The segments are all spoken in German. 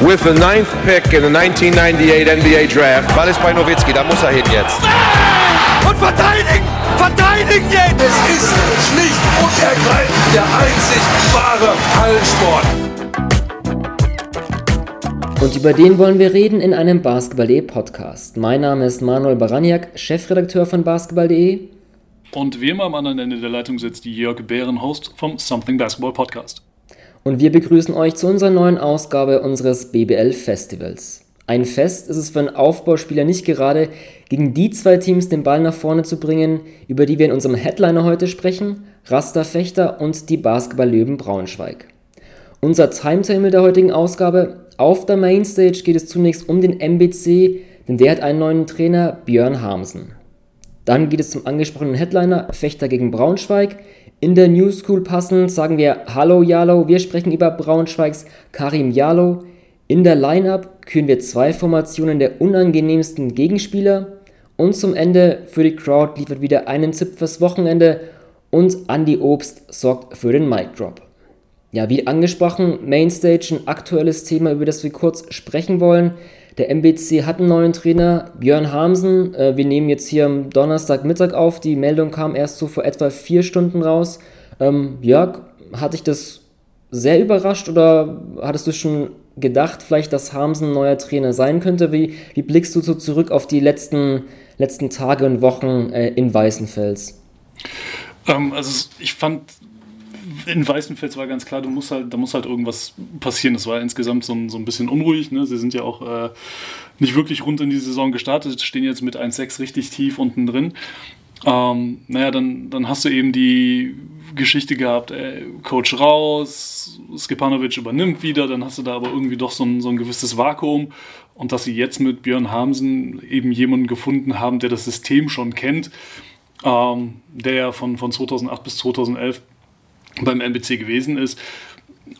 with the ninth pick in the 1998 NBA Draft. Ball ist bei Nowitzki, da muss er hin jetzt. Und verteidigen! Verteidigen jetzt! Es ist schlicht und ergreifend der einzig wahre Hallensport. Und über den wollen wir reden in einem Basketball.de Podcast. Mein Name ist Manuel Baraniak, Chefredakteur von Basketball.de. Und wie immer am anderen Ende der Leitung sitzt Jörg Bären, Host vom Something Basketball Podcast und wir begrüßen euch zu unserer neuen Ausgabe unseres BBL Festivals. Ein Fest ist es für einen Aufbauspieler nicht gerade, gegen die zwei Teams den Ball nach vorne zu bringen, über die wir in unserem Headliner heute sprechen, Rasta Fechter und die Basketball-Löwen Braunschweig. Unser Timetable der heutigen Ausgabe, auf der Mainstage geht es zunächst um den MBC, denn der hat einen neuen Trainer, Björn Harmsen. Dann geht es zum angesprochenen Headliner, Fechter gegen Braunschweig, in der New School passend sagen wir Hallo Jalo, wir sprechen über Braunschweigs Karim Jalo. In der Lineup küren wir zwei Formationen der unangenehmsten Gegenspieler. Und zum Ende für die Crowd liefert wieder einen Tipp fürs Wochenende und Andy Obst sorgt für den Mic Drop. Ja, wie angesprochen, Mainstage ein aktuelles Thema, über das wir kurz sprechen wollen. Der MBC hat einen neuen Trainer, Björn Hamsen. Äh, wir nehmen jetzt hier am Donnerstagmittag auf. Die Meldung kam erst so vor etwa vier Stunden raus. Ähm, Jörg, hat dich das sehr überrascht oder hattest du schon gedacht, vielleicht, dass Hamsen neuer Trainer sein könnte? Wie, wie blickst du so zurück auf die letzten, letzten Tage und Wochen äh, in Weißenfels? Ähm, also ich fand in Weißenfels war ganz klar, du musst halt, da muss halt irgendwas passieren. Das war insgesamt so ein, so ein bisschen unruhig. Ne? Sie sind ja auch äh, nicht wirklich rund in die Saison gestartet, stehen jetzt mit 1,6 richtig tief unten drin. Ähm, naja, dann, dann hast du eben die Geschichte gehabt, ey, Coach raus, Skipanovic übernimmt wieder, dann hast du da aber irgendwie doch so ein, so ein gewisses Vakuum. Und dass sie jetzt mit Björn Hamsen eben jemanden gefunden haben, der das System schon kennt, ähm, der ja von, von 2008 bis 2011 beim MBC gewesen ist,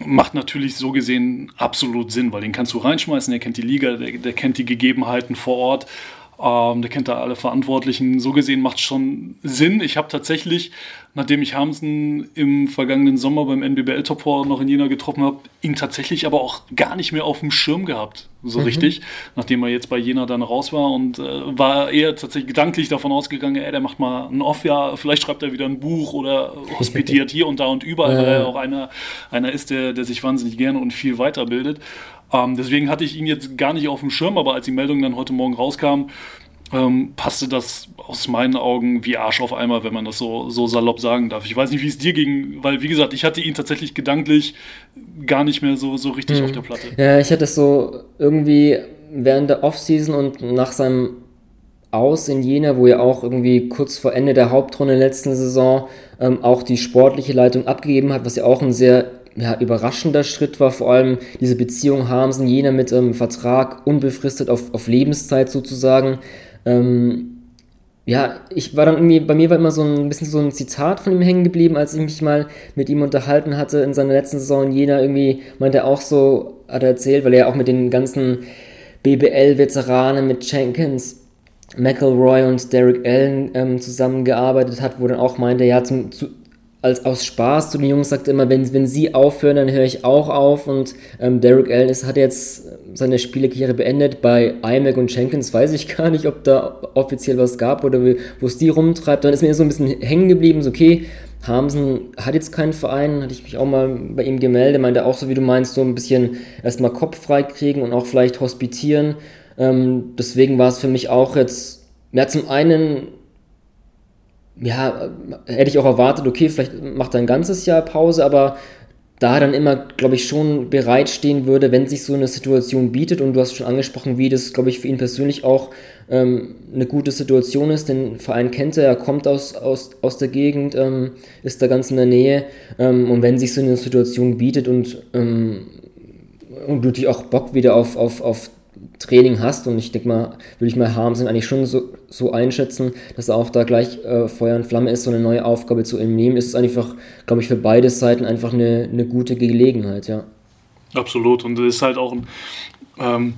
macht natürlich so gesehen absolut Sinn, weil den kannst du reinschmeißen, der kennt die Liga, der, der kennt die Gegebenheiten vor Ort, ähm, der kennt da alle Verantwortlichen. So gesehen macht es schon Sinn. Ich habe tatsächlich nachdem ich Hamsen im vergangenen Sommer beim NBBL Top 4 noch in Jena getroffen habe, ihn tatsächlich aber auch gar nicht mehr auf dem Schirm gehabt, so mhm. richtig, nachdem er jetzt bei Jena dann raus war und äh, war eher tatsächlich gedanklich davon ausgegangen, ey, der macht mal ein Off-Jahr, vielleicht schreibt er wieder ein Buch oder hospitiert hier und da und überall, weil er auch einer, einer ist, der, der sich wahnsinnig gerne und viel weiterbildet. Ähm, deswegen hatte ich ihn jetzt gar nicht auf dem Schirm, aber als die Meldung dann heute Morgen rauskam, ähm, passte das aus meinen Augen wie Arsch auf Eimer, wenn man das so, so salopp sagen darf. Ich weiß nicht, wie es dir ging, weil, wie gesagt, ich hatte ihn tatsächlich gedanklich gar nicht mehr so, so richtig mhm. auf der Platte. Ja, ich hatte es so irgendwie während der Offseason und nach seinem Aus in Jena, wo er auch irgendwie kurz vor Ende der Hauptrunde letzten Saison ähm, auch die sportliche Leitung abgegeben hat, was ja auch ein sehr ja, überraschender Schritt war, vor allem diese Beziehung Harmsen Jena mit einem Vertrag unbefristet auf, auf Lebenszeit sozusagen. Ähm, ja, ich war dann irgendwie, bei mir war immer so ein bisschen so ein Zitat von ihm hängen geblieben, als ich mich mal mit ihm unterhalten hatte in seiner letzten Saison Jena. Irgendwie meinte er auch so, hat er erzählt, weil er auch mit den ganzen BBL-Veteranen, mit Jenkins, McElroy und Derek Allen ähm, zusammengearbeitet hat, wo dann auch meinte, ja, zum, zu, als aus Spaß zu den Jungs sagt immer, wenn, wenn sie aufhören, dann höre ich auch auf. Und ähm, Derek Allen ist, hat jetzt seine Spielekarriere beendet. Bei iMac und Jenkins weiß ich gar nicht, ob da offiziell was gab oder wo es die rumtreibt. Dann ist mir so ein bisschen hängen geblieben, so okay, Hamsen hat jetzt keinen Verein, hatte ich mich auch mal bei ihm gemeldet, meinte auch so, wie du meinst, so ein bisschen erstmal Kopf frei kriegen und auch vielleicht hospitieren. Ähm, deswegen war es für mich auch jetzt, ja, zum einen ja, hätte ich auch erwartet, okay, vielleicht macht er ein ganzes Jahr Pause, aber da dann immer, glaube ich, schon bereitstehen würde, wenn sich so eine Situation bietet. Und du hast schon angesprochen, wie das, glaube ich, für ihn persönlich auch ähm, eine gute Situation ist. Den Verein kennt er, er kommt aus, aus, aus der Gegend, ähm, ist da ganz in der Nähe. Ähm, und wenn sich so eine Situation bietet und, ähm, und du dich auch Bock wieder auf, auf, auf Training hast und ich denke mal, würde ich mal Harmsen eigentlich schon so, so einschätzen, dass er auch da gleich äh, Feuer und Flamme ist, so eine neue Aufgabe zu entnehmen, ist einfach, glaube ich, für beide Seiten einfach eine, eine gute Gelegenheit, ja. Absolut und es ist halt auch ein, ähm,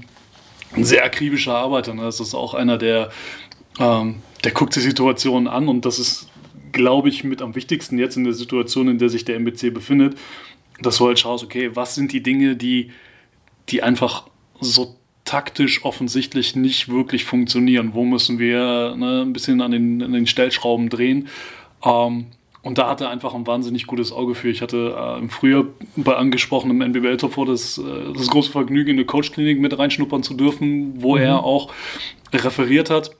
ein sehr akribischer Arbeiter, ne? das ist auch einer, der, ähm, der guckt die Situation an und das ist, glaube ich, mit am wichtigsten jetzt in der Situation, in der sich der MBC befindet, dass du halt schaust, okay, was sind die Dinge, die, die einfach so taktisch offensichtlich nicht wirklich funktionieren. Wo müssen wir ne, ein bisschen an den, an den Stellschrauben drehen? Ähm, und da hat er einfach ein wahnsinnig gutes Auge für. Ich hatte äh, im Frühjahr bei angesprochenem NBL Top 4 das, äh, das große Vergnügen, in eine Coachklinik mit reinschnuppern zu dürfen, wo mhm. er auch referiert hat.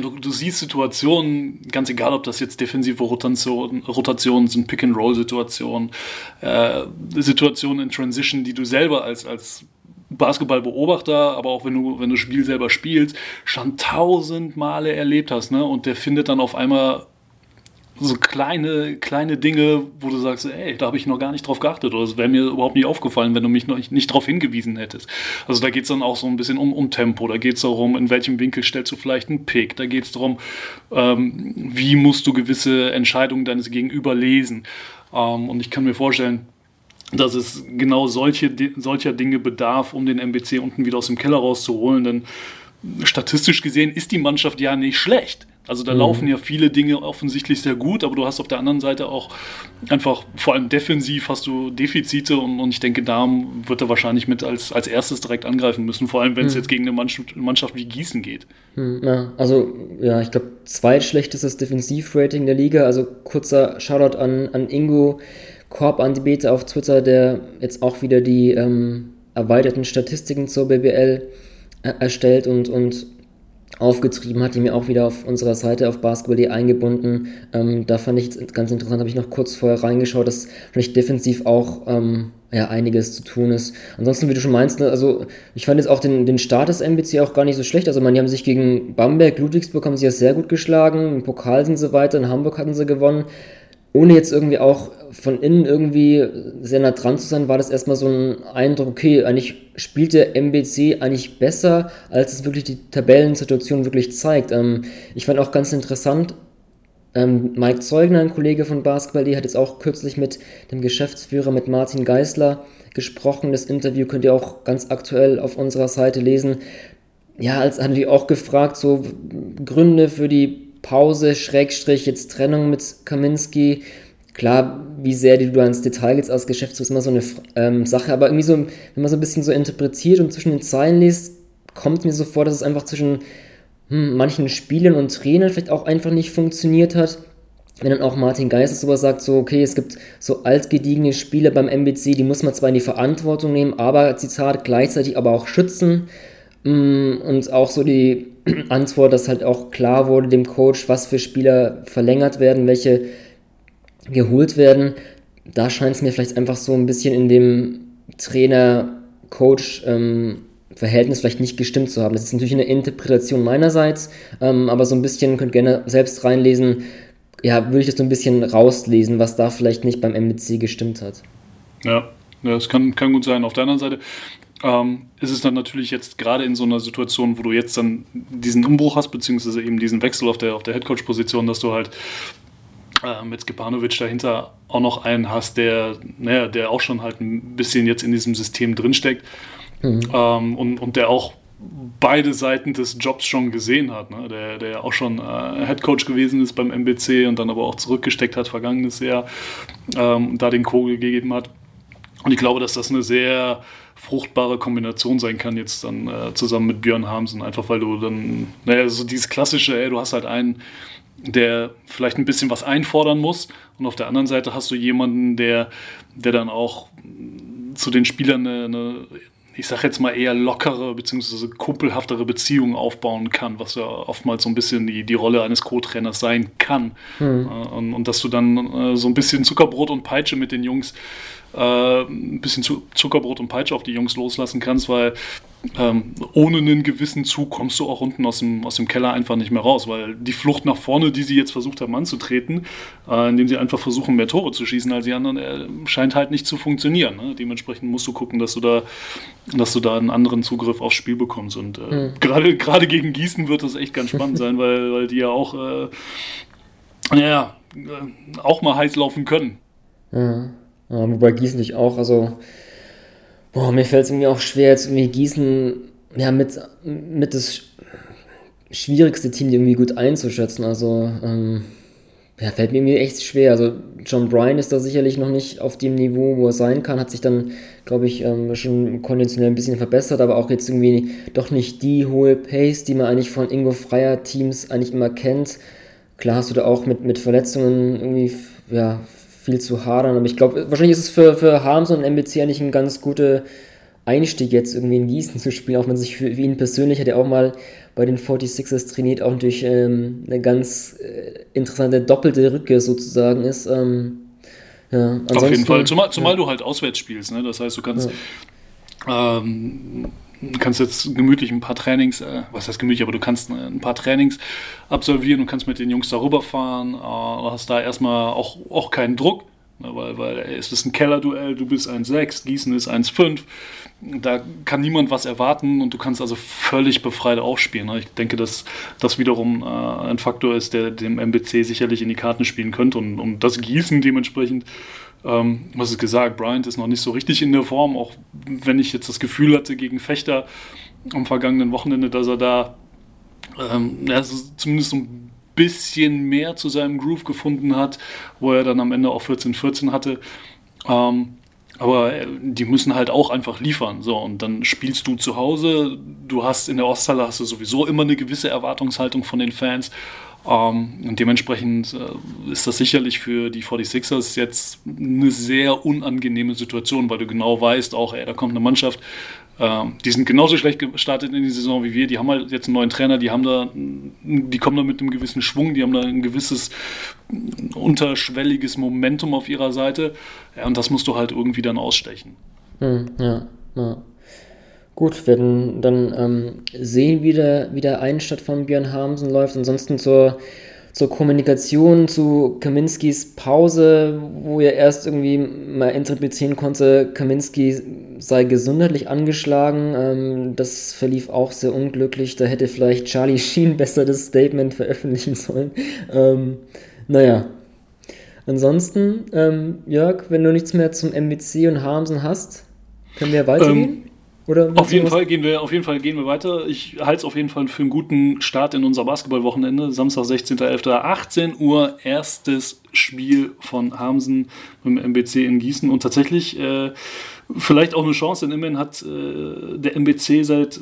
Du, du, siehst Situationen, ganz egal, ob das jetzt defensive Rotation, Rotationen sind, Pick-and-Roll-Situationen, äh, Situationen in Transition, die du selber als, als Basketballbeobachter, aber auch wenn du, wenn du Spiel selber spielst, schon tausend Male erlebt hast, ne? Und der findet dann auf einmal so kleine, kleine Dinge, wo du sagst, ey, da habe ich noch gar nicht drauf geachtet oder es wäre mir überhaupt nicht aufgefallen, wenn du mich noch nicht, nicht darauf hingewiesen hättest. Also da geht es dann auch so ein bisschen um, um Tempo, da geht es darum, in welchem Winkel stellst du vielleicht einen Pick, da geht es darum, ähm, wie musst du gewisse Entscheidungen deines Gegenüber lesen. Ähm, und ich kann mir vorstellen, dass es genau solche, solcher Dinge bedarf, um den MBC unten wieder aus dem Keller rauszuholen, denn statistisch gesehen ist die Mannschaft ja nicht schlecht. Also da mhm. laufen ja viele Dinge offensichtlich sehr gut, aber du hast auf der anderen Seite auch einfach, vor allem defensiv hast du Defizite und, und ich denke, da wird er wahrscheinlich mit als, als erstes direkt angreifen müssen, vor allem wenn es mhm. jetzt gegen eine Mannschaft, Mannschaft wie Gießen geht. Mhm, ja, also ja, ich glaube, zweitschlechtestes Defensivrating der Liga, also kurzer Shoutout an, an Ingo Korb an die Bete auf Twitter, der jetzt auch wieder die ähm, erweiterten Statistiken zur BBL äh, erstellt und, und aufgetrieben hat, die mir auch wieder auf unserer Seite auf Basketball.de eingebunden. Ähm, da fand ich ganz interessant, habe ich noch kurz vorher reingeschaut, dass vielleicht defensiv auch ähm, ja, einiges zu tun ist. Ansonsten, wie du schon meinst, ne, also ich fand jetzt auch den, den Start des MBC auch gar nicht so schlecht. Also man, die haben sich gegen Bamberg, Ludwigsburg haben sie ja sehr gut geschlagen, im Pokal sind sie weiter, in Hamburg hatten sie gewonnen ohne jetzt irgendwie auch von innen irgendwie sehr nah dran zu sein, war das erstmal so ein Eindruck, okay, eigentlich spielt der MBC eigentlich besser, als es wirklich die Tabellensituation wirklich zeigt. Ähm, ich fand auch ganz interessant, ähm, Mike Zeugner, ein Kollege von Basketball, die hat jetzt auch kürzlich mit dem Geschäftsführer, mit Martin Geisler gesprochen. Das Interview könnt ihr auch ganz aktuell auf unserer Seite lesen. Ja, als haben wir auch gefragt, so Gründe für die Pause, Schrägstrich, jetzt Trennung mit Kaminski. Klar, wie sehr du da ins Detail gehst als Geschäftsführer, ist immer so eine ähm, Sache, aber irgendwie so, wenn man so ein bisschen so interpretiert und zwischen den Zeilen liest, kommt mir so vor, dass es einfach zwischen hm, manchen Spielern und Trainern vielleicht auch einfach nicht funktioniert hat. Wenn dann auch Martin Geisers sowas sagt, so, okay, es gibt so altgediegene Spieler beim MBC, die muss man zwar in die Verantwortung nehmen, aber, Zitat, gleichzeitig aber auch schützen. Mm, und auch so die Antwort, dass halt auch klar wurde dem Coach, was für Spieler verlängert werden, welche geholt werden. Da scheint es mir vielleicht einfach so ein bisschen in dem Trainer-Coach- ähm, Verhältnis vielleicht nicht gestimmt zu haben. Das ist natürlich eine Interpretation meinerseits, ähm, aber so ein bisschen, könnt gerne selbst reinlesen, ja, würde ich das so ein bisschen rauslesen, was da vielleicht nicht beim MBC gestimmt hat. Ja, das kann, kann gut sein. Auf der anderen Seite, ähm, ist es dann natürlich jetzt gerade in so einer Situation, wo du jetzt dann diesen Umbruch hast, beziehungsweise eben diesen Wechsel auf der, auf der Headcoach-Position, dass du halt mit Skipanovic dahinter auch noch einen hast, der, naja, der auch schon halt ein bisschen jetzt in diesem System drinsteckt mhm. ähm, und, und der auch beide Seiten des Jobs schon gesehen hat, ne? der, der auch schon äh, Headcoach gewesen ist beim MBC und dann aber auch zurückgesteckt hat vergangenes Jahr ähm, und da den Co gegeben hat. Und ich glaube, dass das eine sehr fruchtbare Kombination sein kann, jetzt dann äh, zusammen mit Björn Hamsen, einfach weil du dann, naja, so dieses klassische, ey, du hast halt einen, der vielleicht ein bisschen was einfordern muss und auf der anderen Seite hast du jemanden, der, der dann auch zu den Spielern eine, eine ich sag jetzt mal eher lockere bzw. kumpelhaftere Beziehungen aufbauen kann, was ja oftmals so ein bisschen die, die Rolle eines Co-Trainers sein kann. Mhm. Und, und, dass du dann äh, so ein bisschen Zuckerbrot und Peitsche mit den Jungs äh, ein bisschen Zuckerbrot und Peitsche auf die Jungs loslassen kannst, weil ähm, ohne einen gewissen Zug kommst du auch unten aus dem, aus dem Keller einfach nicht mehr raus, weil die Flucht nach vorne, die sie jetzt versucht haben anzutreten, äh, indem sie einfach versuchen, mehr Tore zu schießen als die anderen, äh, scheint halt nicht zu funktionieren. Ne? Dementsprechend musst du gucken, dass du da, dass du da einen anderen Zugriff aufs Spiel bekommst. Und äh, mhm. gerade, gerade gegen Gießen wird das echt ganz spannend sein, weil, weil die ja auch, äh, ja, äh, auch mal heiß laufen können. Ja. Ja, wobei Gießen dich auch, also, boah, mir fällt es irgendwie auch schwer, jetzt irgendwie Gießen, ja, mit, mit das schwierigste Team irgendwie gut einzuschätzen. Also, ähm, Ja, fällt mir echt schwer. Also John Bryan ist da sicherlich noch nicht auf dem Niveau, wo er sein kann, hat sich dann, glaube ich, ähm, schon konditionell ein bisschen verbessert, aber auch jetzt irgendwie doch nicht die hohe Pace, die man eigentlich von Ingo Freier Teams eigentlich immer kennt. Klar hast du da auch mit, mit Verletzungen irgendwie ja, viel zu hadern, aber ich glaube, wahrscheinlich ist es für, für Harms und MBC eigentlich ein ganz guter Einstieg jetzt irgendwie in Gießen zu spielen, auch wenn sich für, für ihn persönlich hat er auch mal bei den 46ers trainiert, auch natürlich ähm, eine ganz äh, interessante doppelte Rückkehr sozusagen ist. Ähm, ja, Auf jeden Fall, zumal, zumal ja. du halt auswärts spielst, ne? das heißt, du kannst, ja. ähm, kannst jetzt gemütlich ein paar Trainings, äh, was heißt gemütlich, aber du kannst äh, ein paar Trainings absolvieren und kannst mit den Jungs darüber fahren, äh, hast da erstmal auch, auch keinen Druck, ne? weil, weil es ist ein Kellerduell, du bist 1,6, Gießen ist 1,5 da kann niemand was erwarten und du kannst also völlig befreit aufspielen. Ne? Ich denke, dass das wiederum äh, ein Faktor ist, der dem MBC sicherlich in die Karten spielen könnte und, und das Gießen dementsprechend, ähm, was ist gesagt, Bryant ist noch nicht so richtig in der Form, auch wenn ich jetzt das Gefühl hatte gegen Fechter am vergangenen Wochenende, dass er da ähm, also zumindest ein bisschen mehr zu seinem Groove gefunden hat, wo er dann am Ende auch 14-14 hatte. Ähm, aber äh, die müssen halt auch einfach liefern. So, und dann spielst du zu Hause. Du hast in der Osthalle hast du sowieso immer eine gewisse Erwartungshaltung von den Fans. Ähm, und dementsprechend äh, ist das sicherlich für die 46ers jetzt eine sehr unangenehme Situation, weil du genau weißt, auch, ey, da kommt eine Mannschaft, ähm, die sind genauso schlecht gestartet in die Saison wie wir. Die haben halt jetzt einen neuen Trainer, die haben da, die kommen da mit einem gewissen Schwung, die haben da ein gewisses unterschwelliges Momentum auf ihrer Seite. Ja, und das musst du halt irgendwie dann ausstechen. Hm, ja, ja. Gut, werden dann ähm, sehen, wie der, wie der Einstadt von Björn Hamsen läuft. Ansonsten zur zur Kommunikation zu Kaminskis Pause, wo er erst irgendwie mal interpretieren konnte, Kaminski sei gesundheitlich angeschlagen. Ähm, das verlief auch sehr unglücklich. Da hätte vielleicht Charlie Sheen besser das Statement veröffentlichen sollen. Ähm, naja. Ansonsten, ähm, Jörg, wenn du nichts mehr zum MBC und Harmsen hast, können wir weitergehen? Oder auf jeden, Fall gehen wir, auf jeden Fall gehen wir weiter. Ich halte es auf jeden Fall für einen guten Start in unser Basketballwochenende. Samstag, 16.11. 18 Uhr, erstes Spiel von Hamsen mit dem MBC in Gießen. Und tatsächlich äh, vielleicht auch eine Chance, denn immerhin hat äh, der MBC seit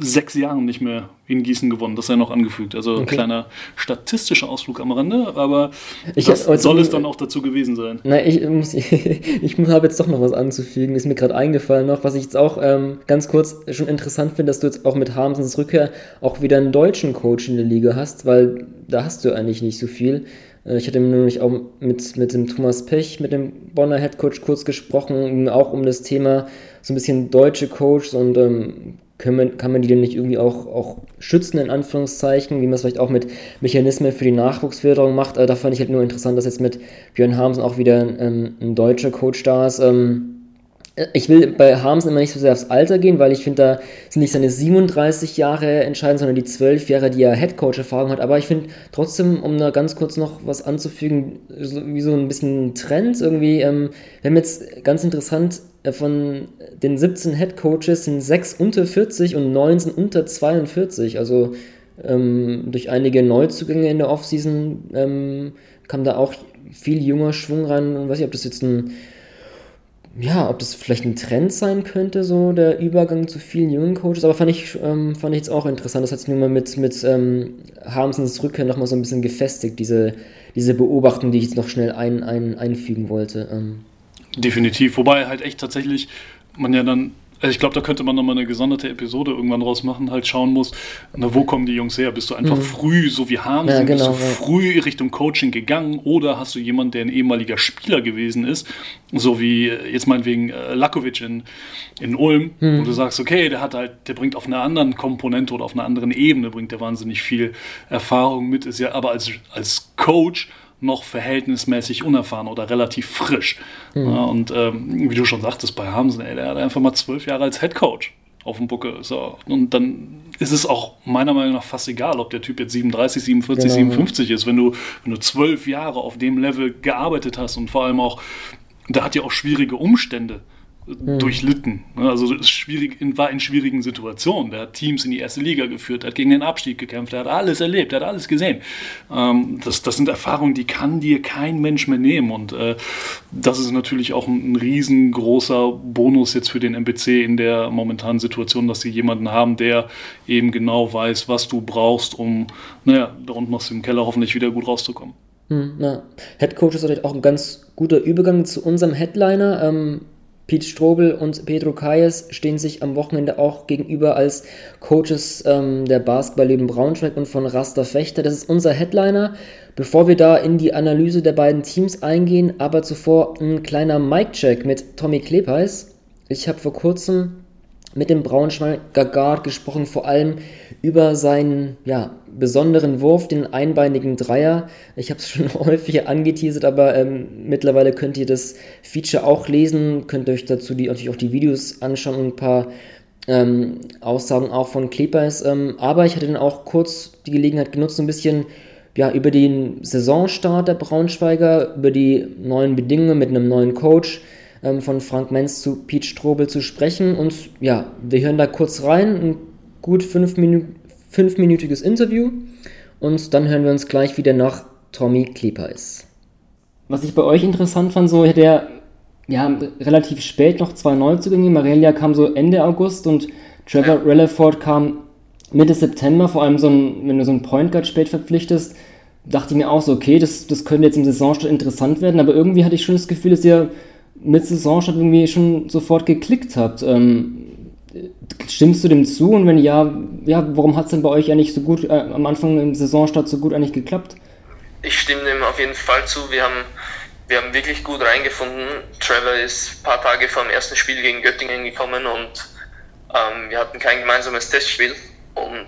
sechs Jahren nicht mehr in Gießen gewonnen. Das sei noch angefügt. Also okay. ein kleiner statistischer Ausflug am Rande, aber ich, das also, soll es dann auch dazu gewesen sein. Nein, ich, muss, ich habe jetzt doch noch was anzufügen. Ist mir gerade eingefallen noch, was ich jetzt auch ähm, ganz kurz schon interessant finde, dass du jetzt auch mit Harmsens Rückkehr auch wieder einen deutschen Coach in der Liga hast, weil da hast du eigentlich nicht so viel. Äh, ich hatte nämlich auch mit, mit dem Thomas Pech, mit dem Bonner Headcoach kurz gesprochen, auch um das Thema so ein bisschen deutsche Coaches und ähm, man, kann man die denn nicht irgendwie auch, auch schützen, in Anführungszeichen, wie man es vielleicht auch mit Mechanismen für die Nachwuchsförderung macht. Also da fand ich halt nur interessant, dass jetzt mit Björn Hamsen auch wieder ähm, ein deutscher Coach da ist. Ähm, ich will bei Harmsen immer nicht so sehr aufs Alter gehen, weil ich finde, da sind nicht seine 37 Jahre entscheidend, sondern die 12 Jahre, die er Headcoach-Erfahrung hat. Aber ich finde trotzdem, um da ganz kurz noch was anzufügen, so, wie so ein bisschen Trend irgendwie. Ähm, wir haben jetzt ganz interessant, äh, von den 17 Headcoaches sind 6 unter 40 und 9 sind unter 42. Also ähm, durch einige Neuzugänge in der Offseason ähm, kam da auch viel junger Schwung rein. Und weiß nicht, ob das jetzt ein ja, ob das vielleicht ein Trend sein könnte, so der Übergang zu vielen jungen Coaches, aber fand ich, ähm, fand ich jetzt auch interessant. Das hat sich nun mal mit, mit ähm, Harmsens Rückkehr nochmal so ein bisschen gefestigt, diese, diese Beobachtung, die ich jetzt noch schnell ein, ein, einfügen wollte. Ähm. Definitiv, wobei halt echt tatsächlich man ja dann also ich glaube, da könnte man nochmal eine gesonderte Episode irgendwann draus machen, halt schauen muss, na, wo kommen die Jungs her? Bist du einfach mhm. früh, so wie Hahn, ja, genau, bist du ja. früh Richtung Coaching gegangen oder hast du jemanden, der ein ehemaliger Spieler gewesen ist, so wie äh, jetzt meinetwegen äh, Lakovic in, in Ulm, mhm. wo du sagst, okay, der hat halt, der bringt auf einer anderen Komponente oder auf einer anderen Ebene, bringt der wahnsinnig viel Erfahrung mit, ist ja aber als, als Coach noch verhältnismäßig unerfahren oder relativ frisch. Mhm. Ja, und ähm, wie du schon sagtest, bei Hamsen, ey, der hat einfach mal zwölf Jahre als Head Coach auf dem Buckel. So. Und dann ist es auch meiner Meinung nach fast egal, ob der Typ jetzt 37, 47, genau. 57 ist. Wenn du, wenn du zwölf Jahre auf dem Level gearbeitet hast und vor allem auch, da hat ja auch schwierige Umstände mhm. durchlitten. Ne? Also schwierig, war in schwierigen Situationen. Der hat Teams in die erste Liga geführt, hat gegen den Abstieg gekämpft, er hat alles erlebt, er hat alles gesehen. Ähm, das, das sind Erfahrungen, die kann dir kein Mensch mehr nehmen. Und äh, das ist natürlich auch ein, ein riesengroßer Bonus jetzt für den MPC in der momentanen Situation, dass sie jemanden haben, der eben genau weiß, was du brauchst, um, naja, da unten aus dem Keller hoffentlich wieder gut rauszukommen. Hm, ja. Head Coach ist natürlich auch ein ganz guter Übergang zu unserem Headliner. Ähm, Pete Strobel und Pedro Kayes stehen sich am Wochenende auch gegenüber als Coaches ähm, der Basketballleben Braunschweig und von Raster Fechter. Das ist unser Headliner. Bevor wir da in die Analyse der beiden Teams eingehen, aber zuvor ein kleiner Mic-Check mit Tommy Klepeis. Ich habe vor kurzem mit dem Braunschweiger Guard gesprochen, vor allem über seinen ja, besonderen Wurf, den einbeinigen Dreier. Ich habe es schon häufig angeteasert, aber ähm, mittlerweile könnt ihr das Feature auch lesen, könnt euch dazu die, natürlich auch die Videos anschauen und ein paar ähm, Aussagen auch von Clippers. Ähm, aber ich hatte dann auch kurz die Gelegenheit genutzt, ein bisschen ja, über den Saisonstart der Braunschweiger, über die neuen Bedingungen mit einem neuen Coach, ähm, von Frank Menz zu Pete Strobel zu sprechen. Und ja, wir hören da kurz rein, ein gut fünf Minü fünfminütiges Interview. Und dann hören wir uns gleich wieder nach Tommy Klepeis. Was ich bei euch interessant fand, so hätte er ja, relativ spät noch zwei Neuzugänge. Marelia kam so Ende August und Trevor Relleford kam Mitte September. Vor allem, so ein, wenn du so einen Point Guard spät verpflichtest, dachte ich mir auch so, okay, das, das könnte jetzt im Saisonstart interessant werden. Aber irgendwie hatte ich schon das Gefühl, dass ihr mit Saisonstart irgendwie schon sofort geklickt habt. Ähm, stimmst du dem zu? Und wenn ja, ja warum hat es denn bei euch eigentlich so gut äh, am Anfang im Saisonstart so gut eigentlich geklappt? Ich stimme dem auf jeden Fall zu. Wir haben, wir haben wirklich gut reingefunden. Trevor ist ein paar Tage vor dem ersten Spiel gegen Göttingen gekommen und ähm, wir hatten kein gemeinsames Testspiel. Und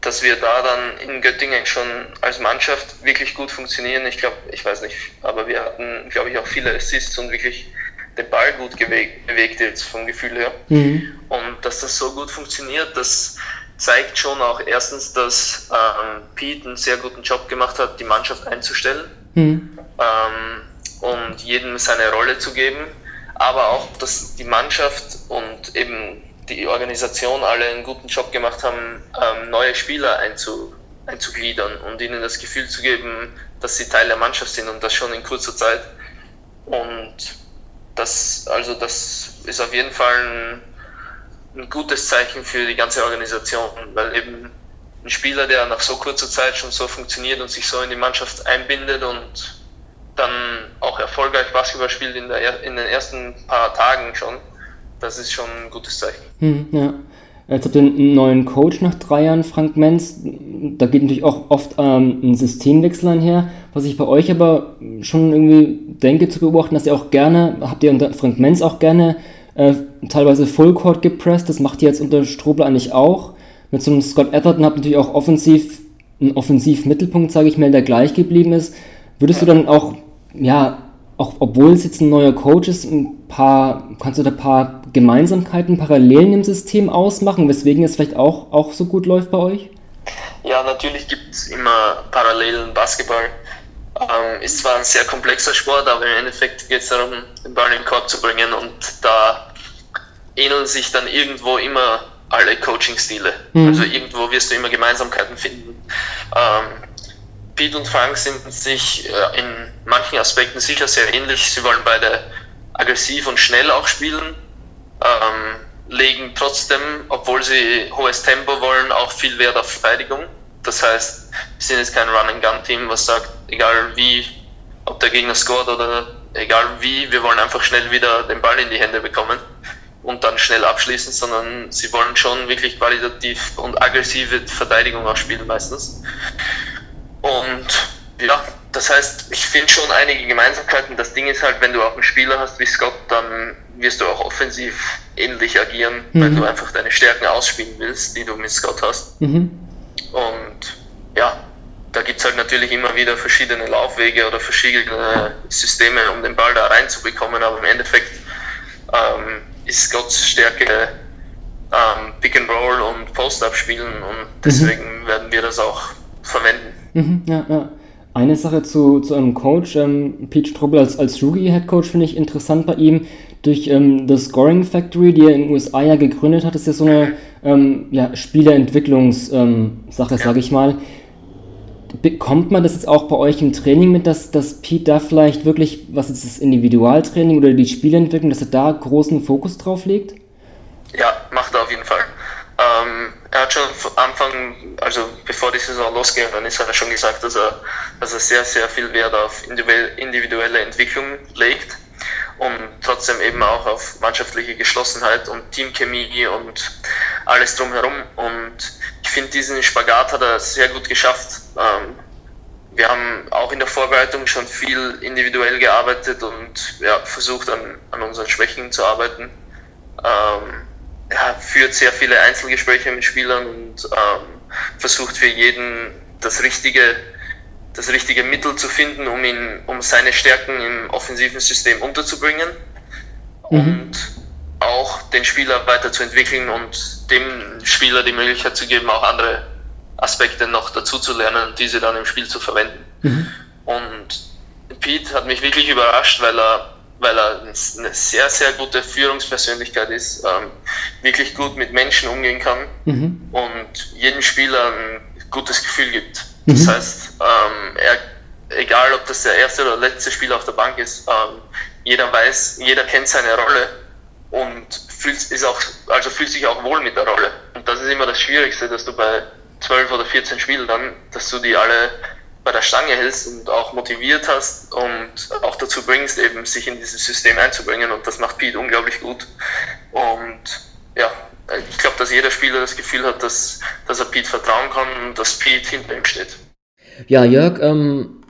dass wir da dann in Göttingen schon als Mannschaft wirklich gut funktionieren. Ich glaube, ich weiß nicht, aber wir hatten, glaube ich, auch viele Assists und wirklich den Ball gut bewegt, bewegt jetzt vom Gefühl her. Mhm. Und dass das so gut funktioniert, das zeigt schon auch erstens, dass ähm, Pete einen sehr guten Job gemacht hat, die Mannschaft einzustellen mhm. ähm, und jedem seine Rolle zu geben, aber auch, dass die Mannschaft und eben die Organisation alle einen guten Job gemacht haben, ähm, neue Spieler einzu, einzugliedern und ihnen das Gefühl zu geben, dass sie Teil der Mannschaft sind und das schon in kurzer Zeit. Und das, also das ist auf jeden Fall ein, ein gutes Zeichen für die ganze Organisation, weil eben ein Spieler, der nach so kurzer Zeit schon so funktioniert und sich so in die Mannschaft einbindet und dann auch erfolgreich Basketball spielt in, der, in den ersten paar Tagen schon, das ist schon ein gutes Zeichen. Hm, ja. Jetzt habt ihr einen neuen Coach nach drei Jahren, Frank Menz. Da geht natürlich auch oft ähm, ein Systemwechsel einher. Was ich bei euch aber schon irgendwie denke zu beobachten, dass ihr auch gerne, habt ihr unter Frank Menz auch gerne äh, teilweise Fullcourt gepresst. Das macht ihr jetzt unter Strobel eigentlich auch. Mit so einem Scott Atherton habt ihr natürlich auch offensiv einen Offensivmittelpunkt, sage ich mal, der gleich geblieben ist. Würdest du dann auch, ja, auch obwohl es jetzt ein neuer Coach ist, ein paar, kannst du da ein paar Gemeinsamkeiten, Parallelen im System ausmachen, weswegen es vielleicht auch, auch so gut läuft bei euch? Ja, natürlich gibt es immer Parallelen. Basketball ähm, ist zwar ein sehr komplexer Sport, aber im Endeffekt geht es darum, den Ball in den Korb zu bringen und da ähneln sich dann irgendwo immer alle Coaching-Stile. Mhm. Also irgendwo wirst du immer Gemeinsamkeiten finden. Ähm, Pete und Frank sind sich äh, in manchen Aspekten sicher sehr ähnlich. Sie wollen beide aggressiv und schnell auch spielen, ähm, legen trotzdem, obwohl sie hohes Tempo wollen, auch viel Wert auf Verteidigung. Das heißt, wir sind jetzt kein Run-and-Gun-Team, was sagt, egal wie, ob der Gegner scoret oder egal wie, wir wollen einfach schnell wieder den Ball in die Hände bekommen und dann schnell abschließen, sondern sie wollen schon wirklich qualitativ und aggressive Verteidigung auch spielen meistens. Und ja, das heißt, ich finde schon einige Gemeinsamkeiten. Das Ding ist halt, wenn du auch einen Spieler hast wie Scott, dann wirst du auch offensiv ähnlich agieren, mhm. wenn du einfach deine Stärken ausspielen willst, die du mit Scott hast. Mhm. Und ja, da gibt es halt natürlich immer wieder verschiedene Laufwege oder verschiedene Systeme, um den Ball da reinzubekommen, aber im Endeffekt ähm, ist Scotts Stärke ähm, Pick and Roll und Post-Up spielen und mhm. deswegen mhm. werden wir das auch verwenden. Mhm, ja, ja. Eine Sache zu, zu einem Coach, ähm, Pete Strobel als, als Rookie-Head Coach finde ich interessant bei ihm. Durch ähm, The Scoring Factory, die er in den USA ja gegründet hat, ist ja so eine ähm, ja, Spielerentwicklungssache, ähm, ja. sage ich mal. Bekommt man das jetzt auch bei euch im Training mit, dass, dass Pete da vielleicht wirklich, was ist das Individualtraining oder die Spielentwicklung, dass er da großen Fokus drauf legt? Ja, macht er auf jeden Fall. Ähm, er hat schon am Anfang, also bevor die Saison losgegangen ist, hat er schon gesagt, dass er, dass er sehr, sehr viel Wert auf individuelle Entwicklung legt und trotzdem eben auch auf mannschaftliche Geschlossenheit und Teamchemie und alles drumherum. Und ich finde, diesen Spagat hat er sehr gut geschafft. Ähm, wir haben auch in der Vorbereitung schon viel individuell gearbeitet und ja, versucht an, an unseren Schwächen zu arbeiten. Ähm, ja, führt sehr viele Einzelgespräche mit Spielern und ähm, versucht für jeden das richtige das richtige Mittel zu finden, um ihn, um seine Stärken im offensiven System unterzubringen mhm. und auch den Spieler weiterzuentwickeln und dem Spieler die Möglichkeit zu geben, auch andere Aspekte noch dazu zu lernen und diese dann im Spiel zu verwenden. Mhm. Und Pete hat mich wirklich überrascht, weil er, weil er eine sehr, sehr gute Führungspersönlichkeit ist, ähm, wirklich gut mit Menschen umgehen kann mhm. und jedem Spieler ein gutes Gefühl gibt. Das mhm. heißt, ähm, er, egal ob das der erste oder letzte Spieler auf der Bank ist, ähm, jeder weiß, jeder kennt seine Rolle und fühlt, ist auch, also fühlt sich auch wohl mit der Rolle. Und das ist immer das Schwierigste, dass du bei 12 oder 14 Spielen dann, dass du die alle bei der Stange hältst und auch motiviert hast und auch dazu bringst, eben sich in dieses System einzubringen. Und das macht Pete unglaublich gut. Und ja, ich glaube, dass jeder Spieler das Gefühl hat, dass, dass er Pete vertrauen kann und dass Pete hinter ihm steht. Ja, Jörg, ähm,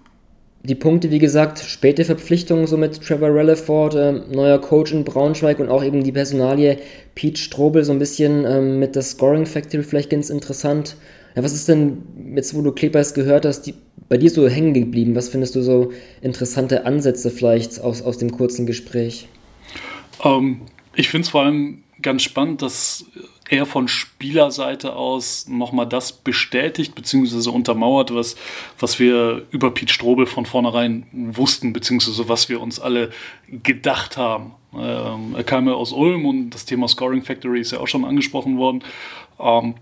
die Punkte, wie gesagt, späte Verpflichtungen, so mit Trevor Relleford, äh, neuer Coach in Braunschweig und auch eben die Personalie Pete Strobel, so ein bisschen ähm, mit der Scoring Factory vielleicht ganz interessant. Ja, was ist denn, jetzt wo du Clippers gehört hast, die, bei dir so hängen geblieben? Was findest du so interessante Ansätze vielleicht aus, aus dem kurzen Gespräch? Ähm, ich finde es vor allem ganz spannend, dass er von Spielerseite aus nochmal das bestätigt bzw. untermauert, was, was wir über Pete Strobel von vornherein wussten, beziehungsweise was wir uns alle gedacht haben. Ähm, er kam ja aus Ulm und das Thema Scoring Factory ist ja auch schon angesprochen worden. Ähm,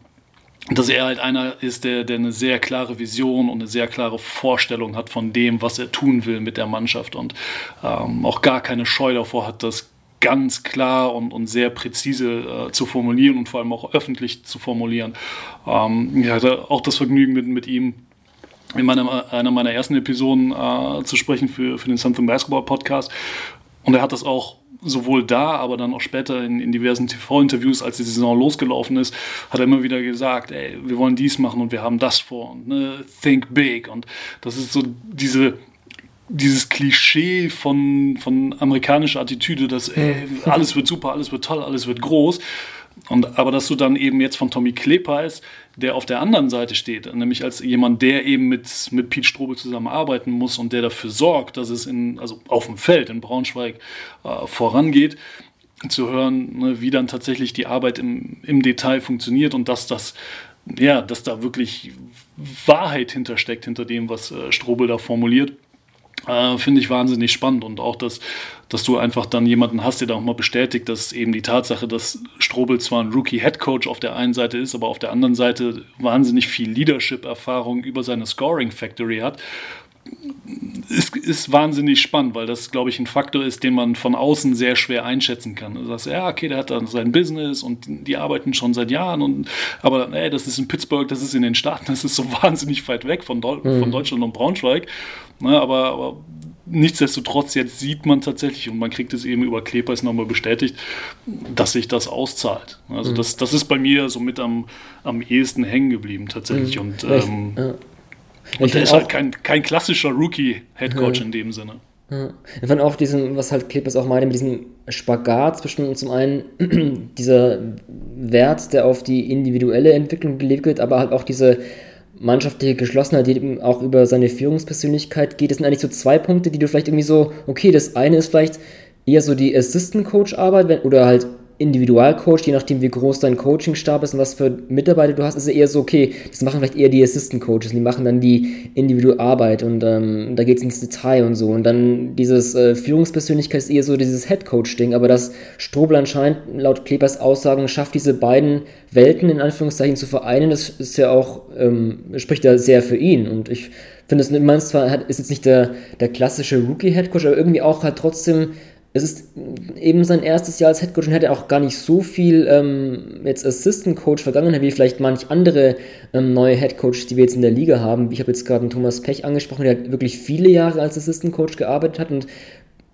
dass er halt einer ist, der, der eine sehr klare Vision und eine sehr klare Vorstellung hat von dem, was er tun will mit der Mannschaft und ähm, auch gar keine Scheu davor hat, das ganz klar und, und sehr präzise äh, zu formulieren und vor allem auch öffentlich zu formulieren. Ähm, ich hatte auch das Vergnügen mit, mit ihm in meiner, einer meiner ersten Episoden äh, zu sprechen für, für den Something Basketball Podcast. Und er hat das auch sowohl da, aber dann auch später in, in diversen TV-Interviews, als die Saison losgelaufen ist, hat er immer wieder gesagt, ey, wir wollen dies machen und wir haben das vor und ne, think big. Und das ist so diese dieses Klischee von, von amerikanischer Attitüde, dass ey, alles wird super, alles wird toll, alles wird groß. Und, aber dass du dann eben jetzt von Tommy Klepeis, der auf der anderen Seite steht, nämlich als jemand, der eben mit, mit Pete Strobel zusammenarbeiten muss und der dafür sorgt, dass es in, also auf dem Feld in Braunschweig äh, vorangeht, zu hören, ne, wie dann tatsächlich die Arbeit im, im Detail funktioniert und dass das ja, dass da wirklich Wahrheit hintersteckt, hinter dem, was äh, Strobel da formuliert. Äh, Finde ich wahnsinnig spannend und auch, dass, dass du einfach dann jemanden hast, der da auch mal bestätigt, dass eben die Tatsache, dass Strobel zwar ein Rookie-Headcoach auf der einen Seite ist, aber auf der anderen Seite wahnsinnig viel Leadership-Erfahrung über seine Scoring-Factory hat ist, ist wahnsinnig spannend, weil das, glaube ich, ein Faktor ist, den man von außen sehr schwer einschätzen kann. Du sagst, ja, okay, der hat dann sein Business und die arbeiten schon seit Jahren, und, aber ey, das ist in Pittsburgh, das ist in den Staaten, das ist so wahnsinnig weit weg von, Deu mhm. von Deutschland und Braunschweig. Ne, aber, aber nichtsdestotrotz, jetzt sieht man tatsächlich, und man kriegt es eben über Klebers nochmal bestätigt, dass sich das auszahlt. Also mhm. das, das ist bei mir so mit am, am ehesten hängen geblieben tatsächlich. Mhm. Und ähm, ja. Und der ist halt kein, kein klassischer Rookie-Headcoach ja. in dem Sinne. Ja. Ich fand auch diesen, was halt Clippers auch meinte, mit diesem Spagat zwischen zum einen dieser Wert, der auf die individuelle Entwicklung gelegt wird, aber halt auch diese mannschaftliche Geschlossenheit, die eben auch über seine Führungspersönlichkeit geht. Das sind eigentlich so zwei Punkte, die du vielleicht irgendwie so, okay, das eine ist vielleicht eher so die Assistant-Coach-Arbeit oder halt Individualcoach, je nachdem wie groß dein Coachingstab ist und was für Mitarbeiter du hast, ist es eher so, okay, das machen vielleicht eher die Assistant Coaches, die machen dann die Individualarbeit und ähm, da geht es ins Detail und so. Und dann dieses äh, Führungspersönlichkeit ist eher so dieses Head Coach-Ding, aber dass Strobel anscheinend laut Klebers Aussagen schafft, diese beiden Welten in Anführungszeichen zu vereinen, das ist ja auch, ähm, spricht ja sehr für ihn. Und ich finde, es meins zwar ist jetzt nicht der, der klassische Rookie-Head Coach, aber irgendwie auch halt trotzdem es ist eben sein erstes Jahr als Headcoach und hätte auch gar nicht so viel ähm, jetzt Assistant Coach vergangen, wie vielleicht manch andere ähm, neue Headcoaches, die wir jetzt in der Liga haben. Ich habe jetzt gerade Thomas Pech angesprochen, der wirklich viele Jahre als Assistant Coach gearbeitet hat und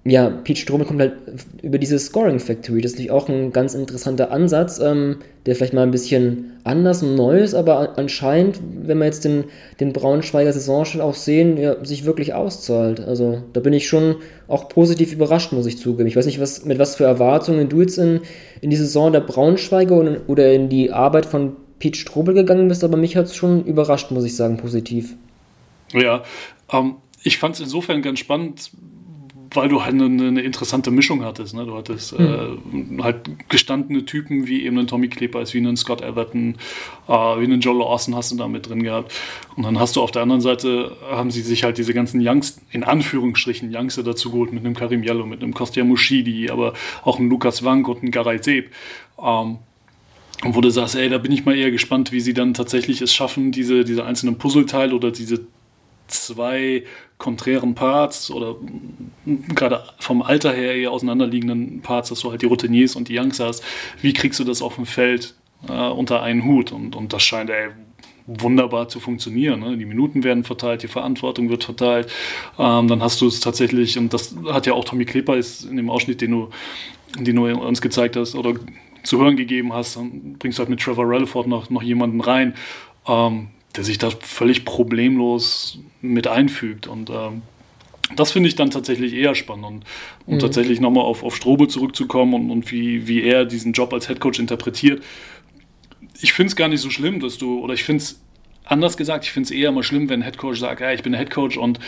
ja, Pete Strome kommt halt über diese Scoring Factory. Das ist natürlich auch ein ganz interessanter Ansatz, ähm, der vielleicht mal ein bisschen anders und neu ist, aber anscheinend, wenn wir jetzt den, den Braunschweiger Saisonstart auch sehen, ja, sich wirklich auszahlt. Also da bin ich schon auch positiv überrascht, muss ich zugeben. Ich weiß nicht, was, mit was für Erwartungen du jetzt in, in die Saison der Braunschweiger oder in die Arbeit von Pete Strobel gegangen bist, aber mich hat es schon überrascht, muss ich sagen, positiv. Ja, ähm, ich fand es insofern ganz spannend, weil du halt eine, eine interessante Mischung hattest. Ne? Du hattest mhm. äh, halt gestandene Typen wie eben einen Tommy Klebers, wie einen Scott Everton, äh, wie einen Joe Lawson hast du da mit drin gehabt. Und dann hast du auf der anderen Seite, haben sie sich halt diese ganzen Youngs, in Anführungsstrichen, Youngster dazu geholt, mit einem Karim Yellow, mit einem Kostja Mushidi, aber auch einem Lukas Wank und einem Garay Seb. Ähm, und wo du sagst, ey, da bin ich mal eher gespannt, wie sie dann tatsächlich es schaffen, diese, diese einzelnen Puzzleteile oder diese zwei konträren Parts oder gerade vom Alter her eher auseinanderliegenden Parts, dass du halt die Routiniers und die Youngs hast, wie kriegst du das auf dem Feld äh, unter einen Hut? Und, und das scheint ey, wunderbar zu funktionieren. Ne? Die Minuten werden verteilt, die Verantwortung wird verteilt. Ähm, dann hast du es tatsächlich, und das hat ja auch Tommy Kleber ist in dem Ausschnitt, den du, den du uns gezeigt hast oder zu hören gegeben hast, dann bringst du halt mit Trevor Rutherford noch, noch jemanden rein, ähm, der sich da völlig problemlos mit einfügt. Und ähm, das finde ich dann tatsächlich eher spannend. Und, um mhm. tatsächlich nochmal auf, auf Strobe zurückzukommen und, und wie, wie er diesen Job als Headcoach interpretiert. Ich finde es gar nicht so schlimm, dass du, oder ich finde es anders gesagt, ich finde es eher mal schlimm, wenn ein Headcoach sagt, ja, ich bin der Headcoach und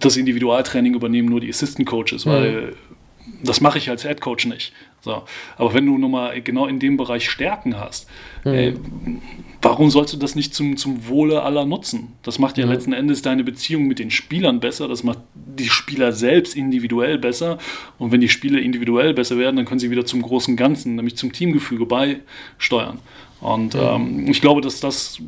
das Individualtraining übernehmen nur die Assistant Coaches, mhm. weil das mache ich als Headcoach nicht. So. Aber wenn du nochmal genau in dem Bereich Stärken hast, mhm. ey, warum sollst du das nicht zum, zum Wohle aller nutzen? Das macht ja mhm. letzten Endes deine Beziehung mit den Spielern besser, das macht die Spieler selbst individuell besser. Und wenn die Spieler individuell besser werden, dann können sie wieder zum großen Ganzen, nämlich zum Teamgefüge beisteuern. Und mhm. ähm, ich glaube, dass das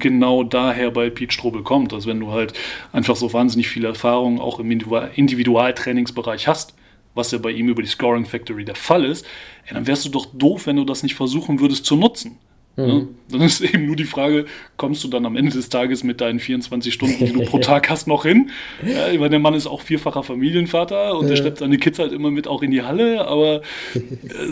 genau daher bei Pete Strobel kommt, dass wenn du halt einfach so wahnsinnig viel Erfahrung auch im Individualtrainingsbereich hast, was ja bei ihm über die Scoring Factory der Fall ist, ey, dann wärst du doch doof, wenn du das nicht versuchen würdest zu nutzen. Mhm. Ja? Dann ist eben nur die Frage, kommst du dann am Ende des Tages mit deinen 24 Stunden, die du pro Tag hast, noch hin? Ja, ich meine, der Mann ist auch vierfacher Familienvater und ja. der schleppt seine Kids halt immer mit auch in die Halle, aber äh,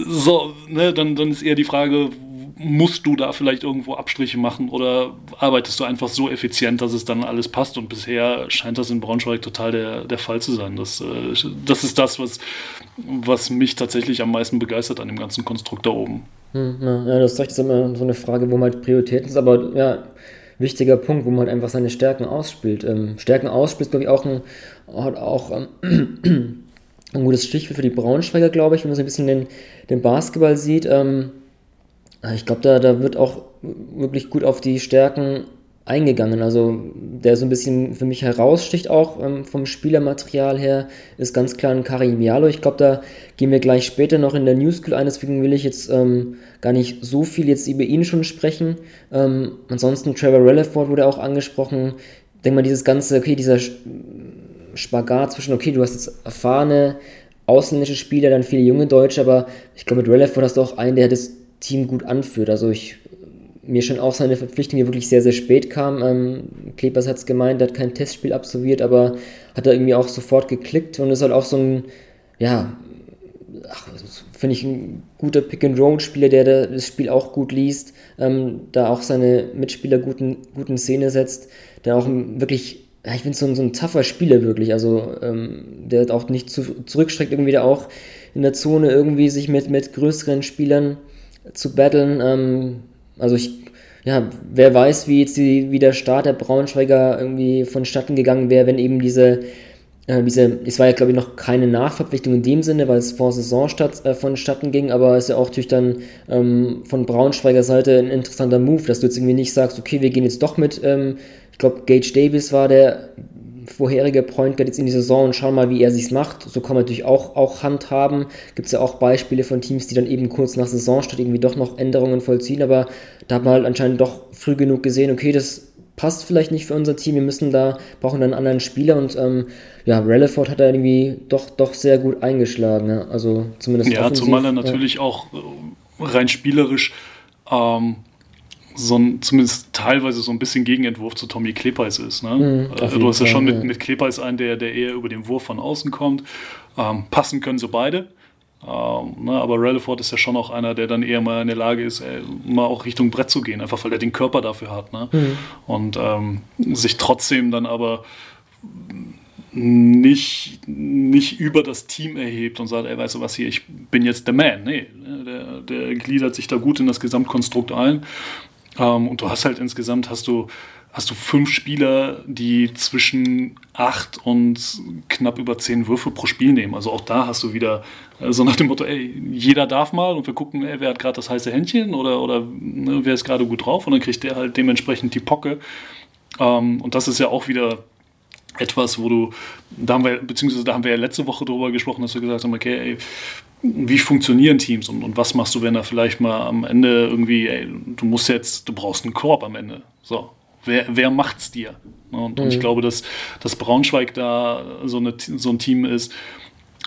so, ne, dann, dann ist eher die Frage, musst du da vielleicht irgendwo Abstriche machen oder arbeitest du einfach so effizient, dass es dann alles passt? Und bisher scheint das in Braunschweig total der, der Fall zu sein. Das, äh, das ist das, was, was mich tatsächlich am meisten begeistert an dem ganzen Konstrukt da oben. Hm, ja, das ist immer so eine Frage, wo man halt Prioritäten ist, aber ja, wichtiger Punkt, wo man halt einfach seine Stärken ausspielt. Ähm, Stärken ausspielt, glaube ich, auch ein, hat auch ähm, ein gutes Stichwort für die Braunschweiger, glaube ich, wenn man so ein bisschen den, den Basketball sieht. Ähm, ich glaube, da, da wird auch wirklich gut auf die Stärken eingegangen. Also der so ein bisschen für mich heraussticht auch ähm, vom Spielermaterial her, ist ganz klar ein Karim Jalo. Ich glaube, da gehen wir gleich später noch in der New School ein, deswegen will ich jetzt ähm, gar nicht so viel jetzt über ihn schon sprechen. Ähm, ansonsten Trevor Relliford wurde auch angesprochen. Ich denke mal, dieses ganze, okay, dieser Spagat zwischen, okay, du hast jetzt erfahrene ausländische Spieler, dann viele junge Deutsche, aber ich glaube, mit Relliford hast du auch einen, der das Team gut anführt. Also ich mir schon auch seine Verpflichtung die wirklich sehr, sehr spät kam. Ähm, Klebers hat es gemeint, er hat kein Testspiel absolviert, aber hat er irgendwie auch sofort geklickt und ist halt auch so ein, ja, finde ich ein guter Pick-and-Roll-Spieler, der das Spiel auch gut liest, ähm, da auch seine Mitspieler guten, guten Szene setzt, der auch wirklich, ja, ich finde so, so ein tougher Spieler wirklich, also ähm, der auch nicht zu, zurückschreckt, irgendwie da auch in der Zone irgendwie sich mit, mit größeren Spielern zu battlen. Ähm, also ich, ja, wer weiß, wie jetzt die, wie der Start der Braunschweiger irgendwie vonstatten gegangen wäre, wenn eben diese äh, diese, es war ja, glaube ich, noch keine Nachverpflichtung in dem Sinne, weil es vor Saison statt, äh, vonstatten ging, aber es ist ja auch natürlich dann ähm, von Braunschweiger Seite ein interessanter Move, dass du jetzt irgendwie nicht sagst, okay, wir gehen jetzt doch mit, ähm, ich glaube, Gage Davis war der vorherige Point Guard jetzt in die Saison und schauen mal, wie er sich's macht. So kann man natürlich auch, auch handhaben. Gibt es ja auch Beispiele von Teams, die dann eben kurz nach Saisonstart irgendwie doch noch Änderungen vollziehen, aber da hat man halt anscheinend doch früh genug gesehen, okay, das passt vielleicht nicht für unser Team, wir müssen da, brauchen dann einen anderen Spieler und ähm, ja, Relleford hat da irgendwie doch, doch sehr gut eingeschlagen, ja. also zumindest Ja, offensiv, zumal er natürlich ja. auch äh, rein spielerisch ähm, so ein, zumindest teilweise so ein bisschen Gegenentwurf zu Tommy Klepeis ist. Ne? Mhm, äh, du hast ja schon mit, mit Klepeis einen, der, der eher über den Wurf von außen kommt. Ähm, passen können so beide. Ähm, ne, aber Rutherford ist ja schon auch einer, der dann eher mal in der Lage ist, ey, mal auch Richtung Brett zu gehen, einfach weil er den Körper dafür hat. Ne? Mhm. Und ähm, sich trotzdem dann aber nicht, nicht über das Team erhebt und sagt, ey, weißt du was hier, ich bin jetzt der Man. Nee, ne, der, der gliedert sich da gut in das Gesamtkonstrukt ein. Ähm, und du hast halt insgesamt, hast du hast du fünf Spieler, die zwischen acht und knapp über zehn Würfe pro Spiel nehmen. Also auch da hast du wieder äh, so nach dem Motto, ey, jeder darf mal und wir gucken, ey, wer hat gerade das heiße Händchen oder, oder ne, wer ist gerade gut drauf und dann kriegt der halt dementsprechend die Pocke. Ähm, und das ist ja auch wieder etwas, wo du, da haben wir, beziehungsweise da haben wir ja letzte Woche drüber gesprochen, dass wir gesagt haben, okay, ey, wie funktionieren Teams und, und was machst du, wenn da vielleicht mal am Ende irgendwie, ey, du musst jetzt, du brauchst einen Korb am Ende. So, wer, wer macht's dir? Und, mhm. und ich mhm. glaube, dass, dass Braunschweig da so, eine, so ein Team ist,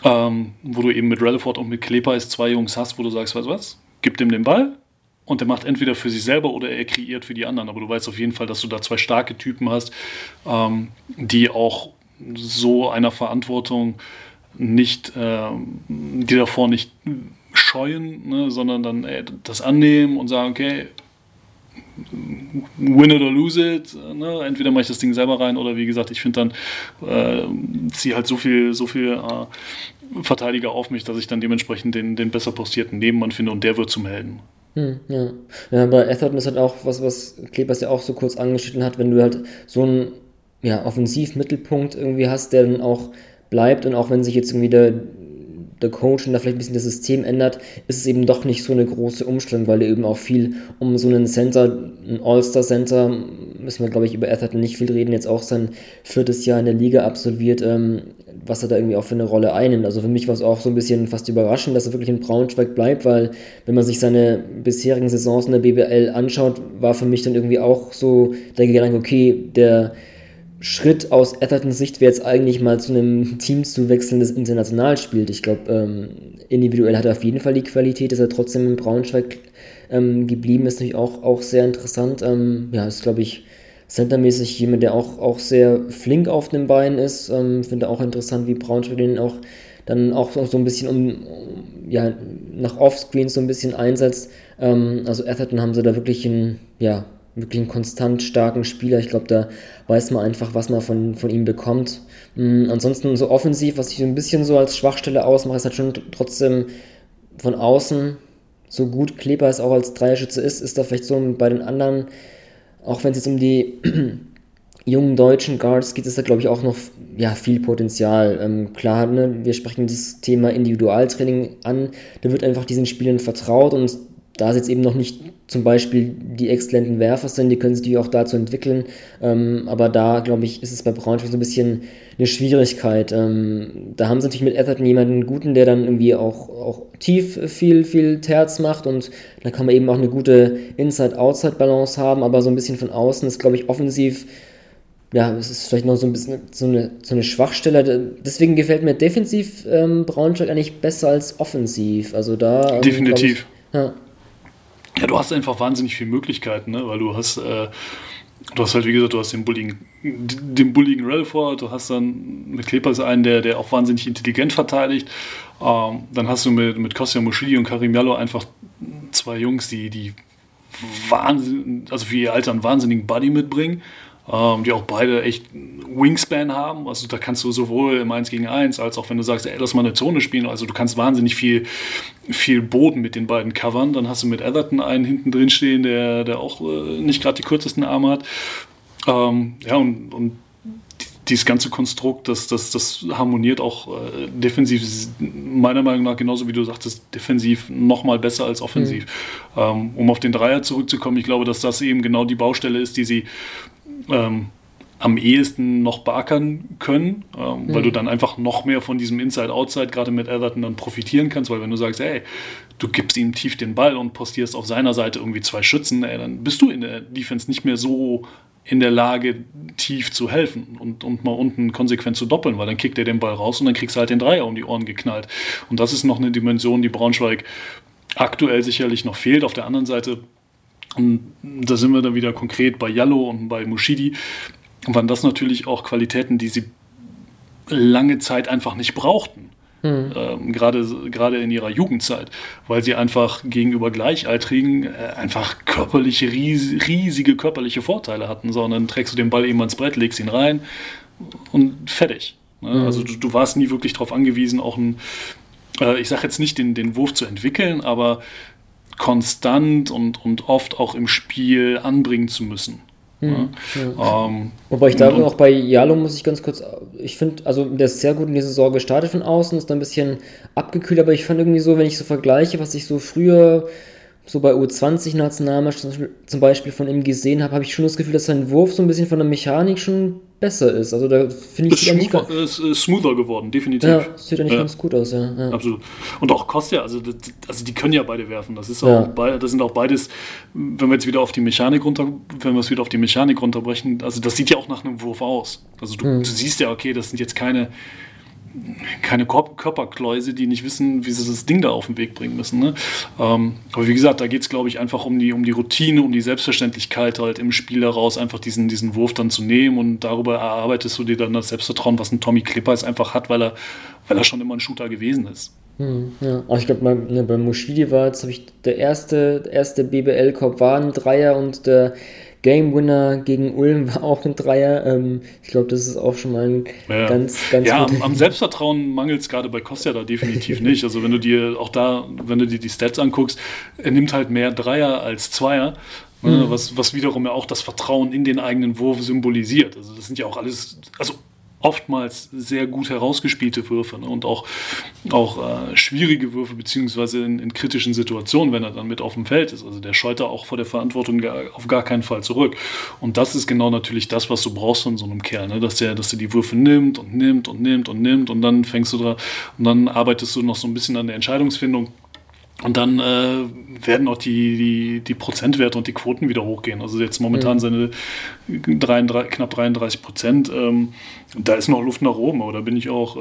ähm, wo du eben mit Rutherford und mit Klepeis zwei Jungs hast, wo du sagst, weißt du was, gib dem den Ball und der macht entweder für sich selber oder er kreiert für die anderen. Aber du weißt auf jeden Fall, dass du da zwei starke Typen hast, ähm, die auch so einer Verantwortung nicht, ähm, die davor nicht scheuen, ne, sondern dann ey, das annehmen und sagen, okay, win it or lose it. Ne? Entweder mache ich das Ding selber rein oder wie gesagt, ich finde dann, äh, ziehe halt so viel, so viel äh, Verteidiger auf mich, dass ich dann dementsprechend den, den besser postierten Nebenmann finde und der wird zum Helden. Hm, ja. ja, bei Atherton ist halt auch was, was Klebers ja auch so kurz angeschnitten hat, wenn du halt so einen ja, Offensivmittelpunkt irgendwie hast, der dann auch bleibt und auch wenn sich jetzt irgendwie der der Coach und da vielleicht ein bisschen das System ändert, ist es eben doch nicht so eine große Umstellung, weil er eben auch viel um so einen Center, ein All-Star-Center, müssen wir glaube ich über Atherton nicht viel reden, jetzt auch sein viertes Jahr in der Liga absolviert, ähm, was er da irgendwie auch für eine Rolle einnimmt. Also für mich war es auch so ein bisschen fast überraschend, dass er wirklich in Braunschweig bleibt, weil wenn man sich seine bisherigen Saisons in der BBL anschaut, war für mich dann irgendwie auch so der Gedanke, okay, der Schritt aus Athertons Sicht wäre jetzt eigentlich mal zu einem Team zu wechseln, das international spielt. Ich glaube, ähm, individuell hat er auf jeden Fall die Qualität, dass er trotzdem in Braunschweig ähm, geblieben ist, natürlich auch, auch sehr interessant. Ähm, ja, ist, glaube ich, centermäßig jemand, der auch, auch sehr flink auf den Beinen ist. Ähm, Finde auch interessant, wie Braunschweig den auch dann auch so ein bisschen um, ja, nach Offscreen so ein bisschen einsetzt. Ähm, also Atherton haben sie da wirklich ein, ja, wirklich einen konstant starken Spieler. Ich glaube, da weiß man einfach, was man von, von ihm bekommt. Mhm, ansonsten so offensiv, was ich ein bisschen so als Schwachstelle ausmache, ist halt schon trotzdem von außen so gut Kleber es auch als Dreierschütze ist, ist da vielleicht so bei den anderen, auch wenn es jetzt um die jungen deutschen Guards geht, ist da glaube ich auch noch ja, viel Potenzial. Ähm, klar, ne, wir sprechen das Thema Individualtraining an, da wird einfach diesen Spielern vertraut und da es jetzt eben noch nicht zum Beispiel die exzellenten Werfer sind, die können sich natürlich auch dazu entwickeln. Ähm, aber da, glaube ich, ist es bei Braunschweig so ein bisschen eine Schwierigkeit. Ähm, da haben sie natürlich mit Etherton jemanden guten, der dann irgendwie auch, auch tief viel, viel Terz macht und da kann man eben auch eine gute Inside-Outside-Balance haben, aber so ein bisschen von außen ist, glaube ich, offensiv ja, es ist vielleicht noch so ein bisschen so eine, so eine Schwachstelle. Deswegen gefällt mir defensiv ähm, Braunschweig eigentlich besser als offensiv. Also da. Ähm, Definitiv. Ich, ja. Ja, du hast einfach wahnsinnig viele Möglichkeiten, ne? weil du hast, äh, du hast halt, wie gesagt, du hast den bulligen, den bulligen Relford, du hast dann mit Klepers einen, der, der auch wahnsinnig intelligent verteidigt. Ähm, dann hast du mit, mit Kostja Moschidi und Karim Jallo einfach zwei Jungs, die, die Wahnsinn, also für ihr Alter einen wahnsinnigen Buddy mitbringen ähm, die auch beide echt Wingspan haben. Also da kannst du sowohl im 1 gegen 1 als auch wenn du sagst, ey, lass mal eine Zone spielen. Also du kannst wahnsinnig viel, viel Boden mit den beiden covern. Dann hast du mit Everton einen hinten drin stehen, der, der auch äh, nicht gerade die kürzesten Arme hat. Ähm, ja, und, und dieses ganze Konstrukt, das, das, das harmoniert auch äh, defensiv, meiner Meinung nach genauso wie du sagtest, defensiv noch mal besser als offensiv. Mhm. Ähm, um auf den Dreier zurückzukommen, ich glaube, dass das eben genau die Baustelle ist, die sie ähm, am ehesten noch beackern können, ähm, mhm. weil du dann einfach noch mehr von diesem Inside-Outside gerade mit Everton dann profitieren kannst, weil wenn du sagst, ey, du gibst ihm tief den Ball und postierst auf seiner Seite irgendwie zwei Schützen, ey, dann bist du in der Defense nicht mehr so in der Lage, tief zu helfen und, und mal unten konsequent zu doppeln, weil dann kickt er den Ball raus und dann kriegst du halt den Dreier um die Ohren geknallt. Und das ist noch eine Dimension, die Braunschweig aktuell sicherlich noch fehlt. Auf der anderen Seite, und da sind wir dann wieder konkret bei Jallo und bei Mushidi, waren das natürlich auch Qualitäten, die sie lange Zeit einfach nicht brauchten. Mhm. Ähm, gerade, gerade in ihrer Jugendzeit, weil sie einfach gegenüber Gleichaltrigen äh, einfach körperliche, ries, riesige körperliche Vorteile hatten, sondern trägst du den Ball eben ans Brett, legst ihn rein und fertig. Ne? Mhm. Also du, du, warst nie wirklich darauf angewiesen, auch ein, äh, ich sage jetzt nicht den, den Wurf zu entwickeln, aber konstant und, und oft auch im Spiel anbringen zu müssen. Mhm. Ja. Ähm, Wobei ich da auch bei Jalo muss ich ganz kurz, ich finde, also der ist sehr gut in die Saison gestartet von außen, ist dann ein bisschen abgekühlt, aber ich fand irgendwie so, wenn ich so vergleiche, was ich so früher so bei U20-Nationalmannschaft zum Beispiel von ihm gesehen habe, habe ich schon das Gefühl, dass sein Wurf so ein bisschen von der Mechanik schon besser ist. Also da finde ich es smoother, ist, ist smoother geworden, definitiv. Ja, sieht eigentlich ja. ganz gut aus, ja. ja. Absolut. Und auch Kostja, also, also die können ja beide werfen. Das ist auch ja. das sind auch beides, wenn wir jetzt wieder auf die Mechanik runter, wenn wir es wieder auf die Mechanik runterbrechen, also das sieht ja auch nach einem Wurf aus. Also du, hm. du siehst ja, okay, das sind jetzt keine keine Körperkläuse, die nicht wissen, wie sie das Ding da auf den Weg bringen müssen. Ne? Ähm, aber wie gesagt, da geht es, glaube ich, einfach um die, um die Routine, um die Selbstverständlichkeit halt im Spiel daraus, einfach diesen, diesen Wurf dann zu nehmen und darüber erarbeitest du dir dann das Selbstvertrauen, was ein Tommy Clippers einfach hat, weil er, weil er schon immer ein Shooter gewesen ist. Hm, ja, aber ich glaube, ne, bei Moschidi war jetzt, ich, der erste, erste BBL-Korb war ein Dreier und der Game Winner gegen Ulm war auch ein Dreier. Ähm, ich glaube, das ist auch schon mal ein ja. ganz, ganz Ja, am, am Selbstvertrauen mangelt es gerade bei Kostja da definitiv nicht. Also wenn du dir auch da, wenn du dir die Stats anguckst, er nimmt halt mehr Dreier als Zweier. Ne, mhm. Was, was wiederum ja auch das Vertrauen in den eigenen Wurf symbolisiert. Also das sind ja auch alles, also oftmals sehr gut herausgespielte Würfe ne? und auch, auch äh, schwierige Würfe, beziehungsweise in, in, kritischen Situationen, wenn er dann mit auf dem Feld ist. Also der scheut da auch vor der Verantwortung gar, auf gar keinen Fall zurück. Und das ist genau natürlich das, was du brauchst von so einem Kerl, ne? dass der, dass der die Würfe nimmt und nimmt und nimmt und nimmt und dann fängst du da und dann arbeitest du noch so ein bisschen an der Entscheidungsfindung und dann äh, werden auch die, die, die Prozentwerte und die Quoten wieder hochgehen. Also jetzt momentan mhm. seine 33, knapp 33 Prozent. Ähm, da ist noch Luft nach oben, aber da bin ich auch, äh,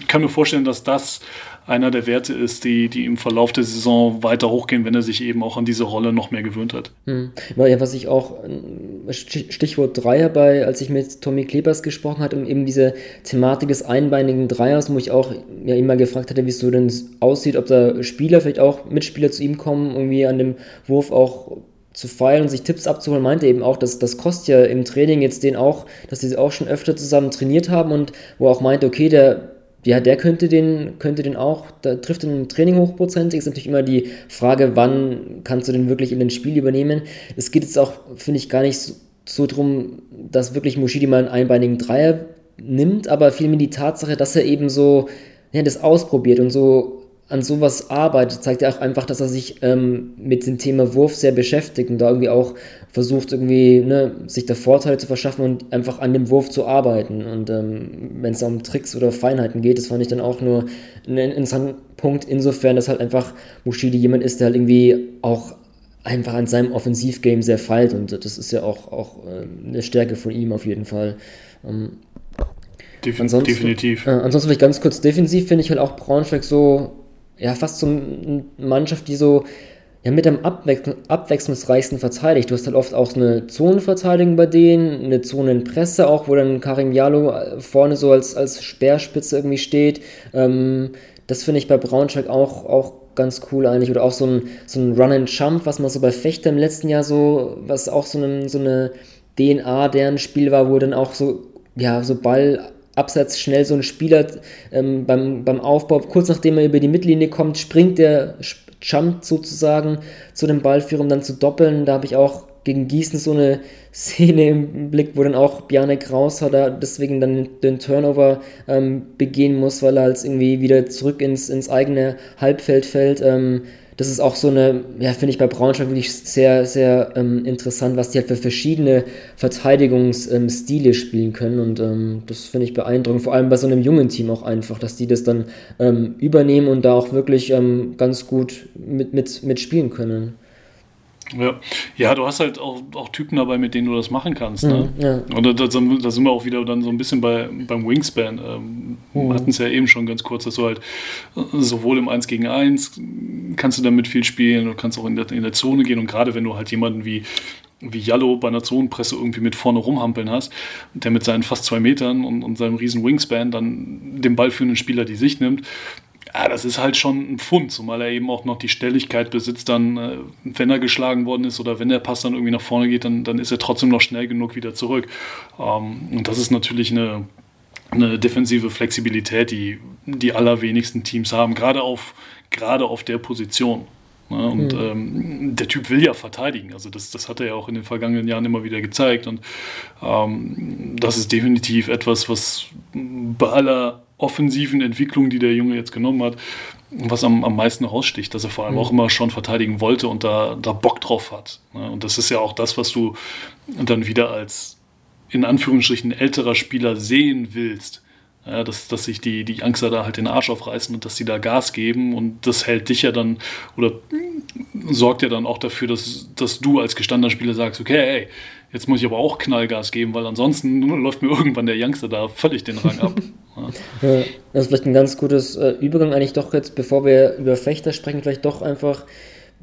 ich kann mir vorstellen, dass das einer der Werte ist, die, die im Verlauf der Saison weiter hochgehen, wenn er sich eben auch an diese Rolle noch mehr gewöhnt hat. Hm. Ja, was ich auch, äh, Stichwort Dreier bei, als ich mit Tommy Klebers gesprochen hatte, um eben diese Thematik des einbeinigen Dreiers, wo ich auch ja immer gefragt hatte, wie es so denn aussieht, ob da Spieler, vielleicht auch Mitspieler zu ihm kommen, irgendwie an dem Wurf auch zu feilen und sich Tipps abzuholen, meinte eben auch, dass das Kostja im Training jetzt den auch, dass sie auch schon öfter zusammen trainiert haben und wo er auch meinte, okay, der ja, der könnte den, könnte den auch, da trifft den im Training hochprozentig. Ist natürlich immer die Frage, wann kannst du den wirklich in den Spiel übernehmen. Es geht jetzt auch, finde ich, gar nicht so, so drum, dass wirklich Moshidi mal einen einbeinigen Dreier nimmt, aber vielmehr die Tatsache, dass er eben so ja, das ausprobiert und so an sowas arbeitet, zeigt ja auch einfach, dass er sich ähm, mit dem Thema Wurf sehr beschäftigt und da irgendwie auch versucht, irgendwie ne, sich da Vorteile zu verschaffen und einfach an dem Wurf zu arbeiten. Und ähm, wenn es um Tricks oder Feinheiten geht, das fand ich dann auch nur einen interessanten Punkt, insofern, dass halt einfach Mushidi jemand ist, der halt irgendwie auch einfach an seinem Offensivgame sehr feilt und das ist ja auch, auch äh, eine Stärke von ihm auf jeden Fall. Ähm, Def ansonsten, definitiv. Äh, ansonsten vielleicht ganz kurz defensiv finde ich halt auch Braunschweig so ja, fast so eine Mannschaft, die so ja, mit am abwechsl abwechslungsreichsten verteidigt. Du hast halt oft auch eine Zonenverteidigung bei denen, eine Zonenpresse auch, wo dann Karim Jalo äh, vorne so als, als Speerspitze irgendwie steht. Ähm, das finde ich bei Braunschweig auch, auch ganz cool eigentlich. Oder auch so ein, so ein Run and Jump, was man so bei Fechter im letzten Jahr so, was auch so, ein, so eine DNA deren Spiel war, wo dann auch so, ja, so Ball abseits schnell so ein Spieler ähm, beim, beim Aufbau, kurz nachdem er über die Mittellinie kommt, springt der, jumpt sozusagen zu dem Ballführer, um dann zu doppeln. Da habe ich auch gegen Gießen so eine Szene im Blick, wo dann auch Bjarne Krauser da deswegen dann den Turnover ähm, begehen muss, weil er halt irgendwie wieder zurück ins, ins eigene Halbfeld fällt. Ähm, das ist auch so eine, ja, finde ich bei Braunschweig wirklich sehr, sehr ähm, interessant, was die halt für verschiedene Verteidigungsstile spielen können. Und ähm, das finde ich beeindruckend, vor allem bei so einem jungen Team auch einfach, dass die das dann ähm, übernehmen und da auch wirklich ähm, ganz gut mit, mit, mitspielen können. Ja. ja, du hast halt auch, auch Typen dabei, mit denen du das machen kannst. Ne? Mhm, ja. Und da, da, da, sind wir auch wieder dann so ein bisschen bei, beim Wingspan. Ähm, mhm. Wir hatten es ja eben schon ganz kurz, dass du halt äh, sowohl im 1 gegen 1 kannst du damit viel spielen, du kannst auch in der, in der Zone gehen und gerade wenn du halt jemanden wie wie Jallo bei einer Zonenpresse irgendwie mit vorne rumhampeln hast, der mit seinen fast zwei Metern und, und seinem riesen Wingspan dann dem ballführenden Spieler die Sicht nimmt, ja, das ist halt schon ein Pfund, zumal er eben auch noch die Stelligkeit besitzt, dann, äh, wenn er geschlagen worden ist oder wenn der Pass dann irgendwie nach vorne geht, dann, dann ist er trotzdem noch schnell genug wieder zurück. Ähm, und das ist natürlich eine, eine defensive Flexibilität, die die allerwenigsten Teams haben, gerade auf, gerade auf der Position. Ne? Und mhm. ähm, der Typ will ja verteidigen. Also das, das hat er ja auch in den vergangenen Jahren immer wieder gezeigt. Und ähm, das ist definitiv etwas, was bei aller offensiven Entwicklung, die der Junge jetzt genommen hat, was am, am meisten raussticht, dass er vor allem mhm. auch immer schon verteidigen wollte und da, da Bock drauf hat. Ne? Und das ist ja auch das, was du dann wieder als in Anführungsstrichen älterer Spieler sehen willst. Ja, dass, dass sich die, die Angster da halt den Arsch aufreißen und dass sie da Gas geben und das hält dich ja dann oder sorgt ja dann auch dafür, dass, dass du als gestandener Spieler sagst, okay, ey, jetzt muss ich aber auch Knallgas geben, weil ansonsten läuft mir irgendwann der Youngster da völlig den Rang ab. Ja. das ist vielleicht ein ganz gutes äh, Übergang eigentlich doch jetzt, bevor wir über Fechter sprechen, vielleicht doch einfach,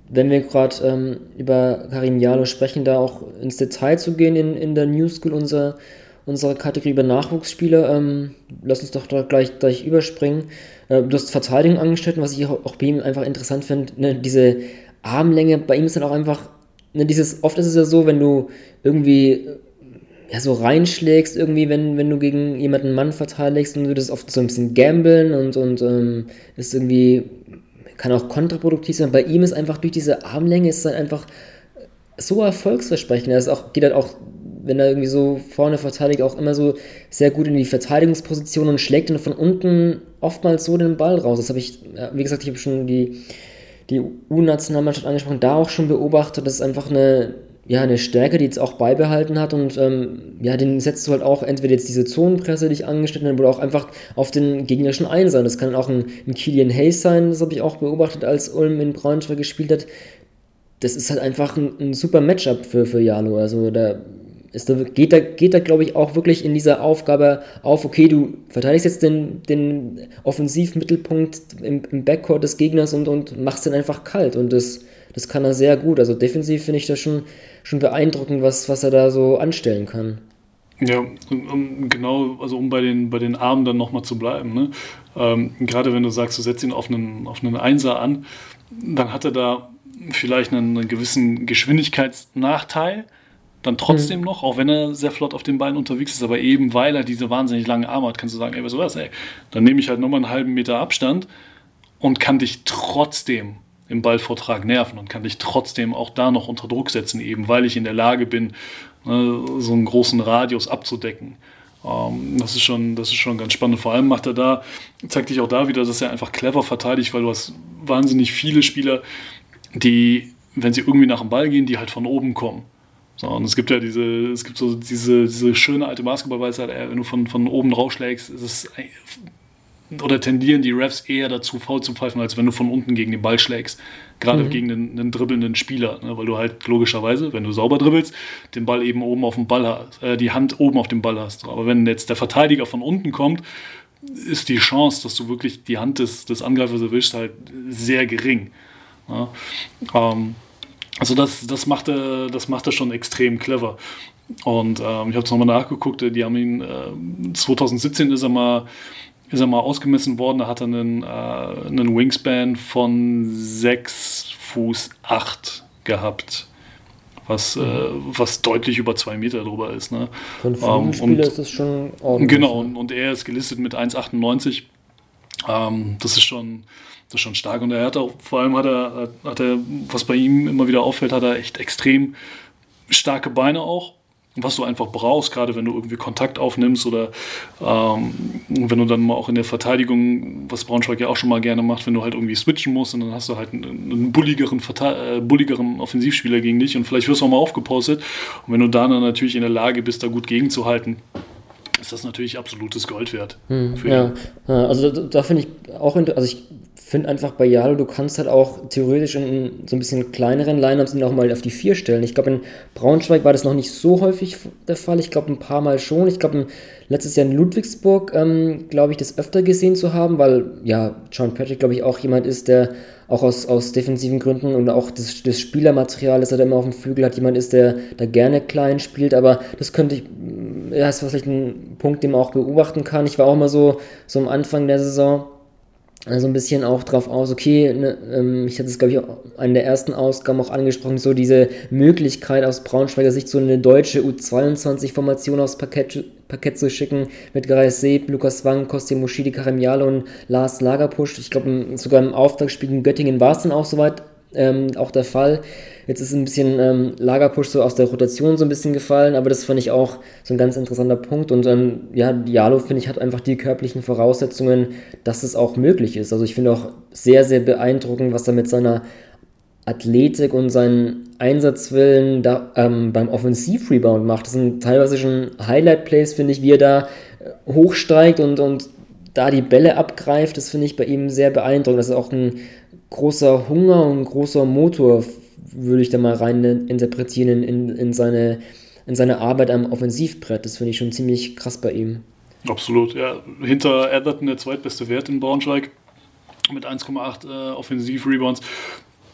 wenn wir gerade ähm, über Karim Jalo sprechen, da auch ins Detail zu gehen in, in der New School unserer, unserer Kategorie über Nachwuchsspieler. Ähm, lass uns doch gleich, gleich überspringen. Äh, du hast Verteidigung angestellt, was ich auch, auch bei ihm einfach interessant finde, ne, diese Armlänge, bei ihm ist dann auch einfach, ne, dieses, oft ist es ja so, wenn du irgendwie ja, so reinschlägst, irgendwie, wenn, wenn du gegen jemanden Mann verteidigst und du das oft so ein bisschen gambeln und, und ähm, ist irgendwie, kann auch kontraproduktiv sein. Bei ihm ist einfach durch diese Armlänge ist dann einfach so erfolgsversprechend. Er ist auch, geht halt auch, wenn er irgendwie so vorne verteidigt, auch immer so sehr gut in die Verteidigungsposition und schlägt dann von unten oftmals so den Ball raus. Das habe ich, wie gesagt, ich habe schon die, die U-Nationalmannschaft angesprochen, da auch schon beobachtet. Das ist einfach eine, ja, eine Stärke, die jetzt auch beibehalten hat und ähm, ja, den setzt du halt auch entweder jetzt diese Zonenpresse, die ich angestellt habe, oder auch einfach auf den gegnerischen Einsatz. Das kann auch ein, ein Kilian Hayes sein, das habe ich auch beobachtet, als Ulm in Braunschweig gespielt hat. Das ist halt einfach ein, ein super Matchup für, für Jalo. Also da ist, da geht da, geht da glaube ich, auch wirklich in dieser Aufgabe auf, okay, du verteidigst jetzt den, den Offensivmittelpunkt im, im Backcourt des Gegners und, und machst den einfach kalt. Und das, das kann er sehr gut. Also defensiv finde ich das schon schon beeindruckend, was, was er da so anstellen kann. Ja, genau, also um bei den, bei den Armen dann nochmal zu bleiben. Ne? Ähm, gerade wenn du sagst, du setzt ihn auf einen, auf einen Einser an, dann hat er da vielleicht einen, einen gewissen Geschwindigkeitsnachteil, dann trotzdem mhm. noch, auch wenn er sehr flott auf den Beinen unterwegs ist, aber eben weil er diese wahnsinnig langen Arme hat, kannst du sagen, ey, was ist das, ey? Dann nehme ich halt nochmal einen halben Meter Abstand und kann dich trotzdem im Ballvortrag nerven und kann dich trotzdem auch da noch unter Druck setzen, eben weil ich in der Lage bin, ne, so einen großen Radius abzudecken. Ähm, das, ist schon, das ist schon ganz spannend. Vor allem macht er da, zeigt dich auch da wieder, dass er einfach clever verteidigt, weil du hast wahnsinnig viele Spieler, die, wenn sie irgendwie nach dem Ball gehen, die halt von oben kommen. So, und es gibt ja diese, es gibt so diese, diese schöne alte Basketballweisheit, wenn du von, von oben rausschlägst, ist es oder tendieren die Refs eher dazu, faul zu pfeifen, als wenn du von unten gegen den Ball schlägst. Gerade mhm. gegen einen, einen, dribbelnden Spieler. Ne? Weil du halt logischerweise, wenn du sauber dribbelst, den Ball eben oben auf dem Ball hast, äh, die Hand oben auf dem Ball hast. Aber wenn jetzt der Verteidiger von unten kommt, ist die Chance, dass du wirklich die Hand des, des Angreifers erwischst, halt sehr gering. Ja? Ähm, also das, das, macht er, das macht er schon extrem clever. Und ähm, ich habe es nochmal nachgeguckt, die haben ihn, äh, 2017 ist er mal ist er mal ausgemessen worden, da hat er einen, äh, einen Wingspan von 6 Fuß 8 gehabt. Was, mhm. äh, was deutlich über 2 Meter drüber ist. Ne? Von ähm, Spieler ist das schon ordentlich. Genau, und, und er ist gelistet mit 1,98 Ähm, das ist schon, das ist schon stark. Und er hat auch, vor allem hat er, hat er, was bei ihm immer wieder auffällt, hat er echt extrem starke Beine auch was du einfach brauchst, gerade wenn du irgendwie Kontakt aufnimmst oder ähm, wenn du dann mal auch in der Verteidigung, was Braunschweig ja auch schon mal gerne macht, wenn du halt irgendwie switchen musst und dann hast du halt einen, einen bulligeren, äh, bulligeren Offensivspieler gegen dich und vielleicht wirst du auch mal aufgepostet und wenn du dann, dann natürlich in der Lage bist, da gut gegenzuhalten, ist das natürlich absolutes Gold wert. Hm, ja. also da, da finde ich auch, also ich finde einfach bei Jalo, du kannst halt auch theoretisch in so ein bisschen kleineren Lineups ihn auch mal auf die 4 stellen. Ich glaube, in Braunschweig war das noch nicht so häufig der Fall. Ich glaube, ein paar Mal schon. Ich glaube, letztes Jahr in Ludwigsburg, ähm, glaube ich, das öfter gesehen zu haben, weil ja, John Patrick, glaube ich, auch jemand ist, der auch aus, aus defensiven Gründen und auch das, das Spielermaterial, das er da immer auf dem Flügel hat, jemand ist, der da gerne klein spielt. Aber das könnte ich, ja, ist vielleicht ein Punkt, den man auch beobachten kann. Ich war auch mal so, so am Anfang der Saison so ein bisschen auch drauf aus, okay, ne, ähm, ich hatte es, glaube ich, auch in der ersten Ausgabe auch angesprochen, so diese Möglichkeit aus Braunschweiger Sicht, so eine deutsche U22-Formation aufs Parkett, Parkett zu schicken, mit Gerais Seeb, Lukas Wang, Kostim Moschidi, Karim Jalo und Lars Lagerpusch. Ich glaube, sogar im Auftaktspiel in Göttingen war es dann auch soweit, ähm, auch der Fall. Jetzt ist ein bisschen ähm, Lagerpush so aus der Rotation so ein bisschen gefallen, aber das fand ich auch so ein ganz interessanter Punkt. Und ähm, ja, Diallo, finde ich, hat einfach die körperlichen Voraussetzungen, dass es auch möglich ist. Also ich finde auch sehr, sehr beeindruckend, was er mit seiner Athletik und seinen Einsatzwillen da, ähm, beim Offensivrebound macht. Das sind teilweise schon Highlight-Plays, finde ich, wie er da äh, hochsteigt und, und da die Bälle abgreift. Das finde ich bei ihm sehr beeindruckend. Das ist auch ein großer Hunger und ein großer Motor würde ich da mal rein interpretieren in, in, seine, in seine Arbeit am Offensivbrett. Das finde ich schon ziemlich krass bei ihm. Absolut, ja. Hinter Everton der zweitbeste Wert in Braunschweig mit 1,8 äh, Offensiv-Rebounds.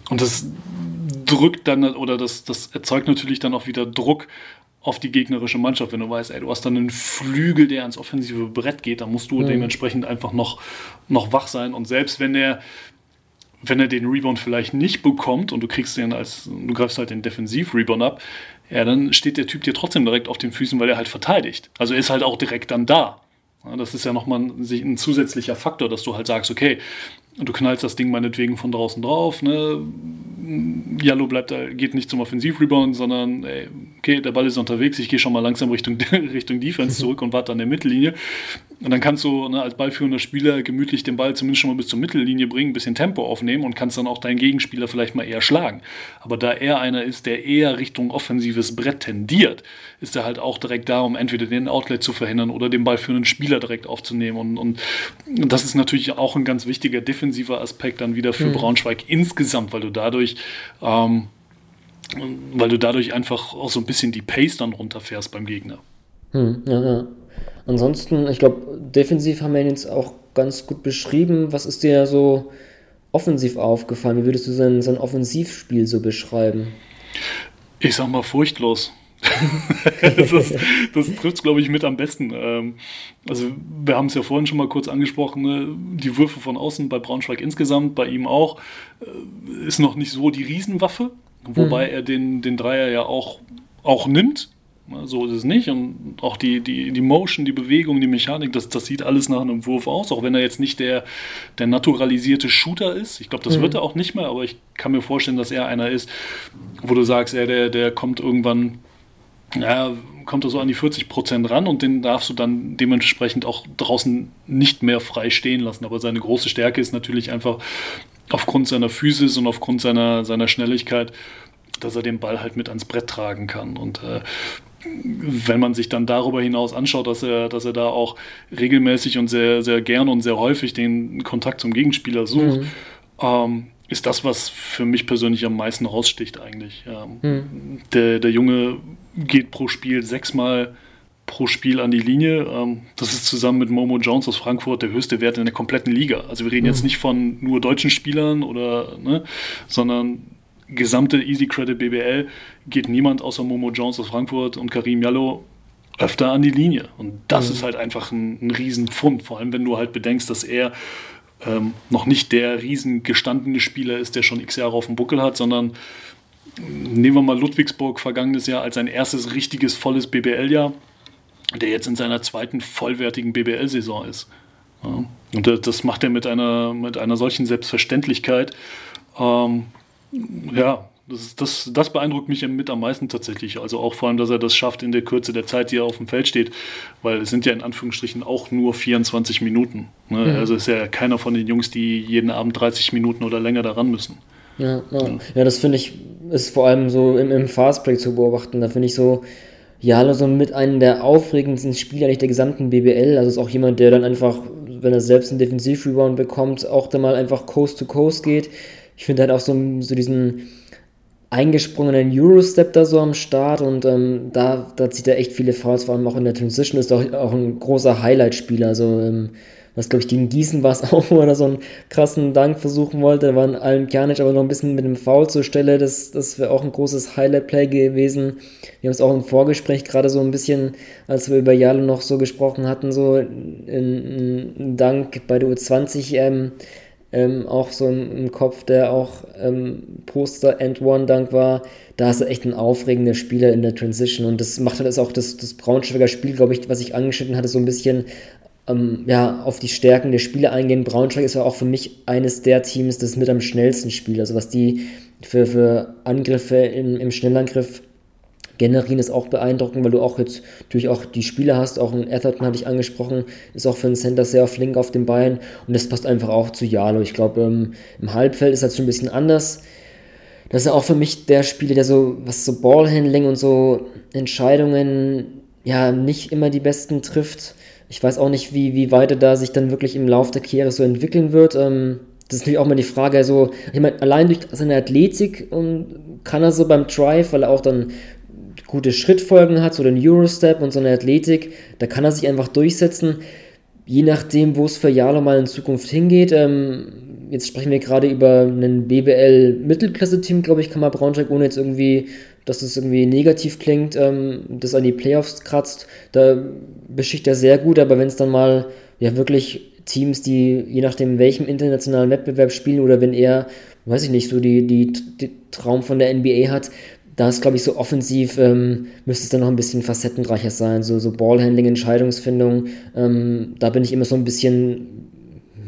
Und das drückt dann, oder das, das erzeugt natürlich dann auch wieder Druck auf die gegnerische Mannschaft. Wenn du weißt, ey, du hast dann einen Flügel, der ans offensive Brett geht, dann musst du mhm. dementsprechend einfach noch, noch wach sein. Und selbst wenn der, wenn er den Rebound vielleicht nicht bekommt und du kriegst den als, du greifst halt den Defensiv-Rebound ab, ja, dann steht der Typ dir trotzdem direkt auf den Füßen, weil er halt verteidigt. Also er ist halt auch direkt dann da. Ja, das ist ja nochmal ein, ein zusätzlicher Faktor, dass du halt sagst, okay, du knallst das Ding meinetwegen von draußen drauf, ne? Jallo bleibt da, geht nicht zum Offensivrebound, sondern ey, okay, der Ball ist unterwegs, ich gehe schon mal langsam Richtung, Richtung Defense zurück und warte an der Mittellinie. Und dann kannst du ne, als ballführender Spieler gemütlich den Ball zumindest schon mal bis zur Mittellinie bringen, ein bisschen Tempo aufnehmen und kannst dann auch deinen Gegenspieler vielleicht mal eher schlagen. Aber da er einer ist, der eher Richtung offensives Brett tendiert, ist er halt auch direkt da, um entweder den Outlet zu verhindern oder den ballführenden Spieler direkt aufzunehmen. Und, und das ist natürlich auch ein ganz wichtiger defensiver Aspekt dann wieder für mhm. Braunschweig insgesamt, weil du dadurch ähm, weil du dadurch einfach auch so ein bisschen die Pace dann runterfährst beim Gegner. Hm, ja, ja. Ansonsten, ich glaube, defensiv haben wir ihn jetzt auch ganz gut beschrieben. Was ist dir so offensiv aufgefallen? Wie würdest du sein, sein Offensivspiel so beschreiben? Ich sag mal furchtlos. das, das trifft es, glaube ich, mit am besten. Ähm, also, wir haben es ja vorhin schon mal kurz angesprochen, ne? die Würfe von außen bei Braunschweig insgesamt, bei ihm auch, äh, ist noch nicht so die Riesenwaffe, wobei mhm. er den, den Dreier ja auch, auch nimmt. So ist es nicht. Und auch die, die, die Motion, die Bewegung, die Mechanik, das, das sieht alles nach einem Wurf aus, auch wenn er jetzt nicht der, der naturalisierte Shooter ist. Ich glaube, das mhm. wird er auch nicht mehr, aber ich kann mir vorstellen, dass er einer ist, wo du sagst, er, der, der kommt irgendwann, ja, kommt er so an die 40 Prozent ran und den darfst du dann dementsprechend auch draußen nicht mehr frei stehen lassen. Aber seine große Stärke ist natürlich einfach aufgrund seiner Physis und aufgrund seiner, seiner Schnelligkeit, dass er den Ball halt mit ans Brett tragen kann. Und äh, wenn man sich dann darüber hinaus anschaut, dass er, dass er da auch regelmäßig und sehr, sehr gern und sehr häufig den Kontakt zum Gegenspieler sucht, mhm. ähm, ist das, was für mich persönlich am meisten raussticht eigentlich. Ähm, mhm. der, der Junge geht pro Spiel sechsmal pro Spiel an die Linie. Ähm, das ist zusammen mit Momo Jones aus Frankfurt der höchste Wert in der kompletten Liga. Also wir reden mhm. jetzt nicht von nur deutschen Spielern oder, ne, sondern gesamte Easy Credit BBL geht niemand außer Momo Jones aus Frankfurt und Karim Jallo öfter an die Linie. Und das mhm. ist halt einfach ein, ein Riesenpfund, vor allem wenn du halt bedenkst, dass er ähm, noch nicht der riesen gestandene Spieler ist, der schon x Jahre auf dem Buckel hat, sondern nehmen wir mal Ludwigsburg vergangenes Jahr als sein erstes richtiges volles BBL-Jahr, der jetzt in seiner zweiten vollwertigen BBL-Saison ist. Ja. Und das macht er mit einer, mit einer solchen Selbstverständlichkeit. Ähm, ja, das, das, das beeindruckt mich mit am meisten tatsächlich. Also auch vor allem, dass er das schafft in der Kürze der Zeit, die er auf dem Feld steht. Weil es sind ja in Anführungsstrichen auch nur 24 Minuten. Ne? Mhm. Also ist ja keiner von den Jungs, die jeden Abend 30 Minuten oder länger daran müssen. Ja, ja. ja das finde ich, ist vor allem so im, im Fastbreak zu beobachten. Da finde ich so, ja, so mit einem der aufregendsten Spieler nicht der gesamten BBL. Also ist auch jemand, der dann einfach, wenn er selbst einen Defensivrebound bekommt, auch dann mal einfach Coast to Coast geht. Ich finde halt auch so, so diesen eingesprungenen Eurostep da so am Start und ähm, da, da zieht er echt viele Fouls, vor allem auch in der Transition ist auch, auch ein großer Highlight-Spieler. Also, ähm, was glaube ich, gegen Gießen war es auch, wo er so einen krassen Dank versuchen wollte. Da war in allem Kjanic aber noch ein bisschen mit dem Foul zur Stelle. Das, das wäre auch ein großes Highlight-Play gewesen. Wir haben es auch im Vorgespräch gerade so ein bisschen, als wir über Jalo noch so gesprochen hatten, so ein Dank bei der U20 ähm, ähm, auch so im, Kopf, der auch ähm, Poster and One Dank war. Da ist er echt ein aufregender Spieler in der Transition und das macht halt auch das, das Braunschweiger Spiel, glaube ich, was ich angeschnitten hatte, so ein bisschen ähm, ja, auf die Stärken der Spiele eingehen. Braunschweig ist ja auch für mich eines der Teams, das mit am schnellsten spielt. Also was die für, für Angriffe im, im Schnellangriff generieren, ist auch beeindruckend, weil du auch jetzt natürlich auch die Spieler hast, auch ein Atherton hatte ich angesprochen, ist auch für einen Center sehr flink auf den Beinen und das passt einfach auch zu Jalo. Ich glaube, ähm, im Halbfeld ist das schon ein bisschen anders. Das ist auch für mich der Spieler, der so, was so Ballhandling und so Entscheidungen ja nicht immer die besten trifft. Ich weiß auch nicht, wie, wie weit er da sich dann wirklich im Lauf der Karriere so entwickeln wird. Ähm, das ist natürlich auch mal die Frage, also, ich meine, allein durch seine Athletik um, ähm, kann er so beim Drive, weil er auch dann gute Schrittfolgen hat, so den Eurostep und so eine Athletik, da kann er sich einfach durchsetzen. Je nachdem, wo es für Jalo mal in Zukunft hingeht. Ähm, jetzt sprechen wir gerade über einen BBL-Mittelklasse-Team, glaube ich, kann man Braunschweig, ohne jetzt irgendwie, dass es irgendwie negativ klingt, ähm, das an die Playoffs kratzt. Da beschicht er sehr gut, aber wenn es dann mal ja wirklich Teams, die je nachdem, welchem internationalen Wettbewerb spielen oder wenn er, weiß ich nicht, so die, die, die Traum von der NBA hat, da ist, glaube ich, so offensiv, ähm, müsste es dann noch ein bisschen facettenreicher sein. So, so Ballhandling, Entscheidungsfindung, ähm, da bin ich immer so ein bisschen,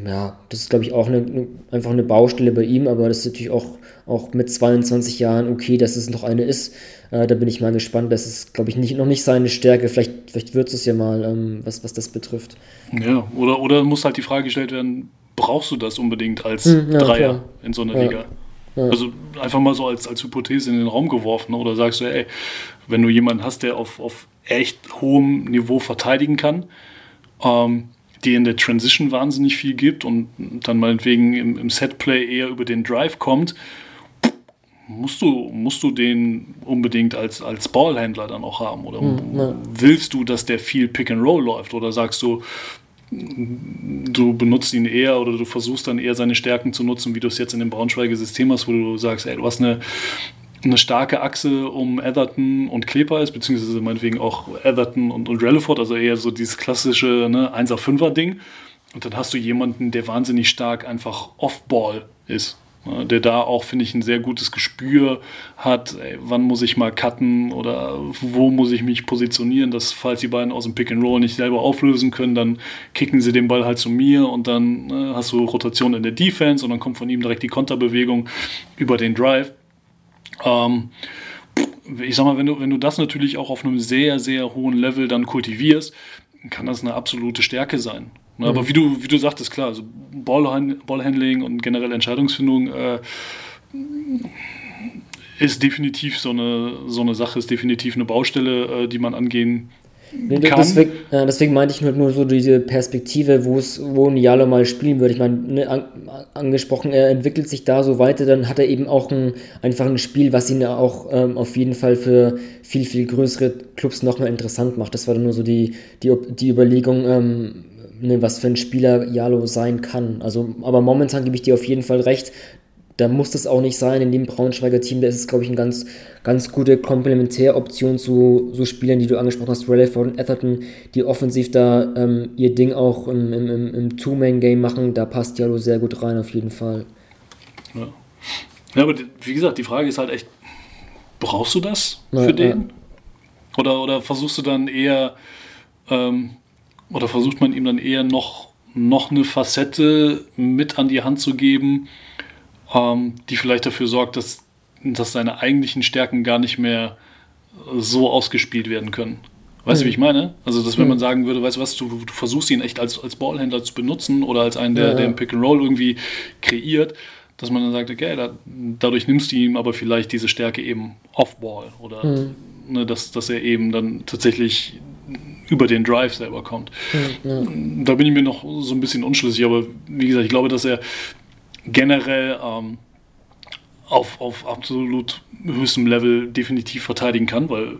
ja, das ist, glaube ich, auch eine, einfach eine Baustelle bei ihm, aber das ist natürlich auch, auch mit 22 Jahren okay, dass es noch eine ist. Äh, da bin ich mal gespannt. Das ist, glaube ich, nicht, noch nicht seine Stärke. Vielleicht, vielleicht wird es ja mal, ähm, was, was das betrifft. Ja, oder, oder muss halt die Frage gestellt werden, brauchst du das unbedingt als hm, ja, Dreier klar. in so einer ja. Liga? Ja. Also einfach mal so als, als Hypothese in den Raum geworfen. Oder sagst du, ey, wenn du jemanden hast, der auf, auf echt hohem Niveau verteidigen kann, ähm, die in der Transition wahnsinnig viel gibt und dann meinetwegen im, im Setplay eher über den Drive kommt, musst du, musst du den unbedingt als, als Ballhändler dann auch haben? Oder hm, ja. willst du, dass der viel Pick and Roll läuft? Oder sagst du, du benutzt ihn eher oder du versuchst dann eher seine Stärken zu nutzen, wie du es jetzt in dem Braunschweiger System hast, wo du sagst, ey, du hast eine, eine starke Achse um Etherton und Kleber ist, beziehungsweise meinetwegen auch Etherton und, und Relaford, also eher so dieses klassische ne, 1er-5er-Ding. Und dann hast du jemanden, der wahnsinnig stark einfach Off-Ball ist. Ne, der da auch, finde ich, ein sehr gutes Gespür hat, ey, wann muss ich mal cutten oder wo muss ich mich positionieren, dass falls die beiden aus dem Pick and Roll nicht selber auflösen können, dann kicken sie den Ball halt zu mir und dann äh, hast du Rotation in der Defense und dann kommt von ihm direkt die Konterbewegung über den Drive. Ähm, ich sag mal, wenn du, wenn du das natürlich auch auf einem sehr, sehr hohen Level dann kultivierst, kann das eine absolute Stärke sein. Ne, aber mhm. wie du, wie du sagtest, klar, also Ballhandling und generell Entscheidungsfindung äh, ist definitiv so eine, so eine Sache, ist definitiv eine Baustelle, äh, die man angehen kann. Deswegen, äh, deswegen meinte ich nur, nur so diese Perspektive, wo es, wo ein Jalo mal spielen würde. Ich meine, ne, an, angesprochen, er entwickelt sich da so weiter, dann hat er eben auch ein, einfach ein Spiel, was ihn auch ähm, auf jeden Fall für viel, viel größere Clubs nochmal interessant macht. Das war dann nur so die, die, die Überlegung, ähm, ne, was für ein Spieler Jalo sein kann. Also, aber momentan gebe ich dir auf jeden Fall recht. Da muss das auch nicht sein in dem Braunschweiger Team. Da ist es, glaube ich, eine ganz, ganz gute Komplementäroption zu so Spielern, die du angesprochen hast, Rutherford und Etherton, die offensiv da ähm, ihr Ding auch im, im, im Two-Man-Game machen. Da passt Jalo sehr gut rein, auf jeden Fall. Ja. ja, aber wie gesagt, die Frage ist halt echt, brauchst du das für ja, den? Oder, oder versuchst du dann eher ähm, oder versucht man ihm dann eher noch, noch eine Facette mit an die Hand zu geben, ähm, die vielleicht dafür sorgt, dass, dass seine eigentlichen Stärken gar nicht mehr so ausgespielt werden können. Weißt du, wie ich meine? Also, dass wenn man sagen würde, weißt du was, du, du versuchst ihn echt als, als Ballhändler zu benutzen oder als einen, der, Ja. der im Pick and Roll irgendwie kreiert, dass man dann sagt, okay, da, dadurch nimmst du ihm aber vielleicht diese Stärke eben off-Ball oder ne, dass, dass er eben dann tatsächlich über den Drive selber kommt. Da bin ich mir noch so ein bisschen unschlüssig, aber wie gesagt, ich glaube, dass er generell ähm, auf, auf absolut höchstem Level definitiv verteidigen kann, weil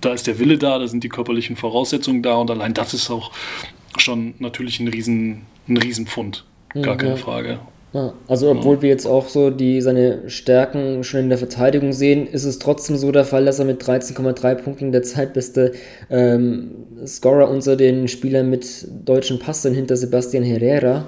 da ist der Wille da, da sind die körperlichen Voraussetzungen da und allein das ist auch schon natürlich ein Riesen, ein Riesenpfund. Gar keine ja. Frage. Ja, also obwohl wir jetzt auch so die seine Stärken schon in der Verteidigung sehen, ist es trotzdem so der Fall, dass er mit 13,3 Punkten der zweitbeste ähm, Scorer unter den Spielern mit deutschen Pass sind hinter Sebastian Herrera.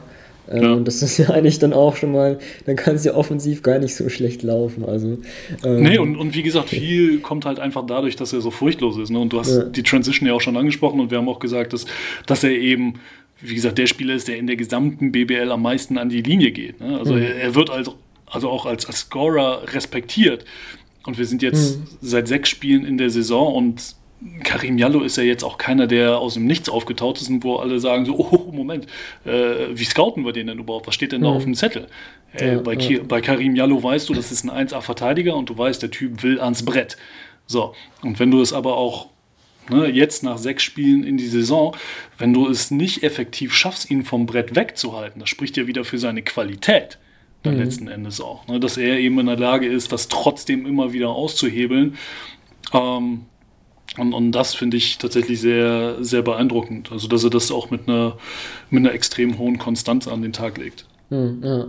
Ähm, Ja. Und das ist ja eigentlich dann auch schon mal, dann kann es ja offensiv gar nicht so schlecht laufen. Also ähm, Nee, und, und wie gesagt, viel kommt halt einfach dadurch, dass er so furchtlos ist. Ne? Und du hast Ja. die Transition ja auch schon angesprochen und wir haben auch gesagt, dass, dass er eben, wie gesagt, der Spieler ist, der in der gesamten BBL am meisten an die Linie geht. Ne? Also er, er wird also, also auch als, als Scorer respektiert. Und wir sind jetzt seit sechs Spielen in der Saison und Karim Jallo ist ja jetzt auch keiner, der aus dem Nichts aufgetaucht ist und wo alle sagen so, oh, Moment, äh, wie scouten wir den denn überhaupt? Was steht denn da auf dem Zettel? Äh, Ja, bei, ja. Bei Karim Jallo weißt du, das ist ein 1A-Verteidiger und du weißt, der Typ will ans Brett. So, und wenn du es aber auch ne, jetzt nach sechs Spielen in die Saison, wenn du es nicht effektiv schaffst, ihn vom Brett wegzuhalten, das spricht ja wieder für seine Qualität dann letzten Endes auch. Ne, dass er eben in der Lage ist, das trotzdem immer wieder auszuhebeln. Ähm, und, und das finde ich tatsächlich sehr, sehr beeindruckend. Also, dass er das auch mit einer, mit einer extrem hohen Konstanz an den Tag legt. Hm, ja.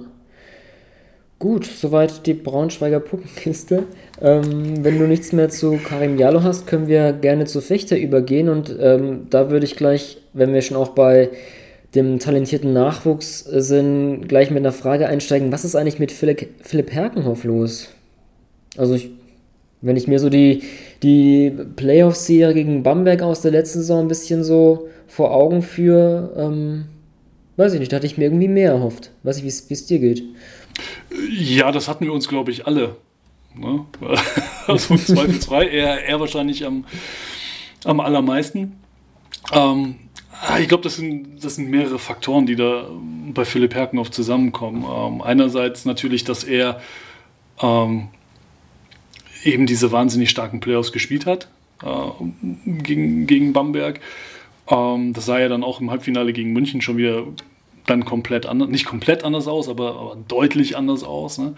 Gut, soweit die Braunschweiger Puppenkiste. Ähm, wenn du nichts mehr zu Karim Jalo hast, können wir gerne zu Fechter übergehen und ähm, da würde ich gleich, wenn wir schon auch bei dem talentierten Nachwuchs sind, gleich mit einer Frage einsteigen. Was ist eigentlich mit Philipp, Philipp Herkenhoff los? Also ich, wenn ich mir so die, die Playoff-Serie gegen Bamberg aus der letzten Saison ein bisschen so vor Augen führe, ähm, weiß ich nicht, da hatte ich mir irgendwie mehr erhofft. Weiß ich, wie es dir geht. Ja, das hatten wir uns, glaube ich, alle. Ne? Also zweifelsfrei, er, er wahrscheinlich am, am allermeisten. Ähm, ah, ich glaube, das sind, das sind mehrere Faktoren, die da bei Philipp Herkenhoff zusammenkommen. Ähm, einerseits natürlich, dass er ähm, eben diese wahnsinnig starken Playoffs gespielt hat äh, gegen, gegen Bamberg. Ähm, das sah ja dann auch im Halbfinale gegen München schon wieder dann komplett anders, nicht komplett anders aus, aber, aber deutlich anders aus. Ne?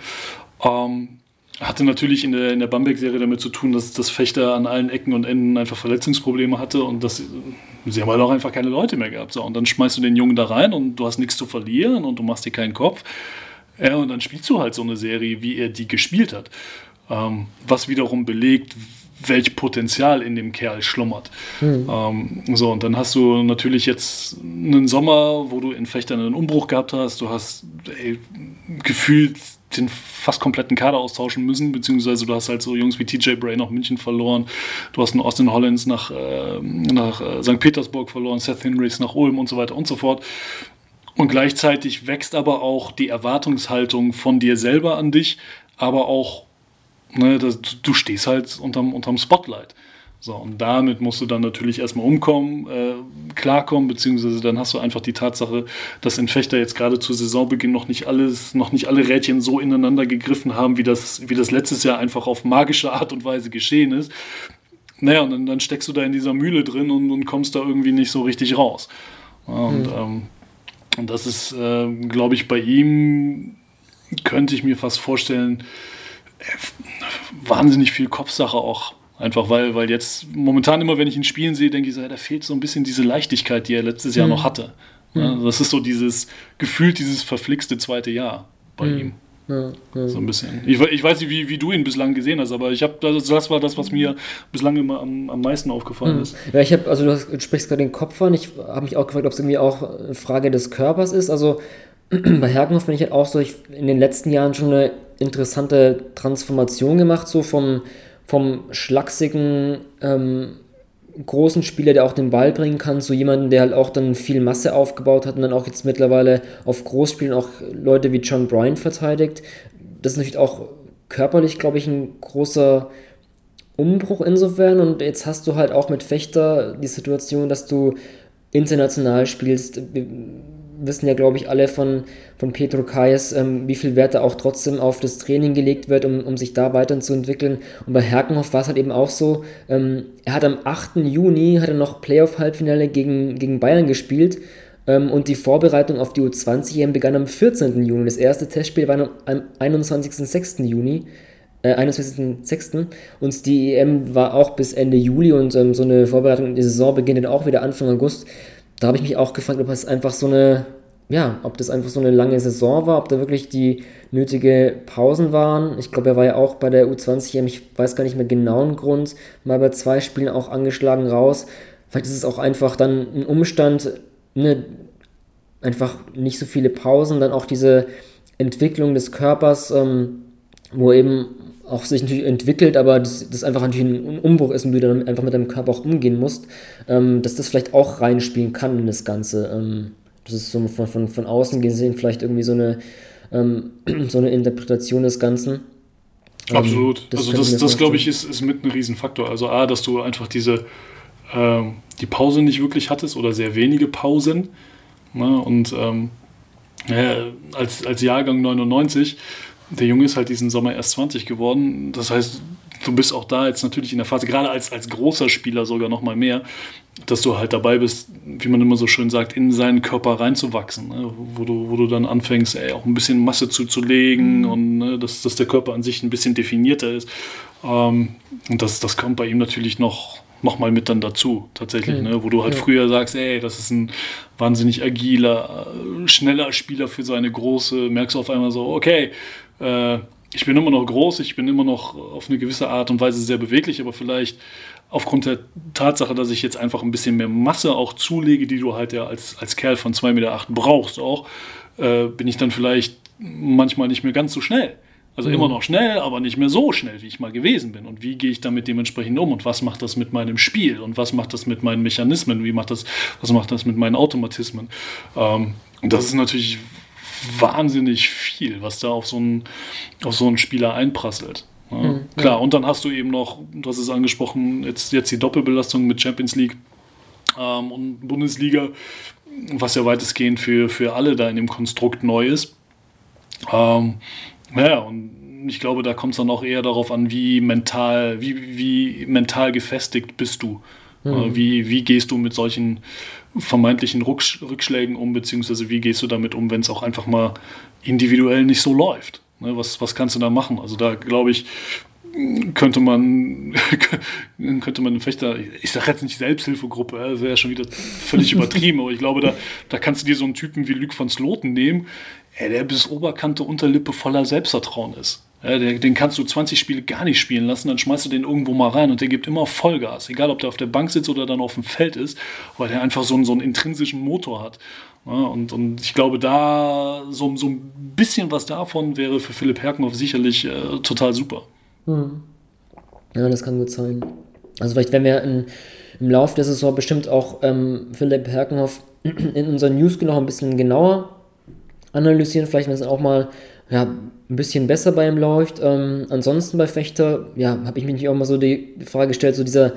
Ähm, hatte natürlich in der, in der Bamberg-Serie damit zu tun, dass das Fechter an allen Ecken und Enden einfach Verletzungsprobleme hatte und dass sie haben halt auch einfach keine Leute mehr gehabt. So, und dann schmeißt du den Jungen da rein und du hast nichts zu verlieren und du machst dir keinen Kopf. Ja, und dann spielst du halt so eine Serie, wie er die gespielt hat. Ähm, was wiederum belegt, welch Potenzial in dem Kerl schlummert. Ähm, so, und dann hast du natürlich jetzt einen Sommer, wo du in Fechtern einen Umbruch gehabt hast. Du hast ey, gefühlt den fast kompletten Kader austauschen müssen, beziehungsweise du hast halt so Jungs wie TJ Bray nach München verloren, du hast einen Austin Hollins nach, äh, nach äh, St. Petersburg verloren, Seth Henrys nach Ulm und so weiter und so fort. Und gleichzeitig wächst aber auch die Erwartungshaltung von dir selber an dich, aber auch, ne, das, du stehst halt unterm, unterm Spotlight. So, und damit musst du dann natürlich erstmal umkommen, äh, klarkommen, beziehungsweise dann hast du einfach die Tatsache, dass in Fechter jetzt gerade zu Saisonbeginn noch nicht alles, noch nicht alle Rädchen so ineinander gegriffen haben, wie das, wie das letztes Jahr einfach auf magische Art und Weise geschehen ist. Naja, und dann, dann steckst du da in dieser Mühle drin und, und kommst da irgendwie nicht so richtig raus. Und, ähm, und das ist, äh, glaube ich, bei ihm könnte ich mir fast vorstellen, äh, wahnsinnig viel Kopfsache auch. Einfach weil, weil jetzt momentan immer, wenn ich ihn spielen sehe, denke ich so, ja, da fehlt so ein bisschen diese Leichtigkeit, die er letztes Jahr noch hatte. Ja, das ist so dieses gefühlt dieses verflixte zweite Jahr bei ihm. So ein bisschen. Ich, ich weiß nicht, wie, wie du ihn bislang gesehen hast, aber ich habe das, das war das, was mir bislang immer am, am meisten aufgefallen ist. Ja, ich habe, also du, hast, du sprichst gerade den Kopf an. Ich habe mich auch gefragt, ob es irgendwie auch eine Frage des Körpers ist. Also bei Herkenhoff bin ich halt auch so, ich in den letzten Jahren schon eine interessante Transformation gemacht, so vom, vom schlachsigen, ähm, großen Spieler, der auch den Ball bringen kann, zu jemandem, der halt auch dann viel Masse aufgebaut hat und dann auch jetzt mittlerweile auf Großspielen auch Leute wie John Bryan verteidigt. Das ist natürlich auch körperlich, glaube ich, ein großer Umbruch insofern. Und jetzt hast du halt auch mit Fechter die Situation, dass du international spielst. Wissen ja, glaube ich, alle von, von Petro Kais, ähm, wie viel Wert da auch trotzdem auf das Training gelegt wird, um, um sich da weiterzuentwickeln. Und bei Herkenhoff war es halt eben auch so, ähm, er hat am 8. Juni hat er noch Playoff-Halbfinale gegen, gegen Bayern gespielt ähm, und die Vorbereitung auf die U20 begann am 14. Juni. Das erste Testspiel war am 21.06. Juni. Äh, 21.06. Und die EM war auch bis Ende Juli und ähm, so eine Vorbereitung in die Saison beginnt dann auch wieder Anfang August. Da habe ich mich auch gefragt, ob es einfach so eine, ja, ob das einfach so eine lange Saison war, ob da wirklich die nötige Pausen waren. Ich glaube, er war ja auch bei der U20 EM, ich weiß gar nicht mehr genauen Grund, mal bei zwei Spielen auch angeschlagen raus. Vielleicht ist es auch einfach dann ein Umstand, ne, einfach nicht so viele Pausen, dann auch diese Entwicklung des Körpers, ähm, wo eben auch sich natürlich entwickelt, aber das, das einfach natürlich ein Umbruch ist und du dann einfach mit deinem Körper auch umgehen musst, ähm, dass das vielleicht auch reinspielen kann in das Ganze. Ähm, das ist so von, von, von außen gesehen vielleicht irgendwie so eine, ähm, so eine Interpretation des Ganzen. Ähm, Absolut. Das also das, das glaube ich, ist, ist mit ein Riesenfaktor. Also A, dass du einfach diese ähm, die Pause nicht wirklich hattest oder sehr wenige Pausen. Ne? Und ja, als, als Jahrgang 99 der Junge ist halt diesen Sommer erst 20 geworden. Das heißt, du bist auch da jetzt natürlich in der Phase, gerade als, als großer Spieler sogar noch mal mehr, dass du halt dabei bist, wie man immer so schön sagt, in seinen Körper reinzuwachsen, ne? wo, du, wo du dann anfängst, ey, auch ein bisschen Masse zuzulegen mhm. und ne, dass, dass der Körper an sich ein bisschen definierter ist. Ähm, und das, das kommt bei ihm natürlich noch, nochmal mit dann dazu, tatsächlich, mhm. ne? wo du halt ja. früher sagst, ey, das ist ein wahnsinnig agiler, äh, schneller Spieler für seine große, merkst du auf einmal so, okay, äh, ich bin immer noch groß, ich bin immer noch auf eine gewisse Art und Weise sehr beweglich, aber vielleicht aufgrund der Tatsache, dass ich jetzt einfach ein bisschen mehr Masse auch zulege, die du halt ja als, als Kerl von 2,8 Meter brauchst auch, äh, bin ich dann vielleicht manchmal nicht mehr ganz so schnell. Also mhm. immer noch schnell, aber nicht mehr so schnell, wie ich mal gewesen bin. Und wie gehe ich damit dementsprechend um? Und was macht das mit meinem Spiel? Und was macht das mit meinen Mechanismen? Wie macht das, was macht das mit meinen Automatismen? Ähm, und das ist natürlich wahnsinnig viel, was da auf so einen, auf so einen Spieler einprasselt. Ja, mhm, klar, ja. und dann hast du eben noch, du hast es angesprochen, jetzt, jetzt die Doppelbelastung mit Champions League ähm, und Bundesliga, was ja weitestgehend für, für alle da in dem Konstrukt neu ist. Ähm, ja, und ich glaube, da kommt es dann auch eher darauf an, wie mental, wie, wie mental gefestigt bist du. Mhm. Wie, wie gehst du mit solchen vermeintlichen Rückschlägen um, beziehungsweise wie gehst du damit um, wenn es auch einfach mal individuell nicht so läuft? Ne, was, was kannst du da machen? Also da glaube ich, könnte man, könnte man einen Fechter, ich sage jetzt nicht Selbsthilfegruppe, das wäre ja schon wieder völlig übertrieben, aber ich glaube, da, da kannst du dir so einen Typen wie Luc von Sloten nehmen, ey, der bis Oberkante, Unterlippe voller Selbstvertrauen ist. Ja, der, den kannst du 20 Spiele gar nicht spielen lassen, dann schmeißt du den irgendwo mal rein und der gibt immer Vollgas, egal ob der auf der Bank sitzt oder dann auf dem Feld ist, weil der einfach so einen, so einen intrinsischen Motor hat. Ja, und, und ich glaube, da so, so ein bisschen was davon wäre für Philipp Herkenhoff sicherlich äh, total super. Hm. Ja, das kann gut sein. Also vielleicht werden wir in, im Laufe der Saison bestimmt auch ähm, Philipp Herkenhoff in unseren News noch ein bisschen genauer analysieren. Vielleicht, wenn es auch mal ja, ein bisschen besser bei ihm läuft. Ähm, ansonsten bei Fechter, ja, habe ich mich auch mal so die Frage gestellt, so dieser,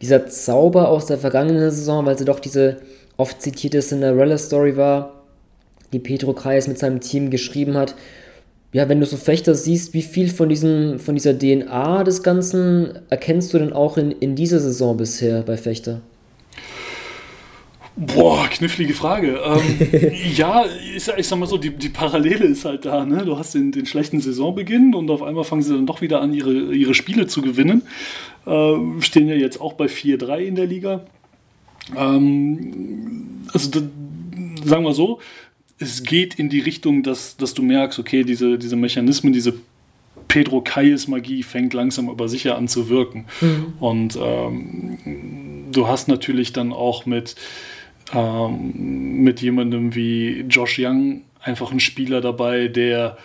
dieser Zauber aus der vergangenen Saison, weil sie doch diese oft zitierte Cinderella-Story war, die Petro Kreis mit seinem Team geschrieben hat. Ja, wenn du so Fechter siehst, wie viel von, diesem, von dieser DNA des Ganzen erkennst du denn auch in, in dieser Saison bisher bei Fechter? Boah, knifflige Frage. Ähm, ja, ich, ich, sag mal so, die, die Parallele ist halt da. Ne? Du hast den, den schlechten Saisonbeginn und auf einmal fangen sie dann doch wieder an, ihre, ihre Spiele zu gewinnen. Äh, stehen ja jetzt auch bei 4-3 in der Liga. Ähm, also, da, sagen wir so, es geht in die Richtung, dass, dass du merkst, okay, diese, diese Mechanismen, diese Pedro Kayes Magie fängt langsam aber sicher an zu wirken. Mhm. Und ähm, du hast natürlich dann auch mit ähm, mit jemandem wie Josh Young einfach einen Spieler dabei, der,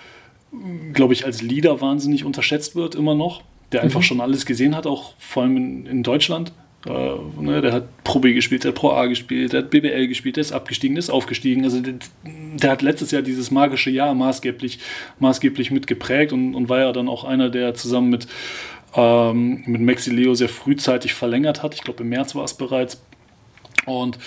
glaube ich, als Leader wahnsinnig unterschätzt wird immer noch, der einfach mhm. schon alles gesehen hat, auch vor allem in, in Deutschland. Äh, ne, der hat Pro B gespielt, der hat Pro A gespielt, der hat BBL gespielt, der ist abgestiegen, der ist aufgestiegen. Also der, der hat letztes Jahr dieses magische Jahr maßgeblich, maßgeblich mitgeprägt und, und war ja dann auch einer, der zusammen mit, ähm, mit Maxi Leo sehr frühzeitig verlängert hat. Ich glaube, im März war es bereits. Und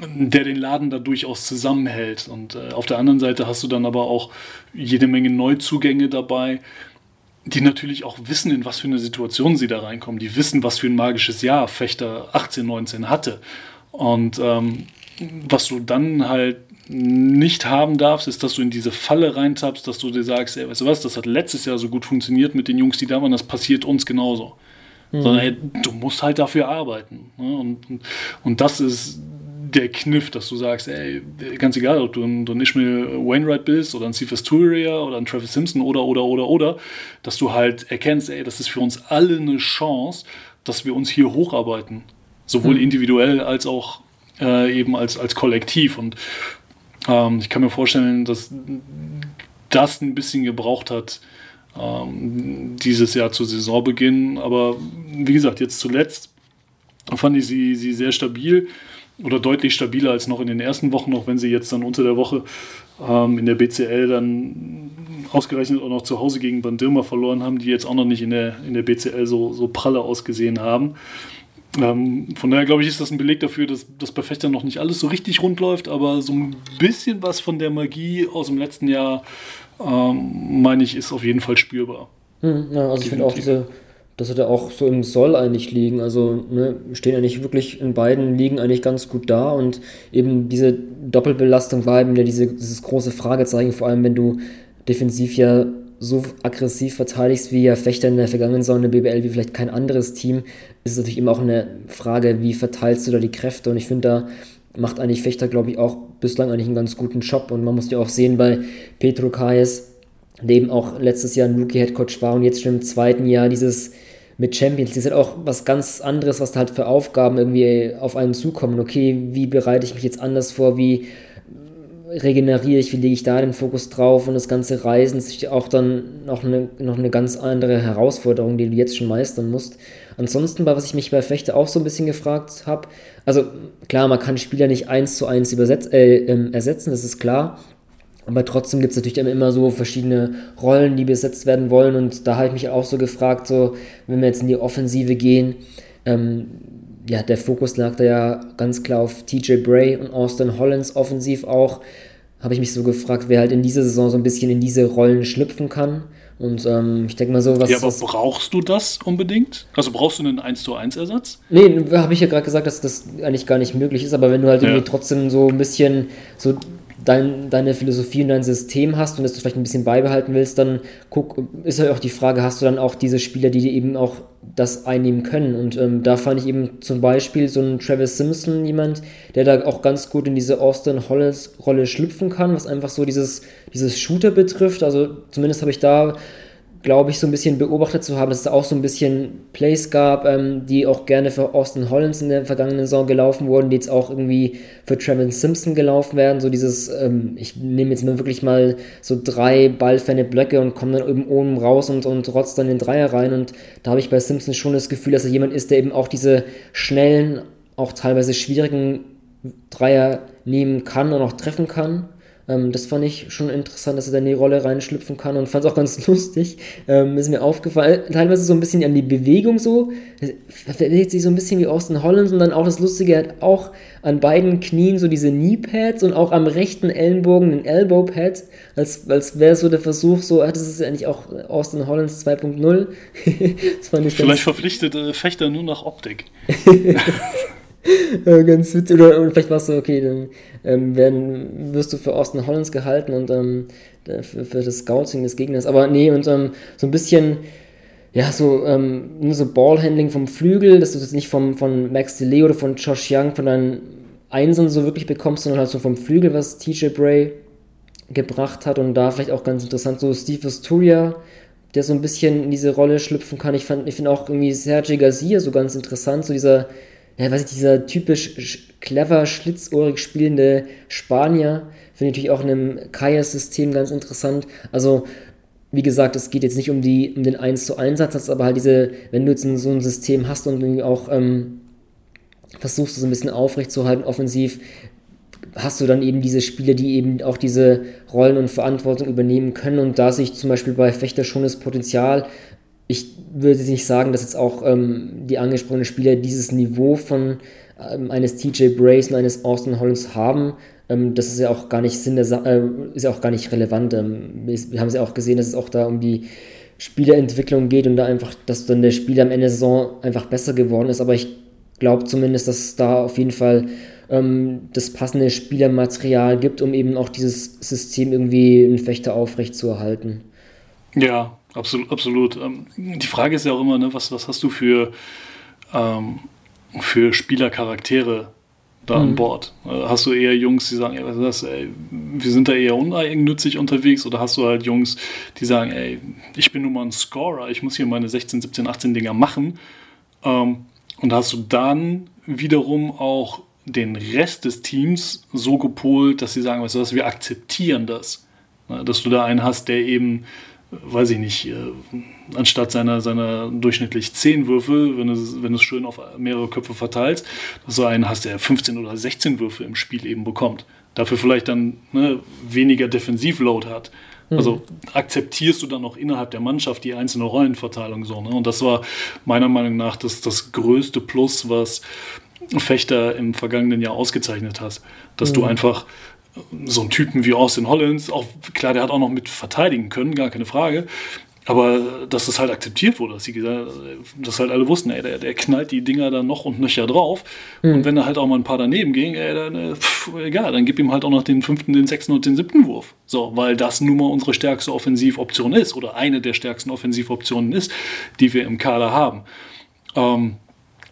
der den Laden da durchaus zusammenhält. Und äh, auf der anderen Seite hast du dann aber auch jede Menge Neuzugänge dabei, die natürlich auch wissen, in was für eine Situation sie da reinkommen. Die wissen, was für ein magisches Jahr Fechter 18, 19 hatte. Und ähm, was du dann halt nicht haben darfst, ist, dass du in diese Falle reintappst, dass du dir sagst, ey, weißt du was, das hat letztes Jahr so gut funktioniert mit den Jungs, die da waren, das passiert uns genauso. Mhm. Sondern ey, du musst halt dafür arbeiten. Ne? Und, und, und das ist der Kniff, dass du sagst, ey, ganz egal, ob du ein, du ein Ishmael Wainwright bist oder ein Cephas Turia oder ein Travis Simpson oder, oder, oder, oder, dass du halt erkennst, ey, das ist für uns alle eine Chance, dass wir uns hier hocharbeiten. Sowohl mhm. individuell als auch äh, eben als, als Kollektiv. Und ähm, ich kann mir vorstellen, dass das ein bisschen gebraucht hat, ähm, dieses Jahr zu Saisonbeginn. Aber wie gesagt, jetzt zuletzt fand ich sie, sie sehr stabil oder deutlich stabiler als noch in den ersten Wochen, auch wenn sie jetzt dann unter der Woche ähm, in der BCL dann ausgerechnet auch noch zu Hause gegen Bandirma verloren haben, die jetzt auch noch nicht in der, in der BCL so, so pralle ausgesehen haben. Ähm, von daher glaube ich, ist das ein Beleg dafür, dass das bei Fechtern noch nicht alles so richtig rund läuft, aber so ein bisschen was von der Magie aus dem letzten Jahr, ähm, meine ich, ist auf jeden Fall spürbar. Hm, ja, also ich finde auch diese das sollte auch so im Soll eigentlich liegen. Also ne, stehen eigentlich wirklich in beiden Ligen eigentlich ganz gut da und eben diese Doppelbelastung eben ja diese, dieses große Fragezeichen, vor allem wenn du defensiv ja so aggressiv verteidigst wie ja Fechter in der vergangenen Saison in der BBL wie vielleicht kein anderes Team, ist es natürlich immer auch eine Frage, wie verteilst du da die Kräfte und ich finde, da macht eigentlich Fechter, glaube ich, auch bislang eigentlich einen ganz guten Job und man muss ja auch sehen bei Petro Kayes, der eben auch letztes Jahr ein Rookie-Headcoach war und jetzt schon im zweiten Jahr dieses mit Champions League. Ist halt auch was ganz anderes, was da halt für Aufgaben irgendwie auf einen zukommen. Okay, wie bereite ich mich jetzt anders vor, wie regeneriere ich, wie lege ich da den Fokus drauf? Und das ganze Reisen ist auch dann noch eine, noch eine ganz andere Herausforderung, die du jetzt schon meistern musst. Ansonsten, was ich mich bei Fechter auch so ein bisschen gefragt habe, also klar, man kann Spieler nicht eins zu eins äh, äh, ersetzen, das ist klar, aber trotzdem gibt es natürlich immer so verschiedene Rollen, die besetzt werden wollen. Und da habe ich mich auch so gefragt, so, wenn wir jetzt in die Offensive gehen, ähm, ja, der Fokus lag da ja ganz klar auf TJ Bray und Austin Hollins offensiv auch. Habe ich mich so gefragt, wer halt in dieser Saison so ein bisschen in diese Rollen schlüpfen kann. Und ähm, ich denke mal so, was. Ja, aber brauchst du das unbedingt? Also brauchst du einen 1 zu 1 Ersatz? Nee, habe ich ja gerade gesagt, dass das eigentlich gar nicht möglich ist, aber wenn du halt ja. irgendwie trotzdem so ein bisschen so dein, deine Philosophie und dein System hast und das du vielleicht ein bisschen beibehalten willst, dann guck, ist ja auch die Frage, hast du dann auch diese Spieler, die dir eben auch das einnehmen können? Und ähm, da fand ich eben zum Beispiel so einen Travis Simpson jemand, der da auch ganz gut in diese Austin Hollis Rolle schlüpfen kann, was einfach so dieses, dieses Shooter betrifft. Also zumindest habe ich da glaube ich, so ein bisschen beobachtet zu haben, dass es auch so ein bisschen Plays gab, ähm, die auch gerne für Austin Hollins in der vergangenen Saison gelaufen wurden, die jetzt auch irgendwie für Travis Simpson gelaufen werden. So dieses, ähm, ich nehme jetzt mal wirklich mal so drei ballferne Blöcke und komme dann eben oben raus und, und rotzt dann den Dreier rein. Und da habe ich bei Simpson schon das Gefühl, dass er jemand ist, der eben auch diese schnellen, auch teilweise schwierigen Dreier nehmen kann und auch treffen kann. Ähm, das fand ich schon interessant, dass er da in die Rolle reinschlüpfen kann und fand es auch ganz lustig. Ähm, ist mir aufgefallen, teilweise so ein bisschen an die Bewegung so. Er bewegt sich so ein bisschen wie Austin Hollands und dann auch das Lustige, er hat auch an beiden Knien so diese Knee-Pads und auch am rechten Ellenbogen den Elbow-Pad, als, als wäre so der Versuch, so, ah, das ist ja eigentlich auch Austin Hollands 2.0. Vielleicht verpflichtet äh, Fechter nur nach Optik. ganz witzig. Oder, vielleicht war es so, okay, dann ähm, werden, wirst du für Austin Hollands gehalten und ähm, für, für, das Scouting des Gegners. Aber nee, und ähm, so ein bisschen, ja, so, ähm, so Ballhandling vom Flügel, dass du das nicht vom, von Max DeLeo oder von Josh Young von deinen Einsen so wirklich bekommst, sondern halt so vom Flügel, was TJ Bray gebracht hat. Und da vielleicht auch ganz interessant, so Steve Asturia, der so ein bisschen in diese Rolle schlüpfen kann. Ich, ich finde auch irgendwie Sergio Garcia so ganz interessant, so dieser ja, weiß ich, dieser typisch clever, schlitzohrig spielende Spanier, finde ich natürlich auch in einem Kaya-System ganz interessant. Also wie gesagt, es geht jetzt nicht um, die, um den 1 zu 1 Satz, aber halt diese, wenn du jetzt so ein System hast und auch ähm, versuchst, es ein bisschen aufrechtzuerhalten, offensiv, hast du dann eben diese Spieler, die eben auch diese Rollen und Verantwortung übernehmen können. Und da sich zum Beispiel bei Fechter schon das Potenzial, ich würde nicht sagen, dass jetzt auch ähm, die angesprochenen Spieler dieses Niveau von ähm, eines TJ Brace und eines Austin Hollins haben. Ähm, das ist ja auch gar nicht Sinn der Sa äh, ist ja auch gar nicht relevant. Ähm, wir haben es ja auch gesehen, dass es auch da um die Spielerentwicklung geht und da einfach, dass dann der Spieler am Ende der Saison einfach besser geworden ist. Aber ich glaube zumindest, dass es da auf jeden Fall ähm, das passende Spielermaterial gibt, um eben auch dieses System irgendwie in Fechter aufrecht zu erhalten. Ja, absolut. absolut. Ähm, die Frage ist ja auch immer, ne, was, was hast du für, ähm, für Spielercharaktere da mhm. an Bord? Äh, hast du eher Jungs, die sagen, ey, was ist das, ey, wir sind da eher uneigennützig unterwegs oder hast du halt Jungs, die sagen, ey, ich bin nun mal ein Scorer, ich muss hier meine 16, 17, 18 Dinger machen. Ähm, und hast du dann wiederum auch den Rest des Teams so gepolt, dass sie sagen, weißt du was, wir akzeptieren das. Dass du da einen hast, der eben, weiß ich nicht, äh, anstatt seiner, seiner durchschnittlich 10 Würfe, wenn du, wenn es schön auf mehrere Köpfe verteilst, dass du einen hast, der 15 oder 16 Würfe im Spiel eben bekommt. Dafür vielleicht dann ne, weniger Defensivload hat. Also mhm. akzeptierst du dann noch innerhalb der Mannschaft die einzelne Rollenverteilung so. Ne? Und das war meiner Meinung nach das, das größte Plus, was Fechter im vergangenen Jahr ausgezeichnet hast. Dass mhm. du einfach so einen Typen wie Austin Hollins, auch klar, der hat auch noch mit verteidigen können, gar keine Frage. Aber dass das halt akzeptiert wurde, dass, sie gesagt, dass halt alle wussten, ey, der, der knallt die Dinger dann noch und nöcher drauf. Mhm. Und wenn da halt auch mal ein paar daneben ging, ey, dann, äh, pff, egal, dann gib ihm halt auch noch den fünften, den sechsten und den siebten Wurf. So, weil das nun mal unsere stärkste Offensivoption ist oder eine der stärksten Offensivoptionen ist, die wir im Kader haben. Ähm,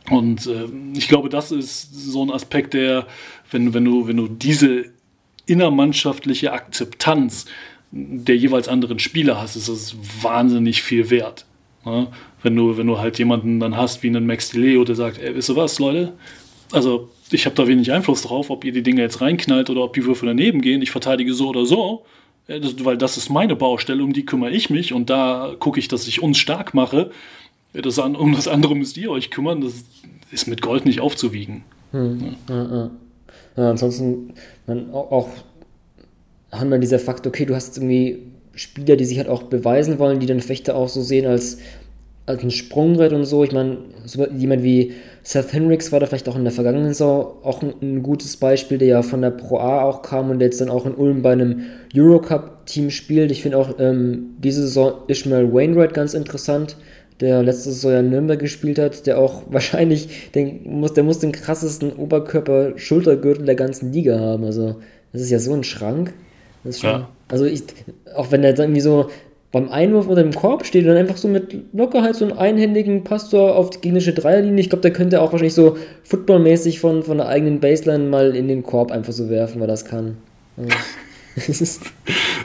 und äh, ich glaube, das ist so ein Aspekt, der, wenn, wenn, du, wenn du diese innermannschaftliche Akzeptanz der jeweils anderen Spieler hast, ist das wahnsinnig viel wert. Ne? Wenn, du, wenn du halt jemanden dann hast wie einen Max DeLeo, der sagt, ey, wisst ihr was, Leute? Also ich habe da wenig Einfluss drauf, ob ihr die Dinge jetzt reinknallt oder ob die Würfel daneben gehen. Ich verteidige so oder so, weil das ist meine Baustelle, um die kümmere ich mich und da gucke ich, dass ich uns stark mache. Das, um das andere müsst ihr euch kümmern. Das ist mit Gold nicht aufzuwiegen. Hm. Ja. Ja, ja. ja, ansonsten man, auch haben dann dieser Fakt, okay, du hast irgendwie Spieler, die sich halt auch beweisen wollen, die den Fechter auch so sehen als, als ein Sprungbrett und so. Ich meine, so jemand wie Seth Henricks war da vielleicht auch in der vergangenen Saison auch ein, ein, gutes Beispiel, der ja von der Pro A auch kam und der jetzt dann auch in Ulm bei einem Eurocup-Team spielt. Ich finde auch ähm, diese Saison Ishmael Wainwright ganz interessant der letzte Saison ja in Nürnberg gespielt hat, der auch wahrscheinlich, den muss, der muss den krassesten Oberkörper-Schultergürtel der ganzen Liga haben. Also, das ist ja so ein Schrank. Schon, ja. Also, ich, auch wenn er irgendwie so beim Einwurf oder im Korb steht und dann einfach so mit Lockerheit so einen einhändigen Pastor auf die gegnerische Dreierlinie, ich glaube, der könnte auch wahrscheinlich so footballmäßig von, von der eigenen Baseline mal in den Korb einfach so werfen, weil das kann. Also, das,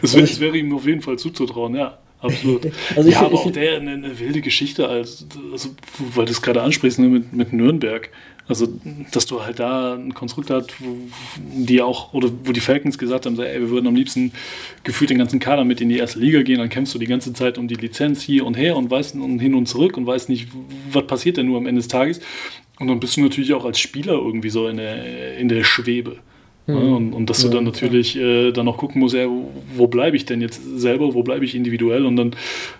das wäre ihm auf jeden Fall zuzutrauen, ja absolut. Also ja, aber auch der eine, eine, wilde Geschichte, als, also, weil du es gerade ansprichst, ne, mit, mit Nürnberg. Also, dass du halt da ein Konstrukt hast, wo die auch, oder wo die Falcons gesagt haben, ey, wir würden am liebsten gefühlt den ganzen Kader mit in die erste Liga gehen, dann kämpfst du die ganze Zeit um die Lizenz hier und her und weißt und hin und zurück und weißt nicht, was passiert denn nur am Ende des Tages. Und dann bist du natürlich auch als Spieler irgendwie so in der, in der Schwebe. Mhm. Und, und, dass du dann natürlich äh, dann noch gucken musst, ja, wo bleibe ich denn jetzt selber, wo bleibe ich individuell und dann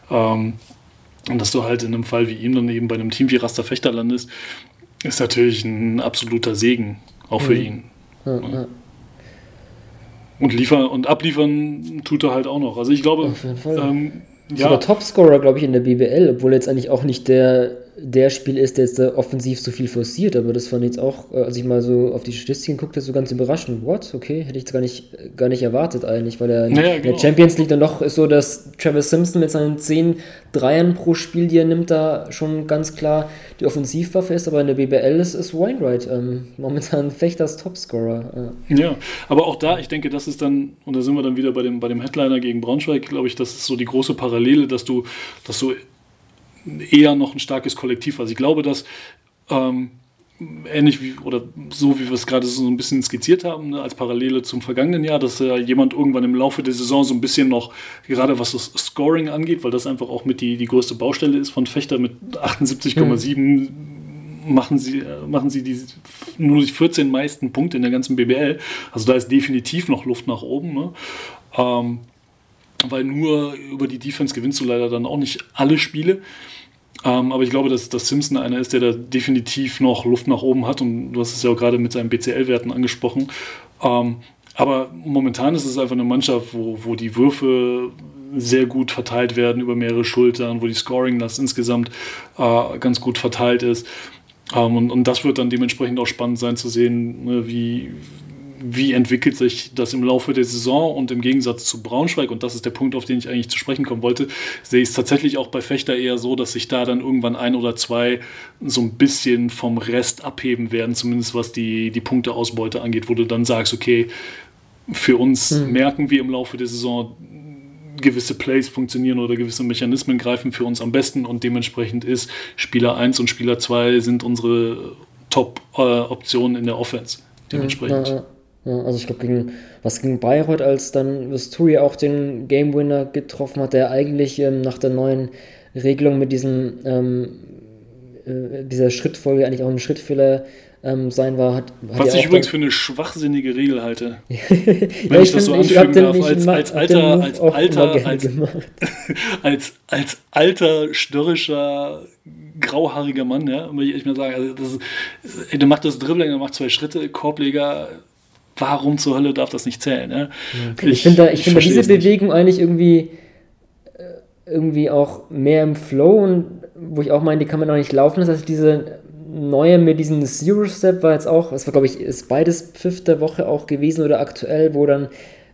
ähm, und dass du halt in einem Fall wie ihm dann eben bei einem Team wie Raster Fechter landest, ist natürlich ein absoluter Segen, auch für mhm. ihn. Ja, ja. Und liefern und abliefern tut er halt auch noch. Also ich glaube, Auf jeden Fall. Ähm, ja. Topscorer, glaube ich, in der BBL, obwohl jetzt eigentlich auch nicht der der Spiel ist, der jetzt da offensiv so viel forciert, aber das fand ich jetzt auch, äh, als ich mal so auf die Statistiken guckte, so ganz überraschend. What? Okay, hätte ich jetzt gar nicht, gar nicht erwartet eigentlich, weil er naja, in genau. der Champions League dann doch ist so, dass Travis Simpson mit seinen 10 Dreiern pro Spiel, die er nimmt, da schon ganz klar die Offensivwaffe ist, aber in der BBL ist, ist Wainwright ähm, momentan Fechters Topscorer. Ja. ja, aber auch da, ich denke, das ist dann, und da sind wir dann wieder bei dem, bei dem Headliner gegen Braunschweig, glaube ich, das ist so die große Parallele, dass du, dass du eher noch ein starkes Kollektiv. Also ich glaube, dass ähm, ähnlich wie, oder so wie wir es gerade so ein bisschen skizziert haben, ne, als Parallele zum vergangenen Jahr, dass ja jemand irgendwann im Laufe der Saison so ein bisschen noch, gerade was das Scoring angeht, weil das einfach auch mit die, die größte Baustelle ist von Fechter mit 78,7 mhm. machen sie, machen sie die nur die 14 meisten Punkte in der ganzen BBL. Also da ist definitiv noch Luft nach oben. Ne? Ähm, weil nur über die Defense gewinnst du leider dann auch nicht alle Spiele. Ähm, aber ich glaube, dass, dass Simpson einer ist, der da definitiv noch Luft nach oben hat. Und du hast es ja auch gerade mit seinen BCL-Werten angesprochen. Ähm, aber momentan ist es einfach eine Mannschaft, wo, wo die Würfe sehr gut verteilt werden über mehrere Schultern, wo die Scoring-Last insgesamt äh, ganz gut verteilt ist. Ähm, und, und das wird dann dementsprechend auch spannend sein zu sehen, ne, wie, wie entwickelt sich das im Laufe der Saison und im Gegensatz zu Braunschweig, und das ist der Punkt, auf den ich eigentlich zu sprechen kommen wollte, sehe ich es tatsächlich auch bei Fechter eher so, dass sich da dann irgendwann ein oder zwei so ein bisschen vom Rest abheben werden, zumindest was die, die Punkteausbeute angeht, wo du dann sagst, okay, für uns mhm. merken wir im Laufe der Saison, gewisse Plays funktionieren oder gewisse Mechanismen greifen für uns am besten und dementsprechend ist Spieler 1 und Spieler 2 sind unsere Top-Optionen äh, in der Offense. Dementsprechend. Ja, ja. Ja, also ich glaube, gegen was gegen Bayreuth, als dann Visturi auch den Game Winner getroffen hat, der eigentlich ähm, nach der neuen Regelung mit diesem ähm, äh, dieser Schrittfolge eigentlich auch ein Schrittfehler ähm, sein war. Hat, hat Was ich übrigens für eine schwachsinnige Regel halte. Wenn ja, ich, das so anfügen darf, als, als alter, als alter, als, als, als alter, störrischer, grauhaariger Mann, ja, muss ich echt mal sagen, also das ey, der macht das Dribbling, der macht zwei Schritte, Korbleger, warum zur Hölle darf das nicht zählen? Ne? Okay. Ich, ich finde da, ich find diese Bewegung eigentlich irgendwie, äh, irgendwie auch mehr im Flow und wo ich auch meine, die kann man auch nicht laufen. Das heißt, diese neue mit diesem Zero Step war jetzt auch, das war glaube ich, ist beides fünfte Woche auch gewesen oder aktuell, wo dann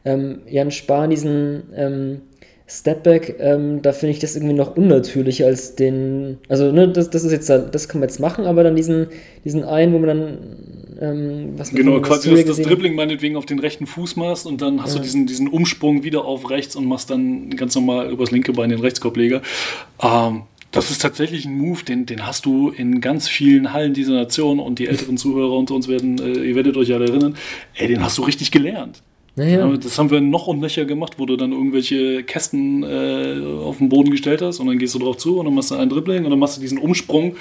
ähm, Jan Spahn diesen ähm, Stepback, ähm, da finde ich das irgendwie noch unnatürlicher als den, also ne, das, das ist jetzt, das kann man jetzt machen, aber dann diesen, diesen einen, wo man dann, ähm, was Genau, quasi das, das Dribbling meinetwegen auf den rechten Fuß machst und dann hast ja. du diesen, diesen Umsprung wieder auf rechts und machst dann ganz normal übers linke Bein den Rechtskorbleger. Ähm, das ist tatsächlich ein Move, den, den hast du in ganz vielen Hallen dieser Nation und die älteren Zuhörer unter uns werden, äh, ihr werdet euch ja erinnern, ey, den hast du richtig gelernt. Naja. Das haben wir noch und nöcher gemacht, wo du dann irgendwelche Kästen äh, auf den Boden gestellt hast und dann gehst du drauf zu und dann machst du einen Dribbling und dann machst du diesen Umsprung,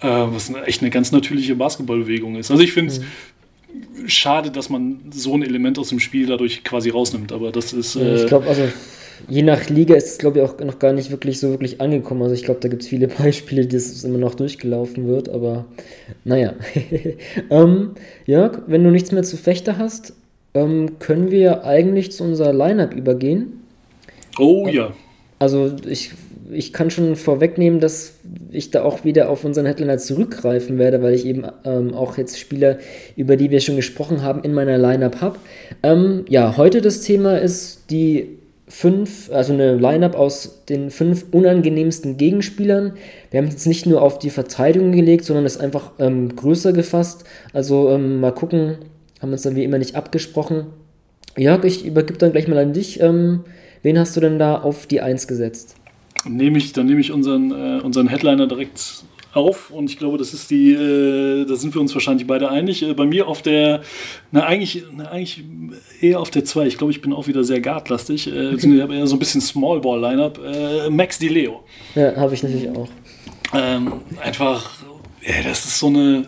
äh, was echt eine ganz natürliche Basketballbewegung ist. Also ich finde es mhm. schade, dass man so ein Element aus dem Spiel dadurch quasi rausnimmt, aber das ist. Äh, ich glaube, also je nach Liga ist es, glaube ich, auch noch gar nicht wirklich so wirklich angekommen. Also ich glaube, da gibt es viele Beispiele, die es immer noch durchgelaufen wird, aber naja. ähm, Jörg, wenn du nichts mehr zu Fechter hast, ähm, können wir eigentlich zu unserer Lineup übergehen. Oh ja. Also ich, ich kann schon vorwegnehmen, dass ich da auch wieder auf unseren Headliner zurückgreifen werde, weil ich eben ähm, auch jetzt Spieler, über die wir schon gesprochen haben, in meiner Lineup habe. Ähm, ja, heute das Thema ist die fünf, also eine Lineup aus den fünf unangenehmsten Gegenspielern. Wir haben jetzt nicht nur auf die Verteidigung gelegt, sondern es einfach ähm, größer gefasst. Also ähm, mal gucken, haben uns dann wie immer nicht abgesprochen. Jörg, ich übergebe dann gleich mal an dich. Ähm, wen hast du denn da auf die Eins gesetzt? Nehme ich, dann nehme ich unseren, äh, unseren Headliner direkt auf und ich glaube, das ist die, äh, da sind wir uns wahrscheinlich beide einig. Äh, bei mir auf der, na eigentlich, na eigentlich eher auf der 2. Ich glaube, ich bin auch wieder sehr guardlastig. Äh. Ich habe eher so ein bisschen Small Ball Lineup. Äh, Max Di Leo. Ja, habe ich natürlich auch. Ähm, einfach, ja, das ist so eine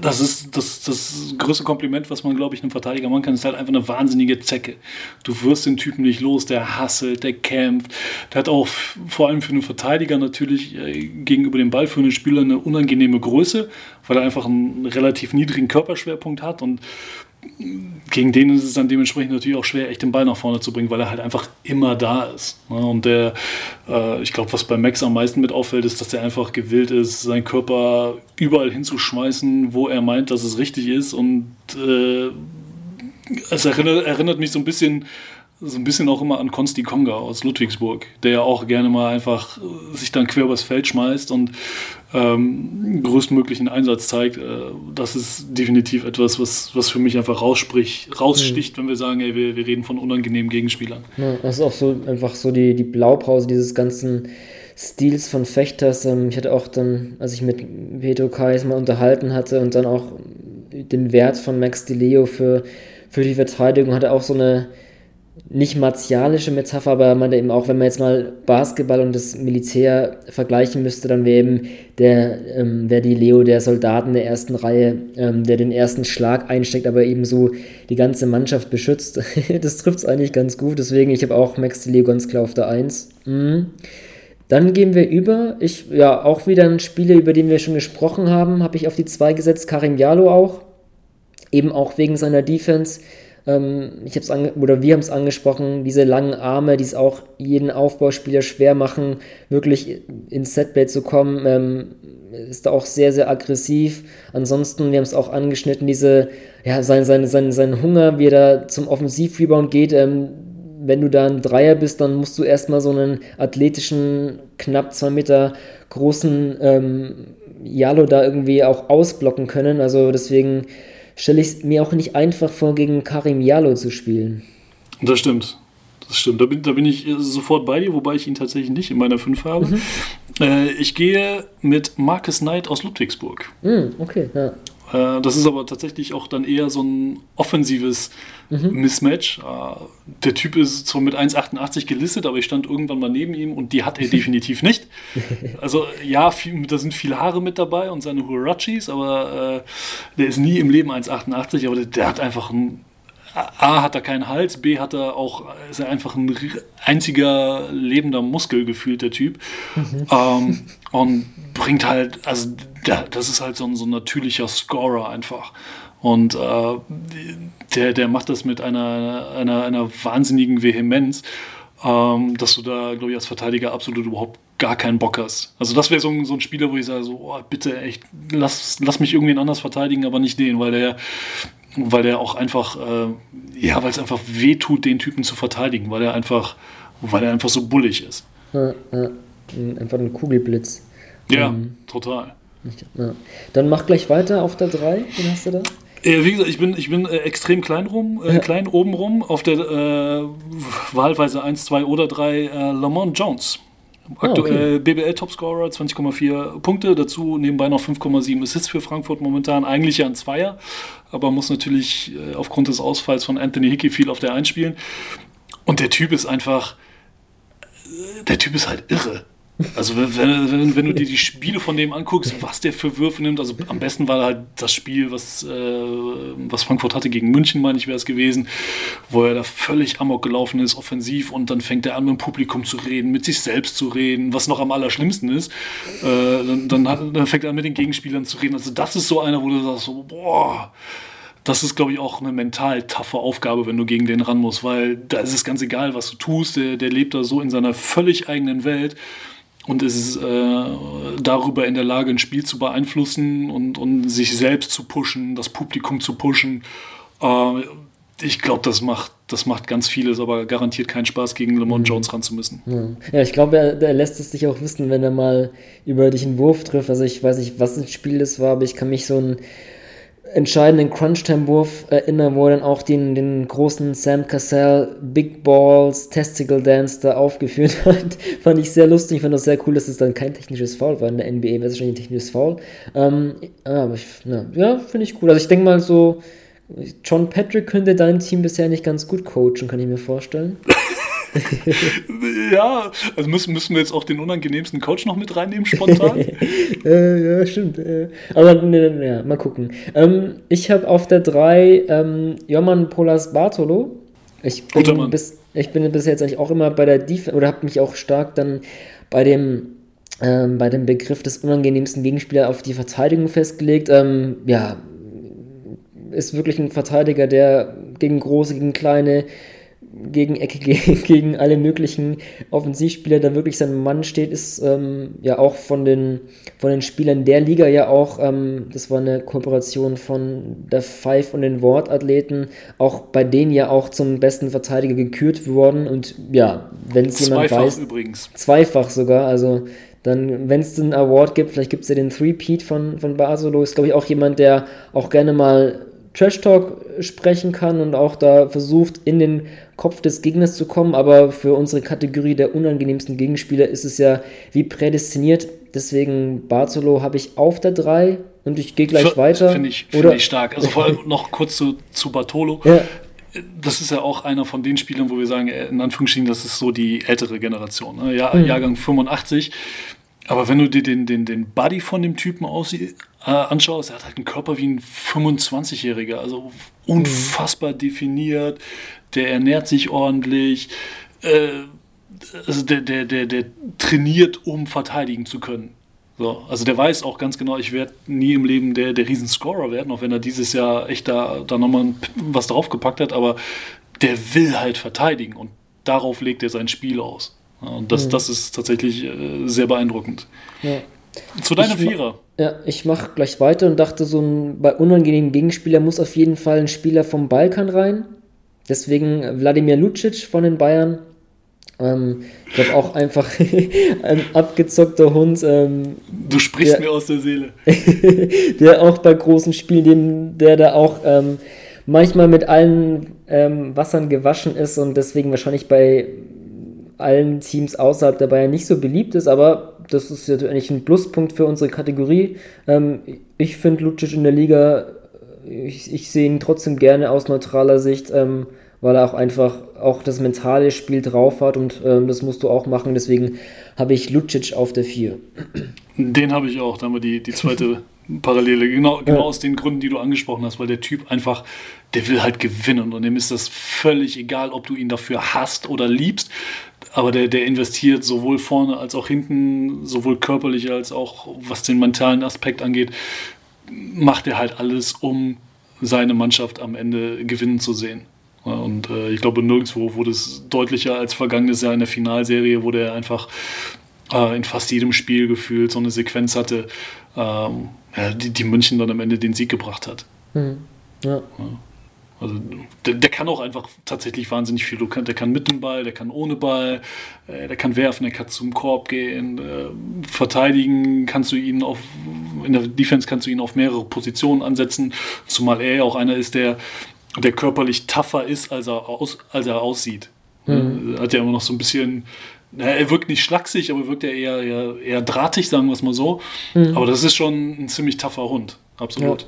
das ist das, das größte Kompliment, was man, glaube ich, einem Verteidiger machen kann, ist halt einfach eine wahnsinnige Zecke. Du wirst den Typen nicht los, der hasselt, der kämpft. Der hat auch vor allem für einen Verteidiger natürlich äh, gegenüber dem ballführenden Spieler eine unangenehme Größe, weil er einfach einen relativ niedrigen Körperschwerpunkt hat und gegen den ist es dann dementsprechend natürlich auch schwer, echt den Ball nach vorne zu bringen, weil er halt einfach immer da ist. Ne? Und der, äh, ich glaube, was bei Max am meisten mit auffällt, ist, dass er einfach gewillt ist, seinen Körper überall hinzuschmeißen, wo er meint, dass es richtig ist. Und äh, es erinnert, erinnert mich so ein bisschen so ein bisschen auch immer an Konsti Konga aus Ludwigsburg, der ja auch gerne mal einfach äh, sich dann quer übers Feld schmeißt und ähm, größtmöglichen Einsatz zeigt. Äh, das ist definitiv etwas, was, was für mich einfach rausspricht, raussticht, mhm. wenn wir sagen, ey, wir, wir reden von unangenehmen Gegenspielern. Ja, das ist auch so einfach so die, die Blaupause dieses ganzen Stils von Fechters. Ähm, ich hatte auch dann, als ich mit Pedro Kais mal unterhalten hatte und dann auch den Wert von Max DeLeo für, für die Verteidigung, hatte auch so eine nicht martialische Metapher, aber man eben auch, wenn man jetzt mal Basketball und das Militär vergleichen müsste, dann wäre eben der, ähm, wäre die Leo der Soldaten der ersten Reihe, ähm, der den ersten Schlag einsteckt, aber eben so die ganze Mannschaft beschützt. das trifft es eigentlich ganz gut, deswegen, ich habe auch Max de Leo ganz klar auf der 1. Mhm. Dann gehen wir über, ich, ja, auch wieder ein Spieler, über den wir schon gesprochen haben, habe ich auf die 2 gesetzt, Karim Jalo auch, eben auch wegen seiner Defense, ähm, ich habe es oder wir haben es angesprochen, diese langen Arme, die es auch jeden Aufbauspieler schwer machen, wirklich ins Setplay zu kommen, ähm, ist da auch sehr, sehr aggressiv. Ansonsten, wir haben es auch angeschnitten, diese, ja, sein, sein, sein, sein Hunger, wie er da zum Offensivrebound geht, ähm, wenn du da ein Dreier bist, dann musst du erstmal so einen athletischen, knapp zwei Meter großen ähm, Jalo da irgendwie auch ausblocken können. Also deswegen stelle ich es mir auch nicht einfach vor, gegen Karim Jalo zu spielen. Das stimmt. Das stimmt. Da bin, da bin ich sofort bei dir, wobei ich ihn tatsächlich nicht in meiner 5 habe. Mhm. Äh, ich gehe mit Marcus Knight aus Ludwigsburg. Mhm, okay, ja. Äh, das ist aber tatsächlich auch dann eher so ein offensives mhm. Mismatch. Äh, der Typ ist zwar mit 1,88 gelistet, aber ich stand irgendwann mal neben ihm und die hat er definitiv nicht. Also ja, viel, da sind viele Haare mit dabei und seine Huarachis, aber äh, der ist nie im Leben 1,88, aber der, der hat einfach ein A hat er keinen Hals, B hat er auch, ist er einfach ein einziger lebender Muskel gefühlt, der Typ. Mhm. Ähm, und bringt halt, also das ist halt so ein, so ein natürlicher Scorer einfach. Und äh, der, der macht das mit einer, einer, einer wahnsinnigen Vehemenz, ähm, dass du da, glaube ich, als Verteidiger absolut überhaupt gar keinen Bock hast. Also das wäre so, ein, so ein Spieler, wo ich sage, so, oh, bitte echt, lass, lass mich irgendwen anders verteidigen, aber nicht den, weil der, weil der auch einfach, äh, ja, weil es einfach weh tut, den Typen zu verteidigen, weil er einfach, weil er einfach so bullig ist. Ja, ja. Einfach ein Kugelblitz. Ja, ähm, total. Ja. Dann mach gleich weiter auf der 3. Wen hast du da? Äh, wie gesagt, ich bin, ich bin äh, extrem klein rum, äh, ja. klein oben rum, auf der äh, wahlweise 1, 2 oder 3 äh, Lamont Jones. Aktuell ah, okay. BBL Topscorer, 20,4 Punkte, dazu nebenbei noch 5,7 Assists für Frankfurt momentan, eigentlich ja ein Zweier, aber muss natürlich äh, aufgrund des Ausfalls von Anthony Hickey viel auf der 1 spielen. Und der Typ ist einfach, äh, der Typ ist halt irre. Also wenn, wenn, wenn, du dir die Spiele von dem anguckst, was der für Würfe nimmt, also am besten war halt das Spiel, was, äh, was Frankfurt hatte gegen München, meine ich, wäre es gewesen, wo er da völlig amok gelaufen ist, offensiv, und dann fängt er an, mit dem Publikum zu reden, mit sich selbst zu reden, was noch am allerschlimmsten ist. Äh, dann, dann, hat, dann, fängt er an, mit den Gegenspielern zu reden. Also das ist so einer, wo du sagst, so, boah, das ist, glaube ich, auch eine mental taffe Aufgabe, wenn du gegen den ran musst, weil da ist es ganz egal, was du tust. Der, der lebt da so in seiner völlig eigenen Welt und ist äh, darüber in der Lage, ein Spiel zu beeinflussen und, und sich selbst zu pushen, das Publikum zu pushen. Äh, ich glaube, das macht, das macht ganz vieles, aber garantiert keinen Spaß, gegen Lamont mhm. Jones ran zu müssen. Ja, ja ich glaube, er, er, lässt es sich auch wissen, wenn er mal über dich einen Wurf trifft. Also ich weiß nicht, was ein Spiel das war, aber ich kann mich so ein entscheidenden Crunch-Time-Wurf erinnern, wo er dann auch den, den großen Sam Cassell Big Balls Testicle Dance da aufgeführt hat. fand ich sehr lustig, fand das sehr cool, dass es dann kein technisches Foul war in der NBA, wäre es schon ein technisches Foul. Ähm, aber ich, na, ja, finde ich cool. Also ich denke mal so, John Patrick könnte dein Team bisher nicht ganz gut coachen, kann ich mir vorstellen. ja, also müssen, müssen wir jetzt auch den unangenehmsten Coach noch mit reinnehmen, spontan? äh, ja, stimmt. Äh. Aber ne, ne, ja, mal gucken. Ähm, ich habe auf der 3 ähm, Joman Polas Bartolo. Ich bin, bis, ich bin bis jetzt eigentlich auch immer bei der Defense, oder habe mich auch stark dann bei dem ähm, bei dem Begriff des unangenehmsten Gegenspielers auf die Verteidigung festgelegt. Ähm, ja, ist wirklich ein Verteidiger, der gegen große, gegen kleine gegen Ecke, gegen alle möglichen Offensivspieler da wirklich sein Mann steht, ist ähm, ja auch von den, von den Spielern der Liga ja auch, ähm, das war eine Kooperation von der Five und den Wortathleten, auch bei denen ja auch zum besten Verteidiger gekürt worden und ja, wenn es jemand weiß. übrigens. Zweifach sogar, also dann, wenn es einen Award gibt, vielleicht gibt es ja den Three-Peat von, von Basolo, ist glaube ich auch jemand, der auch gerne mal Trash Talk sprechen kann und auch da versucht, in den Kopf des Gegners zu kommen. Aber für unsere Kategorie der unangenehmsten Gegenspieler ist es ja wie prädestiniert. Deswegen Bartolo habe ich auf der 3 und ich gehe gleich F weiter. Finde ich, find ich stark. Also vor allem noch kurz zu, zu Bartolo. Ja. Das ist ja auch einer von den Spielern, wo wir sagen, äh, in Anführungsstrichen, das ist so die ältere Generation. Ne? Ja, Mhm. Jahrgang 85. Aber wenn du dir den, den, den Body von dem Typen aussie- äh, anschaust, er hat halt einen Körper wie ein 25-Jähriger, also unfassbar definiert, der ernährt sich ordentlich, äh, also der, der, der, der trainiert, um verteidigen zu können. So, also der weiß auch ganz genau, ich werde nie im Leben der, der Riesenscorer werden, auch wenn er dieses Jahr echt da, da nochmal was draufgepackt hat, aber der will halt verteidigen und darauf legt er sein Spiel aus. Und das, das ist tatsächlich äh, sehr beeindruckend. Ja. Zu deinem Ich Vierer. Ja, ich mache gleich weiter und dachte, so ein bei unangenehmen Gegenspieler muss auf jeden Fall ein Spieler vom Balkan rein. Deswegen Wladimir Lucic von den Bayern. Ähm, ich glaube auch einfach ein abgezockter Hund, ähm, Du sprichst Ja. mir aus der Seele. der auch bei großen Spielen, der da auch ähm, manchmal mit allen ähm, Wassern gewaschen ist und deswegen wahrscheinlich bei allen Teams außerhalb der Bayern nicht so beliebt ist, aber das ist ja eigentlich ein Pluspunkt für unsere Kategorie. Ähm, ich finde Lucic in der Liga, ich, ich sehe ihn trotzdem gerne aus neutraler Sicht, ähm, weil er auch einfach auch das mentale Spiel drauf hat und ähm, das musst du auch machen. Deswegen habe ich Lucic auf der 4. Den habe ich auch. Da haben wir die, die zweite Parallele. Genau, genau Ja. aus den Gründen, die du angesprochen hast, weil der Typ einfach, der will halt gewinnen und dem ist das völlig egal, ob du ihn dafür hasst oder liebst. Aber der, der investiert sowohl vorne als auch hinten, sowohl körperlich als auch was den mentalen Aspekt angeht, macht er halt alles, um seine Mannschaft am Ende gewinnen zu sehen. Ja, Und äh, ich glaube, nirgendwo wurde es deutlicher als vergangenes Jahr in der Finalserie, wo der einfach äh, in fast jedem Spiel gefühlt so eine Sequenz hatte, ähm, ja, die, die München dann am Ende den Sieg gebracht hat. Ja. Also der, der kann auch einfach tatsächlich wahnsinnig viel. Der kann mit dem Ball, der kann ohne Ball, äh, der kann werfen, der kann zum Korb gehen. Äh, verteidigen kannst du ihn auf, in der Defense kannst du ihn auf mehrere Positionen ansetzen, zumal er ja auch einer ist, der, der körperlich tougher ist, als er, aus, als er aussieht. Äh, Hat ja immer noch so ein bisschen, naja, er wirkt nicht schlaksig, aber wirkt ja eher, eher, eher drahtig, sagen wir es mal so. Aber das ist schon ein ziemlich tougher Hund, absolut.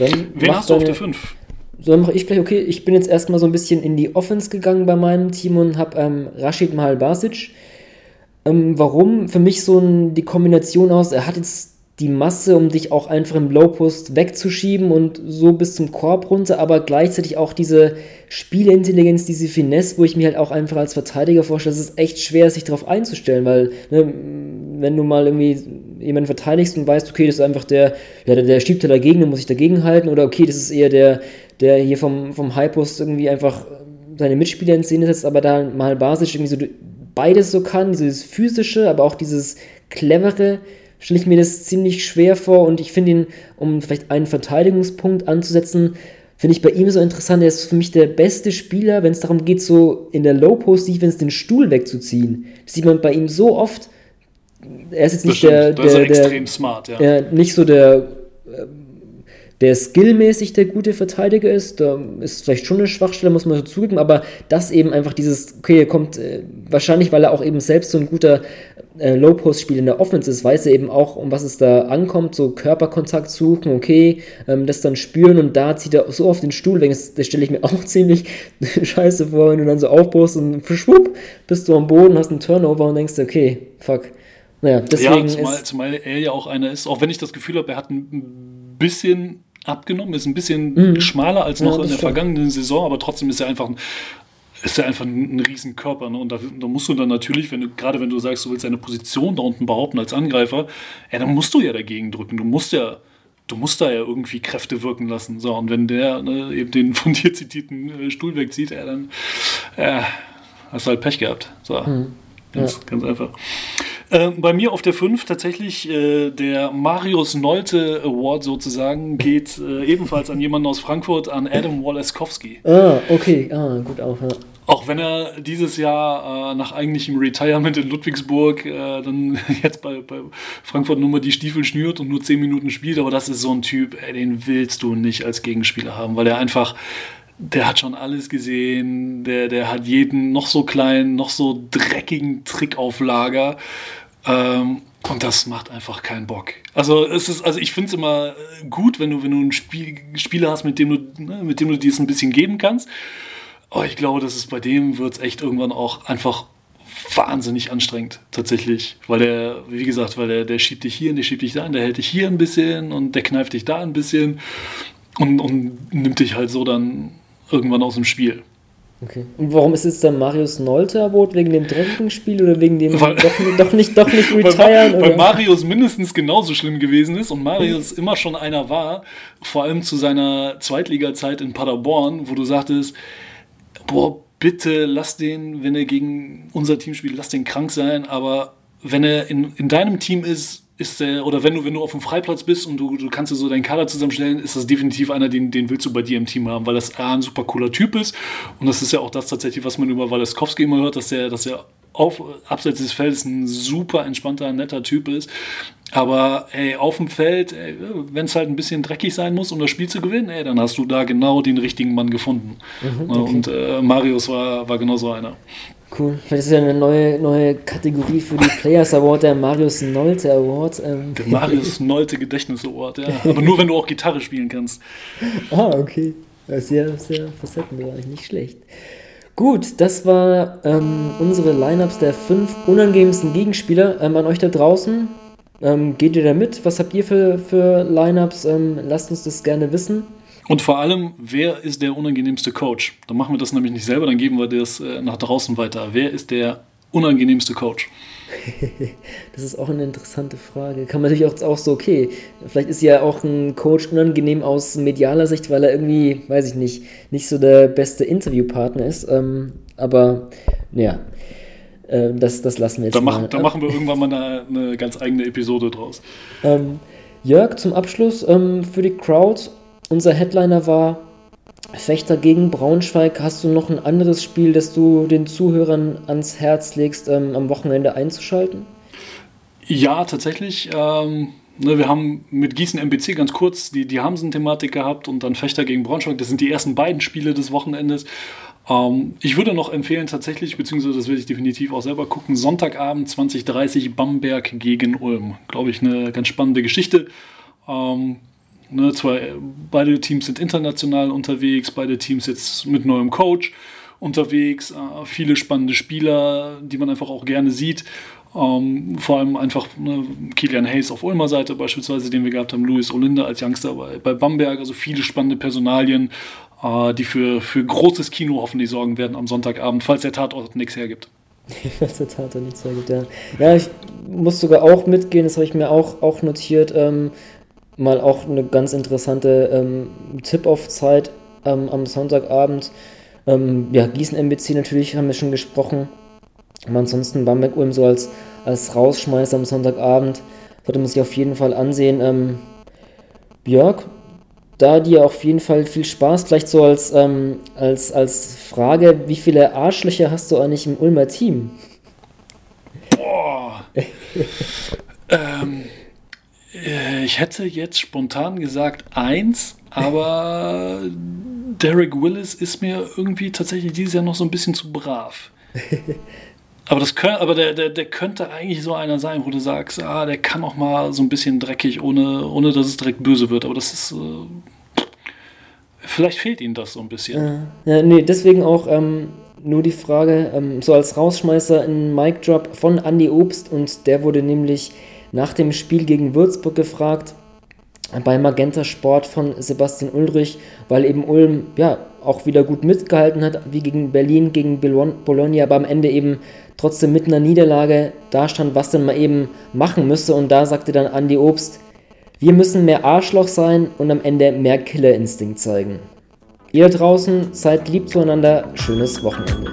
Dann Wen hast du auf der 5? So, dann mache ich gleich, okay, ich bin jetzt erstmal so ein bisschen in die Offense gegangen bei meinem Team und habe ähm, Rashid Mahal Basic. Ähm, warum? Für mich so ein, die Kombination aus, er hat jetzt die Masse, um dich auch einfach im Low-Post wegzuschieben und so bis zum Korb runter, aber gleichzeitig auch diese Spielintelligenz, diese Finesse, wo ich mir halt auch einfach als Verteidiger vorstelle, es ist echt schwer, sich darauf einzustellen, weil ne, wenn du mal irgendwie jemanden verteidigst und weißt, okay, das ist einfach der, ja, der, der schiebt da dagegen, dann muss ich dagegen halten, oder okay, das ist eher der, der hier vom, vom High-Post irgendwie einfach seine Mitspieler in Szene setzt, aber da mal basisch irgendwie so beides so kann, dieses physische, aber auch dieses clevere, stelle ich mir das ziemlich schwer vor und ich finde ihn, um vielleicht einen Verteidigungspunkt anzusetzen, finde ich bei ihm so interessant, er ist für mich der beste Spieler, wenn es darum geht, so in der Low-Post-Defense den Stuhl wegzuziehen. Das sieht man bei ihm so oft. Er ist jetzt nicht stimmt, der, er der, der, extrem smart, ja. ja, nicht so der, der skillmäßig der gute Verteidiger ist. Da ist vielleicht schon eine Schwachstelle, muss man so zugeben, aber das eben einfach dieses, okay, er kommt äh, wahrscheinlich, weil er auch eben selbst so ein guter äh, Low-Post-Spiel in der Offense ist, weiß er eben auch, um was es da ankommt, so Körperkontakt suchen, okay, ähm, das dann spüren und da zieht er so auf den Stuhl weg. Das, das stelle ich mir auch ziemlich scheiße vor, wenn du dann so aufbaust und verschwupp, bist du am Boden, hast einen Turnover und denkst, okay, fuck. Naja, deswegen ja, zumal, ist, zumal er ja auch einer ist, auch wenn ich das Gefühl habe, er hat ein bisschen abgenommen, ist ein bisschen Mhm. schmaler als Ja, noch das in der stimmt. vergangenen Saison, aber trotzdem ist er einfach ein, ist er einfach ein, ein Riesenkörper. Ne? Und da, da musst du dann natürlich, wenn du, gerade wenn du sagst, du willst deine Position da unten behaupten als Angreifer, ja, dann musst du ja dagegen drücken. Du musst ja, du musst da ja irgendwie Kräfte wirken lassen. So, und wenn der ne, eben den von dir zitierten äh, Stuhl wegzieht, ja, dann äh, hast du halt Pech gehabt. So. Ganz, ganz einfach. Ähm, bei mir auf der 5 tatsächlich äh, der Marius Nolte Award sozusagen geht äh, ebenfalls an jemanden aus Frankfurt, an Adam Walaskowski. Ah, okay, ah, gut auch, ja. Auch wenn er dieses Jahr äh, nach eigentlichem Retirement in Ludwigsburg äh, dann jetzt bei, bei Frankfurt nur mal die Stiefel schnürt und nur 10 Minuten spielt, aber das ist so ein Typ, ey, den willst du nicht als Gegenspieler haben, weil er einfach, der hat schon alles gesehen, der, der hat jeden noch so kleinen, noch so dreckigen Trick auf Lager. Ähm, und das macht einfach keinen Bock. Also es ist, also ich finde es immer gut, wenn du, wenn du einen Spiel, Spieler hast, mit dem du, ne, mit dem du dir es ein bisschen geben kannst. Aber ich glaube, dass es bei dem wird es echt irgendwann auch einfach wahnsinnig anstrengend, tatsächlich. Weil der, wie gesagt, weil der, der schiebt dich hier und der schiebt dich da und der hält dich hier ein bisschen und der kneift dich da ein bisschen und, und nimmt dich halt so dann irgendwann aus dem Spiel. Okay. Und warum ist jetzt der Marius Nolte Award? Wegen dem dreckigen Spiel oder wegen dem weil, doch, doch, nicht, doch nicht retiren? Weil, weil Marius mindestens genauso schlimm gewesen ist und Marius immer schon einer war, vor allem zu seiner Zweitliga-Zeit in Paderborn, wo du sagtest, boah, bitte lass den, wenn er gegen unser Team spielt, lass den krank sein, aber wenn er in, in deinem Team ist, ist der, oder wenn du, wenn du auf dem Freiplatz bist und du, du kannst dir so deinen Kader zusammenstellen, ist das definitiv einer, den, den willst du bei dir im Team haben, weil das A, ein super cooler Typ ist und das ist ja auch das tatsächlich, was man über Waleskowski immer hört, dass er, dass er auf, abseits des Feldes ein super entspannter, netter Typ ist. Aber ey, auf dem Feld, wenn es halt ein bisschen dreckig sein muss, um das Spiel zu gewinnen, ey, dann hast du da genau den richtigen Mann gefunden. Mhm, okay. Und äh, Marius war, war genau so einer. Cool. Vielleicht ist ja eine neue, neue Kategorie für die Players Award, der Marius Nolte Award. Ähm. Der Marius Nolte Gedächtnis Award, ja. Aber nur, wenn du auch Gitarre spielen kannst. ah, okay. Sehr, sehr facettenreich, nicht schlecht. Gut, das war ähm, unsere Lineups der fünf unangenehmsten Gegenspieler. Ähm, an euch da draußen, ähm, geht ihr da mit? Was habt ihr für, für Lineups? Ähm, lasst uns das gerne wissen. Und vor allem, wer ist der unangenehmste Coach? Dann machen wir das nämlich nicht selber, dann geben wir das äh, nach draußen weiter. Wer ist der unangenehmste Coach? das ist auch eine interessante Frage. Kann man natürlich auch, auch so, okay, vielleicht ist ja auch ein Coach unangenehm aus medialer Sicht, weil er irgendwie, weiß ich nicht, nicht so der beste Interviewpartner ist. Ähm, aber, naja, äh, das, das lassen wir jetzt da mal. da machen wir irgendwann mal eine, eine ganz eigene Episode draus. Ähm, Jörg, zum Abschluss ähm, für die Crowd unser Headliner war Fechter gegen Braunschweig. Hast du noch ein anderes Spiel, das du den Zuhörern ans Herz legst, ähm, am Wochenende einzuschalten? Ja, tatsächlich. Ähm, ne, wir haben mit Gießen MBC ganz kurz die, die Hamsen-Thematik gehabt und dann Fechter gegen Braunschweig. Das sind die ersten beiden Spiele des Wochenendes. Ähm, ich würde noch empfehlen, tatsächlich, beziehungsweise das werde ich definitiv auch selber gucken, Sonntagabend 2030 Bamberg gegen Ulm. Glaube ich, eine ganz spannende Geschichte. Ähm, Ne, zwar, beide Teams sind international unterwegs, beide Teams jetzt mit neuem Coach unterwegs, äh, viele spannende Spieler, die man einfach auch gerne sieht. Ähm, vor allem einfach ne, Kilian Hayes auf Ulmer Seite beispielsweise, den wir gehabt haben, Luis Olinda als Youngster bei, bei Bamberg, also viele spannende Personalien, äh, die für, für großes Kino hoffentlich sorgen werden am Sonntagabend, falls der Tatort nichts hergibt. falls der Tatort nichts hergibt, ja. Ja, ich muss sogar auch mitgehen, das habe ich mir auch, auch notiert. Ähm, mal auch eine ganz interessante ähm, Tip-Off-Zeit ähm, am Sonntagabend. Ähm, ja, Gießen MBC natürlich, haben wir schon gesprochen. Aber ansonsten Bamberg Ulm so als, als Rausschmeißer am Sonntagabend. Sollte man sich auf jeden Fall ansehen. Ähm, Björk, da dir auf jeden Fall viel Spaß. Vielleicht so als, ähm, als, als Frage, wie viele Arschlöcher hast du eigentlich im Ulmer Team? Boah. ähm, äh, ich hätte jetzt spontan gesagt eins, aber Derek Willis ist mir irgendwie tatsächlich dieses Jahr noch so ein bisschen zu brav. Aber, das können, aber der, der, der könnte eigentlich so einer sein, wo du sagst, ah, der kann auch mal so ein bisschen dreckig, ohne, ohne dass es direkt böse wird. Aber das ist. Äh, vielleicht fehlt ihm das so ein bisschen. Ja, nee, deswegen auch ähm, nur die Frage, ähm, so als Rausschmeißer ein Mic-Drop von Andy Obst und der wurde nämlich nach dem Spiel gegen Würzburg gefragt bei Magenta Sport von Sebastian Ulrich, weil eben Ulm ja auch wieder gut mitgehalten hat, wie gegen Berlin, gegen Bologna, aber am Ende eben trotzdem mit einer Niederlage da stand, was denn mal eben machen müsse. Und da sagte dann Andy Obst, wir müssen mehr Arschloch sein und am Ende mehr Killerinstinkt zeigen. Ihr da draußen seid lieb zueinander, schönes Wochenende.